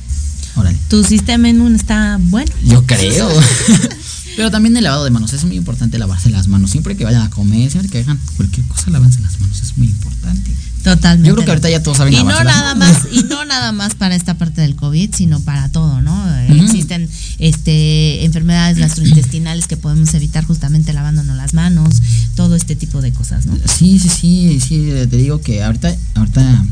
Órale. Tu sistema inmune está bueno. yo creo. Pero también el lavado de manos es muy importante lavarse las manos. Siempre que vayan a comer siempre que hagan cualquier cosa lávense las manos es muy importante Totalmente. yo creo que ahorita ya todos saben y no nada más y no nada más para esta parte del covid sino para todo no existen este enfermedades gastrointestinales que podemos evitar justamente lavándonos las manos todo este tipo de cosas no sí sí sí sí te digo que ahorita ahorita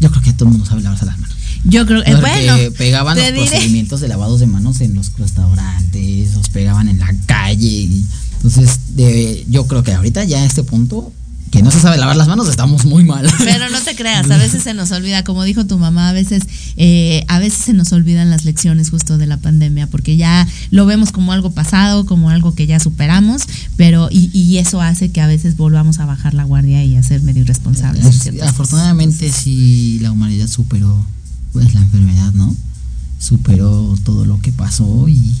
yo creo que todo el mundo sabe lavarse las manos yo creo eh, Porque bueno pegaban los diré. procedimientos de lavados de manos en los restaurantes, los pegaban en la calle. entonces, de, yo creo que ahorita ya a este punto, que no se sabe lavar las manos, estamos muy mal. Pero no te creas, a veces se nos olvida, como dijo tu mamá, a veces, eh, a veces se nos olvidan las lecciones justo de la pandemia, porque ya lo vemos como algo pasado, como algo que ya superamos, pero y, y eso hace que a veces volvamos a bajar la guardia y a ser medio irresponsables. en Es- ciertas cosas. afortunadamente sí la humanidad superó pues la enfermedad, ¿no? Superó todo lo que pasó y,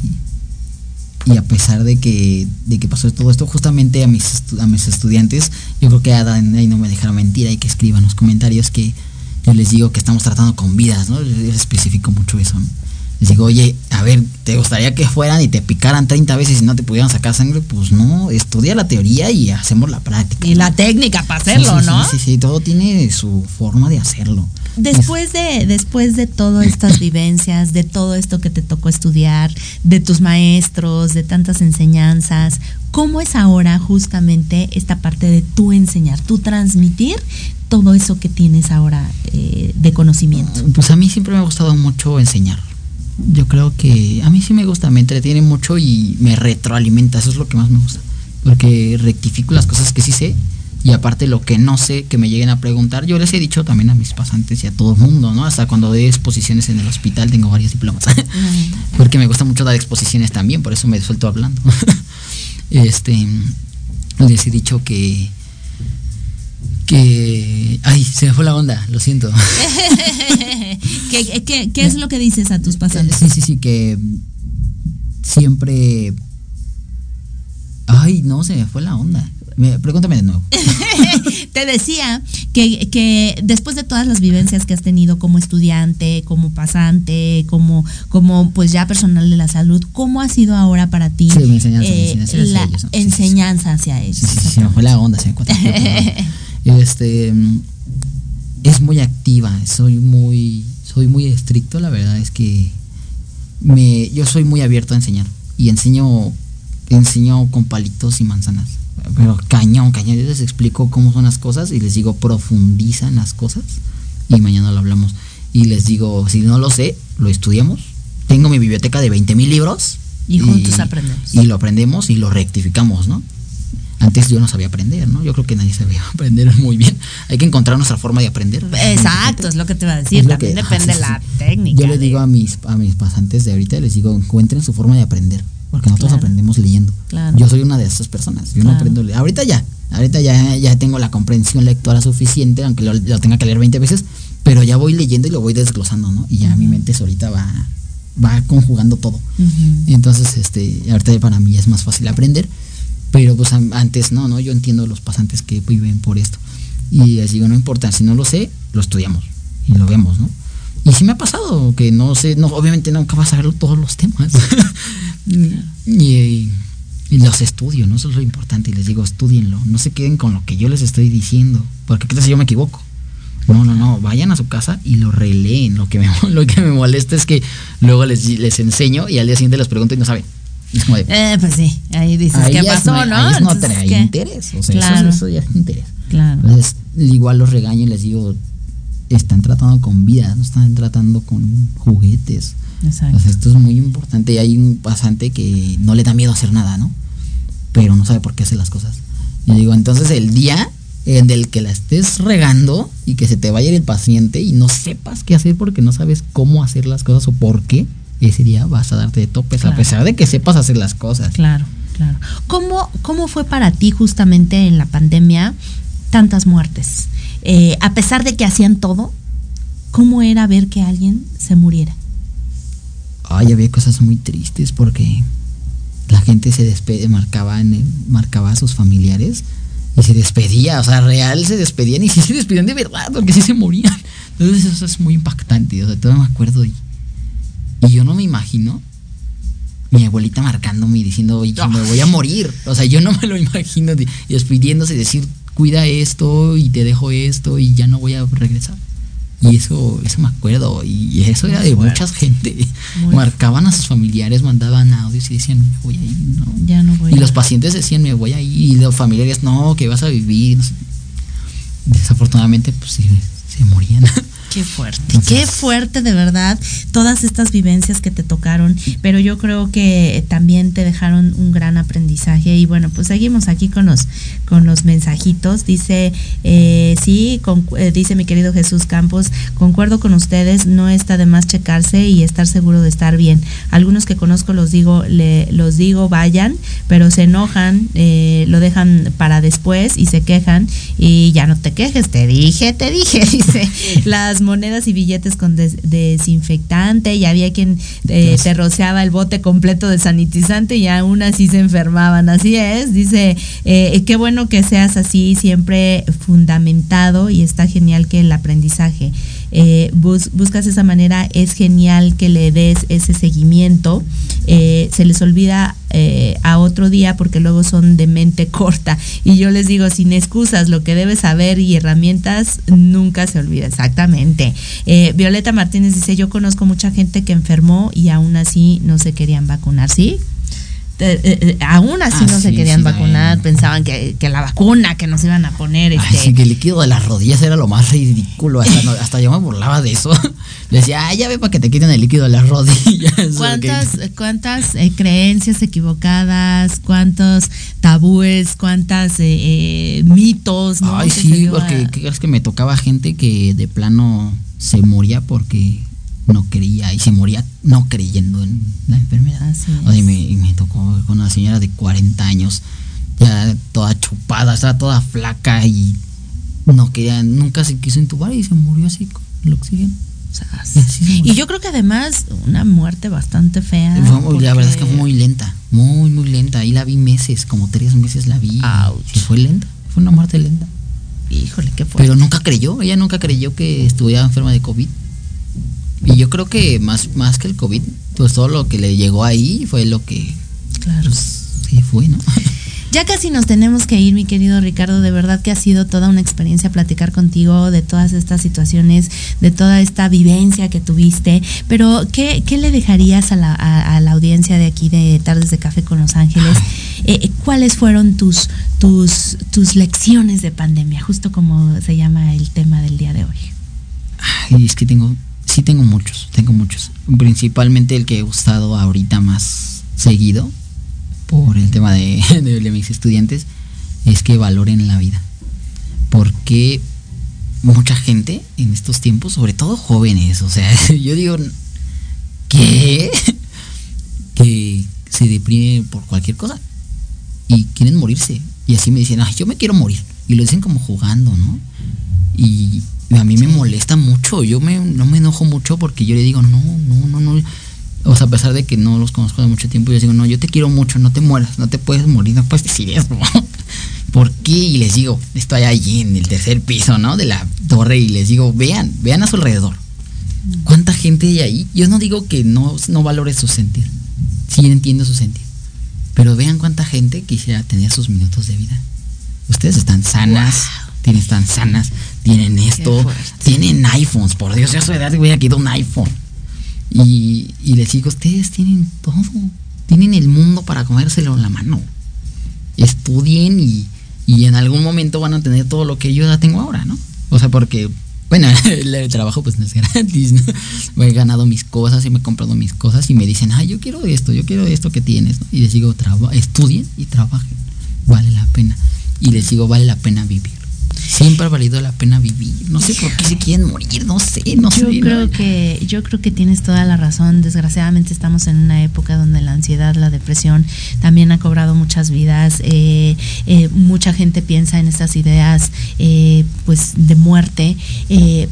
y a pesar de que, de que pasó todo esto, justamente a mis, a mis estudiantes, yo creo que Adán ahí no me dejará mentir, hay que escriban los comentarios que yo les digo que estamos tratando con vidas, ¿no? Les especifico mucho eso, ¿no? Les digo, oye, a ver, ¿te gustaría que fueran y te picaran 30 veces y no te pudieran sacar sangre? Pues no, estudia la teoría y hacemos la práctica. Y la técnica para hacerlo, Sí, sí, ¿no? Sí, sí, sí, todo tiene su forma de hacerlo. Después de, después de todas estas vivencias, de todo esto que te tocó estudiar, de tus maestros, de tantas enseñanzas, ¿cómo es ahora justamente esta parte de tú enseñar, tú transmitir todo eso que tienes ahora eh, de conocimiento? Pues a mí siempre me ha gustado mucho enseñar. Yo creo que a mí sí me gusta, me entretiene mucho y me retroalimenta, eso es lo que más me gusta. Porque rectifico las cosas que sí sé y aparte lo que no sé que me lleguen a preguntar, yo les he dicho también a mis pasantes y a todo el mundo, ¿no? Hasta cuando doy exposiciones en el hospital tengo varios diplomas. Porque me gusta mucho dar exposiciones también, por eso me suelto hablando. este les he dicho que que... Ay, se me fue la onda, lo siento. ¿Qué, qué, qué es lo que dices a tus pasantes? Sí, sí, sí, que siempre... Ay, no, se me fue la onda. Me, pregúntame de nuevo. Te decía que, que, después de todas las vivencias que has tenido como estudiante, como pasante, como, como pues ya personal de la salud, ¿cómo ha sido ahora para ti sí, mi enseñanza, eh, mi enseñanza la hacia ellos, ¿no? Sí, enseñanza hacia ellos? Sí, sí, se me fue la onda, se me Este es muy activa, soy muy soy muy estricto, la verdad es que me yo soy muy abierto a enseñar y enseño enseño con palitos y manzanas. Pero cañón, cañón, yo les explico cómo son las cosas y les digo profundizan las cosas y mañana lo hablamos y les digo, si no lo sé, lo estudiamos. Tengo mi biblioteca de 20 mil libros y juntos aprendemos. Y lo aprendemos y lo rectificamos, ¿no? Antes yo no sabía aprender, ¿no? Yo creo que nadie sabía aprender muy bien. Hay que encontrar nuestra forma de aprender. Exacto, es lo que te iba a decir. También que, depende de la técnica. Yo les digo a mis, a mis pasantes de ahorita, les digo, encuentren su forma de aprender. Porque nosotros claro. aprendemos leyendo. Claro. Yo soy una de esas personas. Yo claro. no aprendo leyendo. Ahorita ya. Ahorita ya, ya tengo la comprensión lectora suficiente, aunque lo, lo, tenga que leer 20 veces. Pero ya voy leyendo y lo voy desglosando, ¿no? Y ya uh -huh. mi mente solita va, va conjugando todo. Uh -huh. Entonces, este, ahorita para mí es más fácil aprender pero pues antes no, ¿no? Yo entiendo los pasantes que viven por esto. Y les digo, no importa, si no lo sé, lo estudiamos y lo vemos, ¿no? Y sí me ha pasado que no sé, no, obviamente nunca vas a ver todos los temas. y, y, los estudio, ¿no? Eso es lo importante. Y les digo, estudienlo. No se queden con lo que yo les estoy diciendo. Porque qué tal si yo me equivoco. No, no, no. Vayan a su casa y lo releen. Lo que me, lo que me molesta es que luego les, les enseño y al día siguiente les pregunto y no saben. De, eh, pues sí, ahí dices, ahí ¿qué pasó, no? Ahí es no trae ¿qué? interés, o sea, claro. eso, eso, ya es interés. Claro. Entonces, igual los regaño y les digo, están tratando con vida, no están tratando con juguetes. Exacto. O sea, esto es muy importante y hay un pasante que no le da miedo hacer nada, ¿no? Pero no sabe por qué hace las cosas. Y digo, entonces el día en el que la estés regando y que se te vaya el paciente y no sepas qué hacer porque no sabes cómo hacer las cosas o por qué, ese día vas a darte de topes, claro. a pesar de que sepas hacer las cosas. Claro, claro. ¿Cómo, cómo fue para ti justamente en la pandemia tantas muertes? Eh, a pesar de que hacían todo, ¿cómo era ver que alguien se muriera? Ay, había cosas muy tristes porque la gente se despedía, marcaba, en el, marcaba a sus familiares y se despedía, o sea, real se despedían y sí se despedían de verdad, porque sí se morían. Entonces eso es muy impactante, o sea, todavía me acuerdo y y yo no me imagino mi abuelita marcándome y diciendo, oye, me voy a morir. O sea, yo no me lo imagino y despidiéndose y decir, cuida esto y te dejo esto y ya no voy a regresar. Y eso, eso me acuerdo. Y eso era de mucha gente. Muy Marcaban a sus familiares, mandaban audios y decían, me voy a ir, no. Ya no voy y los pacientes decían, me voy a ir. Y los familiares, no, que vas a vivir. Desafortunadamente, pues sí, se morían. Qué fuerte, Entonces, qué fuerte de verdad todas estas vivencias que te tocaron, pero yo creo que también te dejaron un gran aprendizaje y bueno, pues seguimos aquí con los con los mensajitos. Dice, eh, sí, con, eh, dice mi querido Jesús Campos, concuerdo con ustedes, no está de más checarse y estar seguro de estar bien. Algunos que conozco los digo, le, los digo vayan, pero se enojan, eh, lo dejan para después y se quejan y ya no te quejes, te dije, te dije, dice las monedas y billetes con des desinfectante y había quien eh, te rociaba el bote completo de sanitizante y aún así se enfermaban. Así es, dice, eh, qué bueno que seas así, siempre fundamentado y está genial que el aprendizaje. Eh, bus buscas esa manera, es genial que le des ese seguimiento. Eh, se les olvida eh, a otro día porque luego son de mente corta. Y yo les digo, sin excusas, lo que debes saber y herramientas nunca se olvida. Exactamente. Eh, Violeta Martínez dice, yo conozco mucha gente que enfermó y aún así no se querían vacunar. ¿Sí? Eh, eh, aún así ah, no sí, se querían sí, vacunar, pensaban que, que, la vacuna que nos iban a poner. Este... Ay, sí, que el líquido de las rodillas era lo más ridículo. Hasta, no, hasta yo me burlaba de eso. Le decía, ah, ya ve para que te quiten el líquido de las rodillas. ¿Cuántas, cuántas eh, creencias equivocadas, cuántos tabúes, cuántas eh, mitos? ¿no? Ay, sí, porque a... ¿qué es que me tocaba gente que de plano se moría porque no creía y se moría no creyendo en la enfermedad. O sea, y, me, y me, tocó con una señora de 40 años, ya toda chupada, estaba toda flaca y no quería, nunca se quiso intubar y se murió así con el oxígeno. Y, yo creo que además una muerte bastante fea. La verdad es que fue muy lenta, muy, muy lenta. Ahí la vi meses, como tres meses la vi. Y fue lenta, fue una muerte lenta. Híjole, qué fue. Pero nunca creyó, ella nunca creyó que estuviera enferma de COVID. Y yo creo que más, más que el COVID, pues todo lo que le llegó ahí fue lo que. Claro. Pues, sí, fue, ¿no? Ya casi nos tenemos que ir, mi querido Ricardo. De verdad que ha sido toda una experiencia platicar contigo de todas estas situaciones, de toda esta vivencia que tuviste. Pero, ¿qué, le dejarías a la, audiencia de aquí de Tardes de Café con Los Ángeles? Eh, ¿Cuáles fueron tus, tus, tus lecciones de pandemia? Justo como se llama el tema del día de hoy. Ay, es que tengo, sí tengo muchos, tengo muchos. Principalmente el que he gustado ahorita más seguido por el tema de, mis estudiantes es que valoren la vida. Porque mucha gente en estos tiempos, sobre todo jóvenes, o sea, yo digo que, que se deprime por cualquier cosa y quieren morirse. Y así me dicen, ay, yo me quiero morir. Y lo dicen como jugando, ¿no? Y a mí me molesta mucho, yo me, no me enojo mucho porque yo le digo, no, no, no, no o sea, a pesar de que no los conozco de mucho tiempo, yo digo, no, yo te quiero mucho, no te mueras, no te puedes morir, no puedes decir eso. ¿Por qué? Y les digo, estoy allí en el tercer piso, ¿no? De la torre y les digo, vean, vean a su alrededor. ¿Cuánta gente hay ahí? Yo no digo que no, no valore su sentir. Sí entiendo su sentir. Pero vean cuánta gente quisiera tener sus minutos de vida. Ustedes están sanas, tienen, están sanas, tienen esto, tienen iPhones. Por Dios, yo a su edad voy a quitar un iPhone. Y, les digo, ustedes tienen todo, tienen el mundo para comérselo en la mano. Estudien y, en algún momento van a tener todo lo que yo ya tengo ahora, ¿no? O sea, porque, bueno, el trabajo pues no es gratis, ¿no? Me he ganado mis cosas y me he comprado mis cosas y me dicen, ay, yo quiero esto, yo quiero esto que tienes, Y les digo, estudien y trabajen, vale la pena. Y les digo, vale la pena vivir. Siempre ha valido la pena vivir. No sé por qué se quieren morir, no sé, no yo sé. Creo que, yo creo que tienes toda la razón. Desgraciadamente estamos en una época donde la ansiedad, la depresión también ha cobrado muchas vidas. Eh, eh, mucha gente piensa en estas ideas eh, pues de muerte,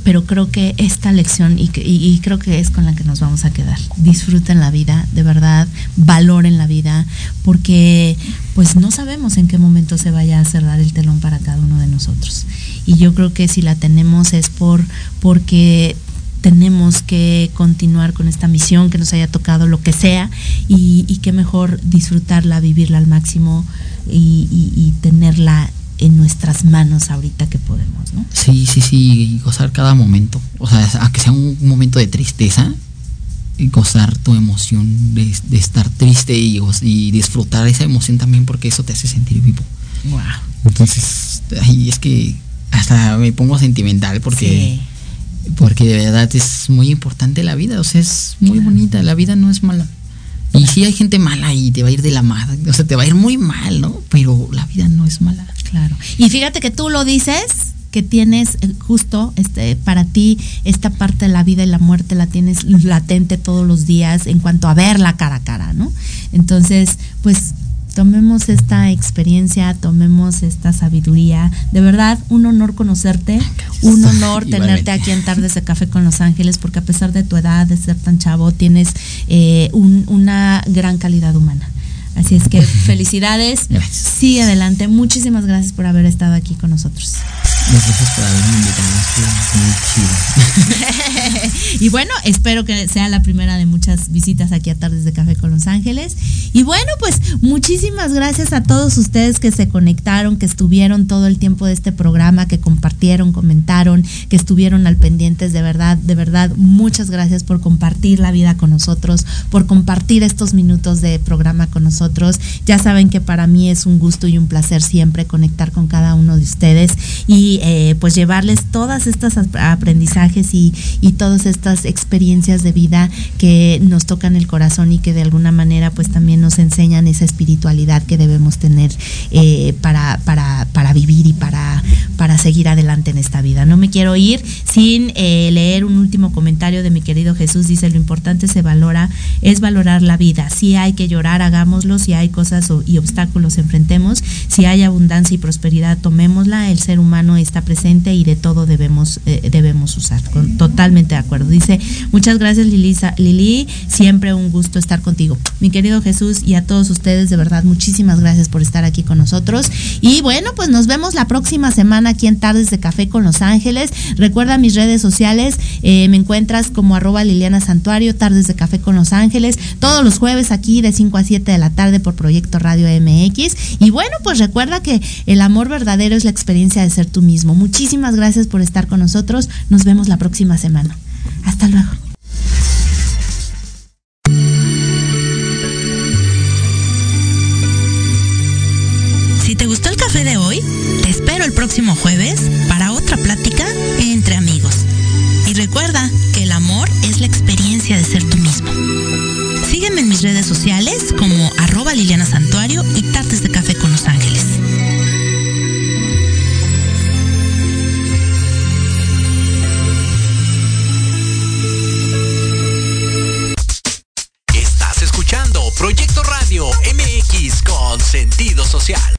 pero creo que esta lección, y, y creo que es con la que nos vamos a quedar. Disfruten la vida, de verdad, valoren la vida, porque pues no sabemos en qué momento se vaya a cerrar el telón para cada uno de nosotros. Y yo creo que si la tenemos es por porque tenemos que continuar con esta misión que nos haya tocado, lo que sea, y, y qué mejor disfrutarla, vivirla al máximo y, tenerla en nuestras manos ahorita que podemos, ¿no? Sí, sí, sí, gozar cada momento. O sea, aunque sea un momento de tristeza, gozar tu emoción de, estar triste y, y, disfrutar esa emoción también porque eso te hace sentir vivo. Wow. Entonces, ahí es que hasta me pongo sentimental porque porque de verdad es muy importante la vida, o sea, es muy bonita, la vida no es mala. Y sí hay gente mala y te va a ir de la madre, o sea, te va a ir muy mal, ¿no? Pero la vida no es mala. Claro. Y fíjate que tú lo dices que tienes eh, justo este, para ti esta parte de la vida y la muerte la tienes latente todos los días en cuanto a verla cara a cara, ¿no? Entonces, pues tomemos esta experiencia, tomemos esta sabiduría. De verdad, un honor conocerte, un honor tenerte aquí en Tardes de Café con Los Ángeles, porque a pesar de tu edad, de ser tan chavo, tienes eh, una gran calidad humana. Así es que felicidades. Sigue adelante. Muchísimas gracias por haber estado aquí con nosotros. Gracias por haberme invitado. Muy chido. y bueno, espero que sea la primera de muchas visitas aquí a Tardes de Café con Los Ángeles. Y bueno, pues muchísimas gracias a todos ustedes que se conectaron, que estuvieron todo el tiempo de este programa, que compartieron, comentaron, que estuvieron al pendientes. De verdad, de verdad, muchas gracias por compartir la vida con nosotros, por compartir estos minutos de programa con nosotros. Ya saben que para mí es un gusto y un placer siempre conectar con cada uno de ustedes. Y eh, pues llevarles todas estas aprendizajes y, todas estas experiencias de vida que nos tocan el corazón y que de alguna manera pues también nos enseñan esa espiritualidad que debemos tener eh, para, para, para vivir y para, para seguir adelante en esta vida. No me quiero ir sin eh, leer un último comentario de mi querido Jesús. Dice, lo importante se valora, es valorar la vida. Si hay que llorar, hagámoslo. Si hay cosas y obstáculos, enfrentemos. Si hay abundancia y prosperidad, tomémosla. El ser humano está presente y de todo debemos, eh, debemos usar. totalmente de acuerdo. Dice, muchas gracias Lili, Lili, siempre un gusto estar contigo. Mi querido Jesús y a todos ustedes, de verdad, muchísimas gracias por estar aquí con nosotros. Y bueno, pues nos vemos la próxima semana aquí en Tardes de Café con Los Ángeles. Recuerda mis redes sociales, eh, me encuentras como arroba Liliana Santuario, Tardes de Café con Los Ángeles, todos los jueves aquí de 5 a 7 de la tarde por Proyecto Radio MX. Y bueno, pues recuerda que el amor verdadero es la experiencia de ser tú mismo. Muchísimas gracias por estar con nosotros. Nos vemos la próxima semana. Hasta luego. Si te gustó el café de hoy, te espero el próximo jueves para otra plática entre amigos. Y recuerda que el amor es la experiencia de ser tú mismo. Sígueme en mis redes sociales como arroba Liliana Santuario y Tartes de Café con Los Ángeles. Estás escuchando Proyecto Radio MX con sentido social.